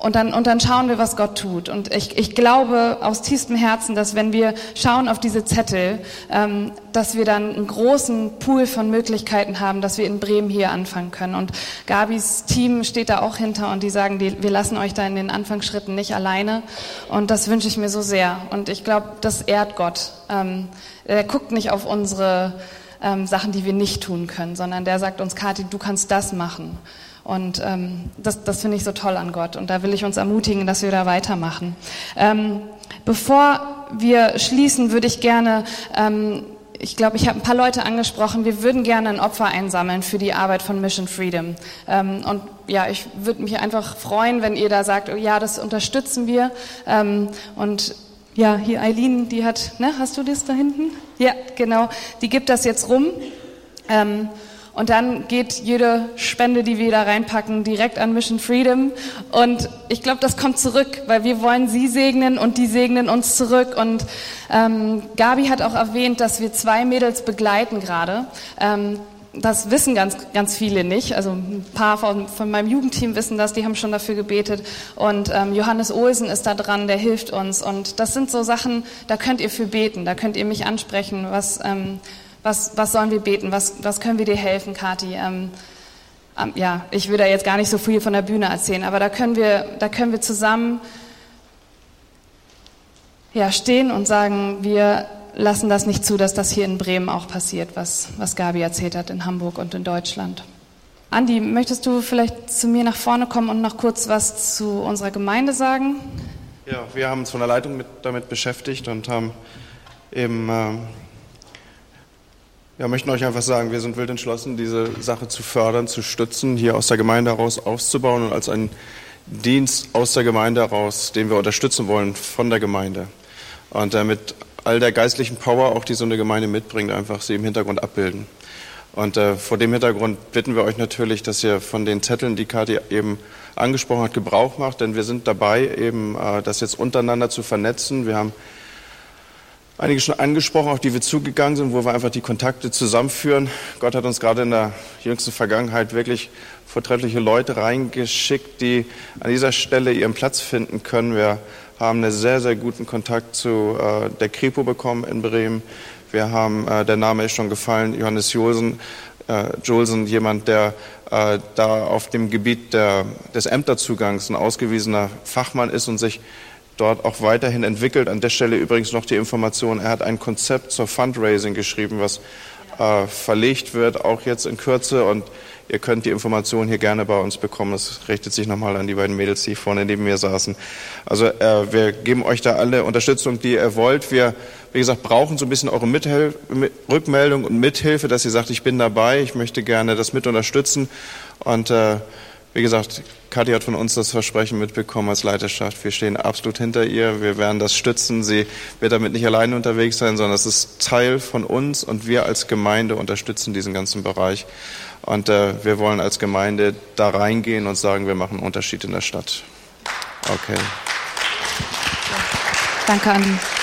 und dann, und dann schauen wir, was Gott tut. Und ich, ich glaube aus tiefstem Herzen, dass wenn wir schauen auf diese Zettel, ähm, dass wir dann einen großen Pool von Möglichkeiten haben, dass wir in Bremen hier anfangen können. Und Gabis Team steht da auch hinter und die sagen, die, wir lassen euch da in den Anfangsschritten nicht alleine. Und das wünsche ich mir so sehr. Und ich glaube, das ehrt Gott. Ähm, er guckt nicht auf unsere ähm, Sachen, die wir nicht tun können, sondern der sagt uns, Kathi, du kannst das machen. Und ähm, das, das finde ich so toll an Gott. Und da will ich uns ermutigen, dass wir da weitermachen. Ähm, bevor wir schließen, würde ich gerne ähm, ich glaube, ich habe ein paar Leute angesprochen, wir würden gerne ein Opfer einsammeln für die Arbeit von Mission Freedom. Ähm, und ja, ich würde mich einfach freuen, wenn ihr da sagt, oh, ja, das unterstützen wir. Ähm, und ja, hier Eileen, die hat, ne, hast du das da hinten? Ja, genau, die gibt das jetzt rum. Ähm, und dann geht jede Spende, die wir da reinpacken, direkt an Mission Freedom. Und ich glaube, das kommt zurück, weil wir wollen sie segnen und die segnen uns zurück. Und ähm, Gabi hat auch erwähnt, dass wir zwei Mädels begleiten gerade. Ähm, das wissen ganz, ganz viele nicht. Also ein paar von, von, meinem Jugendteam wissen das, die haben schon dafür gebetet. Und ähm, Johannes Olsen ist da dran, der hilft uns. Und das sind so Sachen, da könnt ihr für beten, da könnt ihr mich ansprechen, was... Ähm, was, was sollen wir beten? Was, was können wir dir helfen, Kathi? Ähm, ähm, ja, ich will da jetzt gar nicht so viel von der Bühne erzählen, aber da können wir, da können wir zusammen ja, stehen und sagen, wir lassen das nicht zu, dass das hier in Bremen auch passiert, was, was Gabi erzählt hat in Hamburg und in Deutschland. Andi, möchtest du vielleicht zu mir nach vorne kommen und noch kurz was zu unserer Gemeinde sagen? Ja, wir haben uns von der Leitung mit, damit beschäftigt und haben eben äh, ja, möchten euch einfach sagen, wir sind wild entschlossen, diese Sache zu fördern, zu stützen, hier aus der Gemeinde heraus aufzubauen und als einen Dienst aus der Gemeinde heraus, den wir unterstützen wollen von der Gemeinde. Und damit all der geistlichen Power, auch die so eine Gemeinde mitbringt, einfach sie im Hintergrund abbilden. Und äh, vor dem Hintergrund bitten wir euch natürlich, dass ihr von den Zetteln, die Kathi eben angesprochen hat, Gebrauch macht, denn wir sind dabei, eben äh, das jetzt untereinander zu vernetzen. Wir haben einige schon angesprochen, auf die wir zugegangen sind, wo wir einfach die Kontakte zusammenführen. Gott hat uns gerade in der jüngsten Vergangenheit wirklich vortreffliche Leute reingeschickt, die an dieser Stelle ihren Platz finden können. Wir haben einen sehr, sehr guten Kontakt zu äh, der Kripo bekommen in Bremen. Wir haben, äh, der Name ist schon gefallen, Johannes Jolsen, äh, Jolsen jemand, der äh, da auf dem Gebiet der, des Ämterzugangs ein ausgewiesener Fachmann ist und sich dort auch weiterhin entwickelt. An der Stelle übrigens noch die Information, er hat ein Konzept zur Fundraising geschrieben, was äh, verlegt wird, auch jetzt in Kürze. Und ihr könnt die Information hier gerne bei uns bekommen. Es richtet sich nochmal an die beiden Mädels, die vorne neben mir saßen. Also äh, wir geben euch da alle Unterstützung, die ihr wollt. Wir, wie gesagt, brauchen so ein bisschen eure Mithil Rückmeldung und Mithilfe, dass ihr sagt, ich bin dabei, ich möchte gerne das mit unterstützen. Und äh, wie gesagt, Kathi hat von uns das Versprechen mitbekommen als Leiterschaft. Wir stehen absolut hinter ihr. Wir werden das stützen. Sie wird damit nicht alleine unterwegs sein, sondern es ist Teil von uns und wir als Gemeinde unterstützen diesen ganzen Bereich. Und äh, wir wollen als Gemeinde da reingehen und sagen, wir machen einen Unterschied in der Stadt. Okay. Danke, Andi.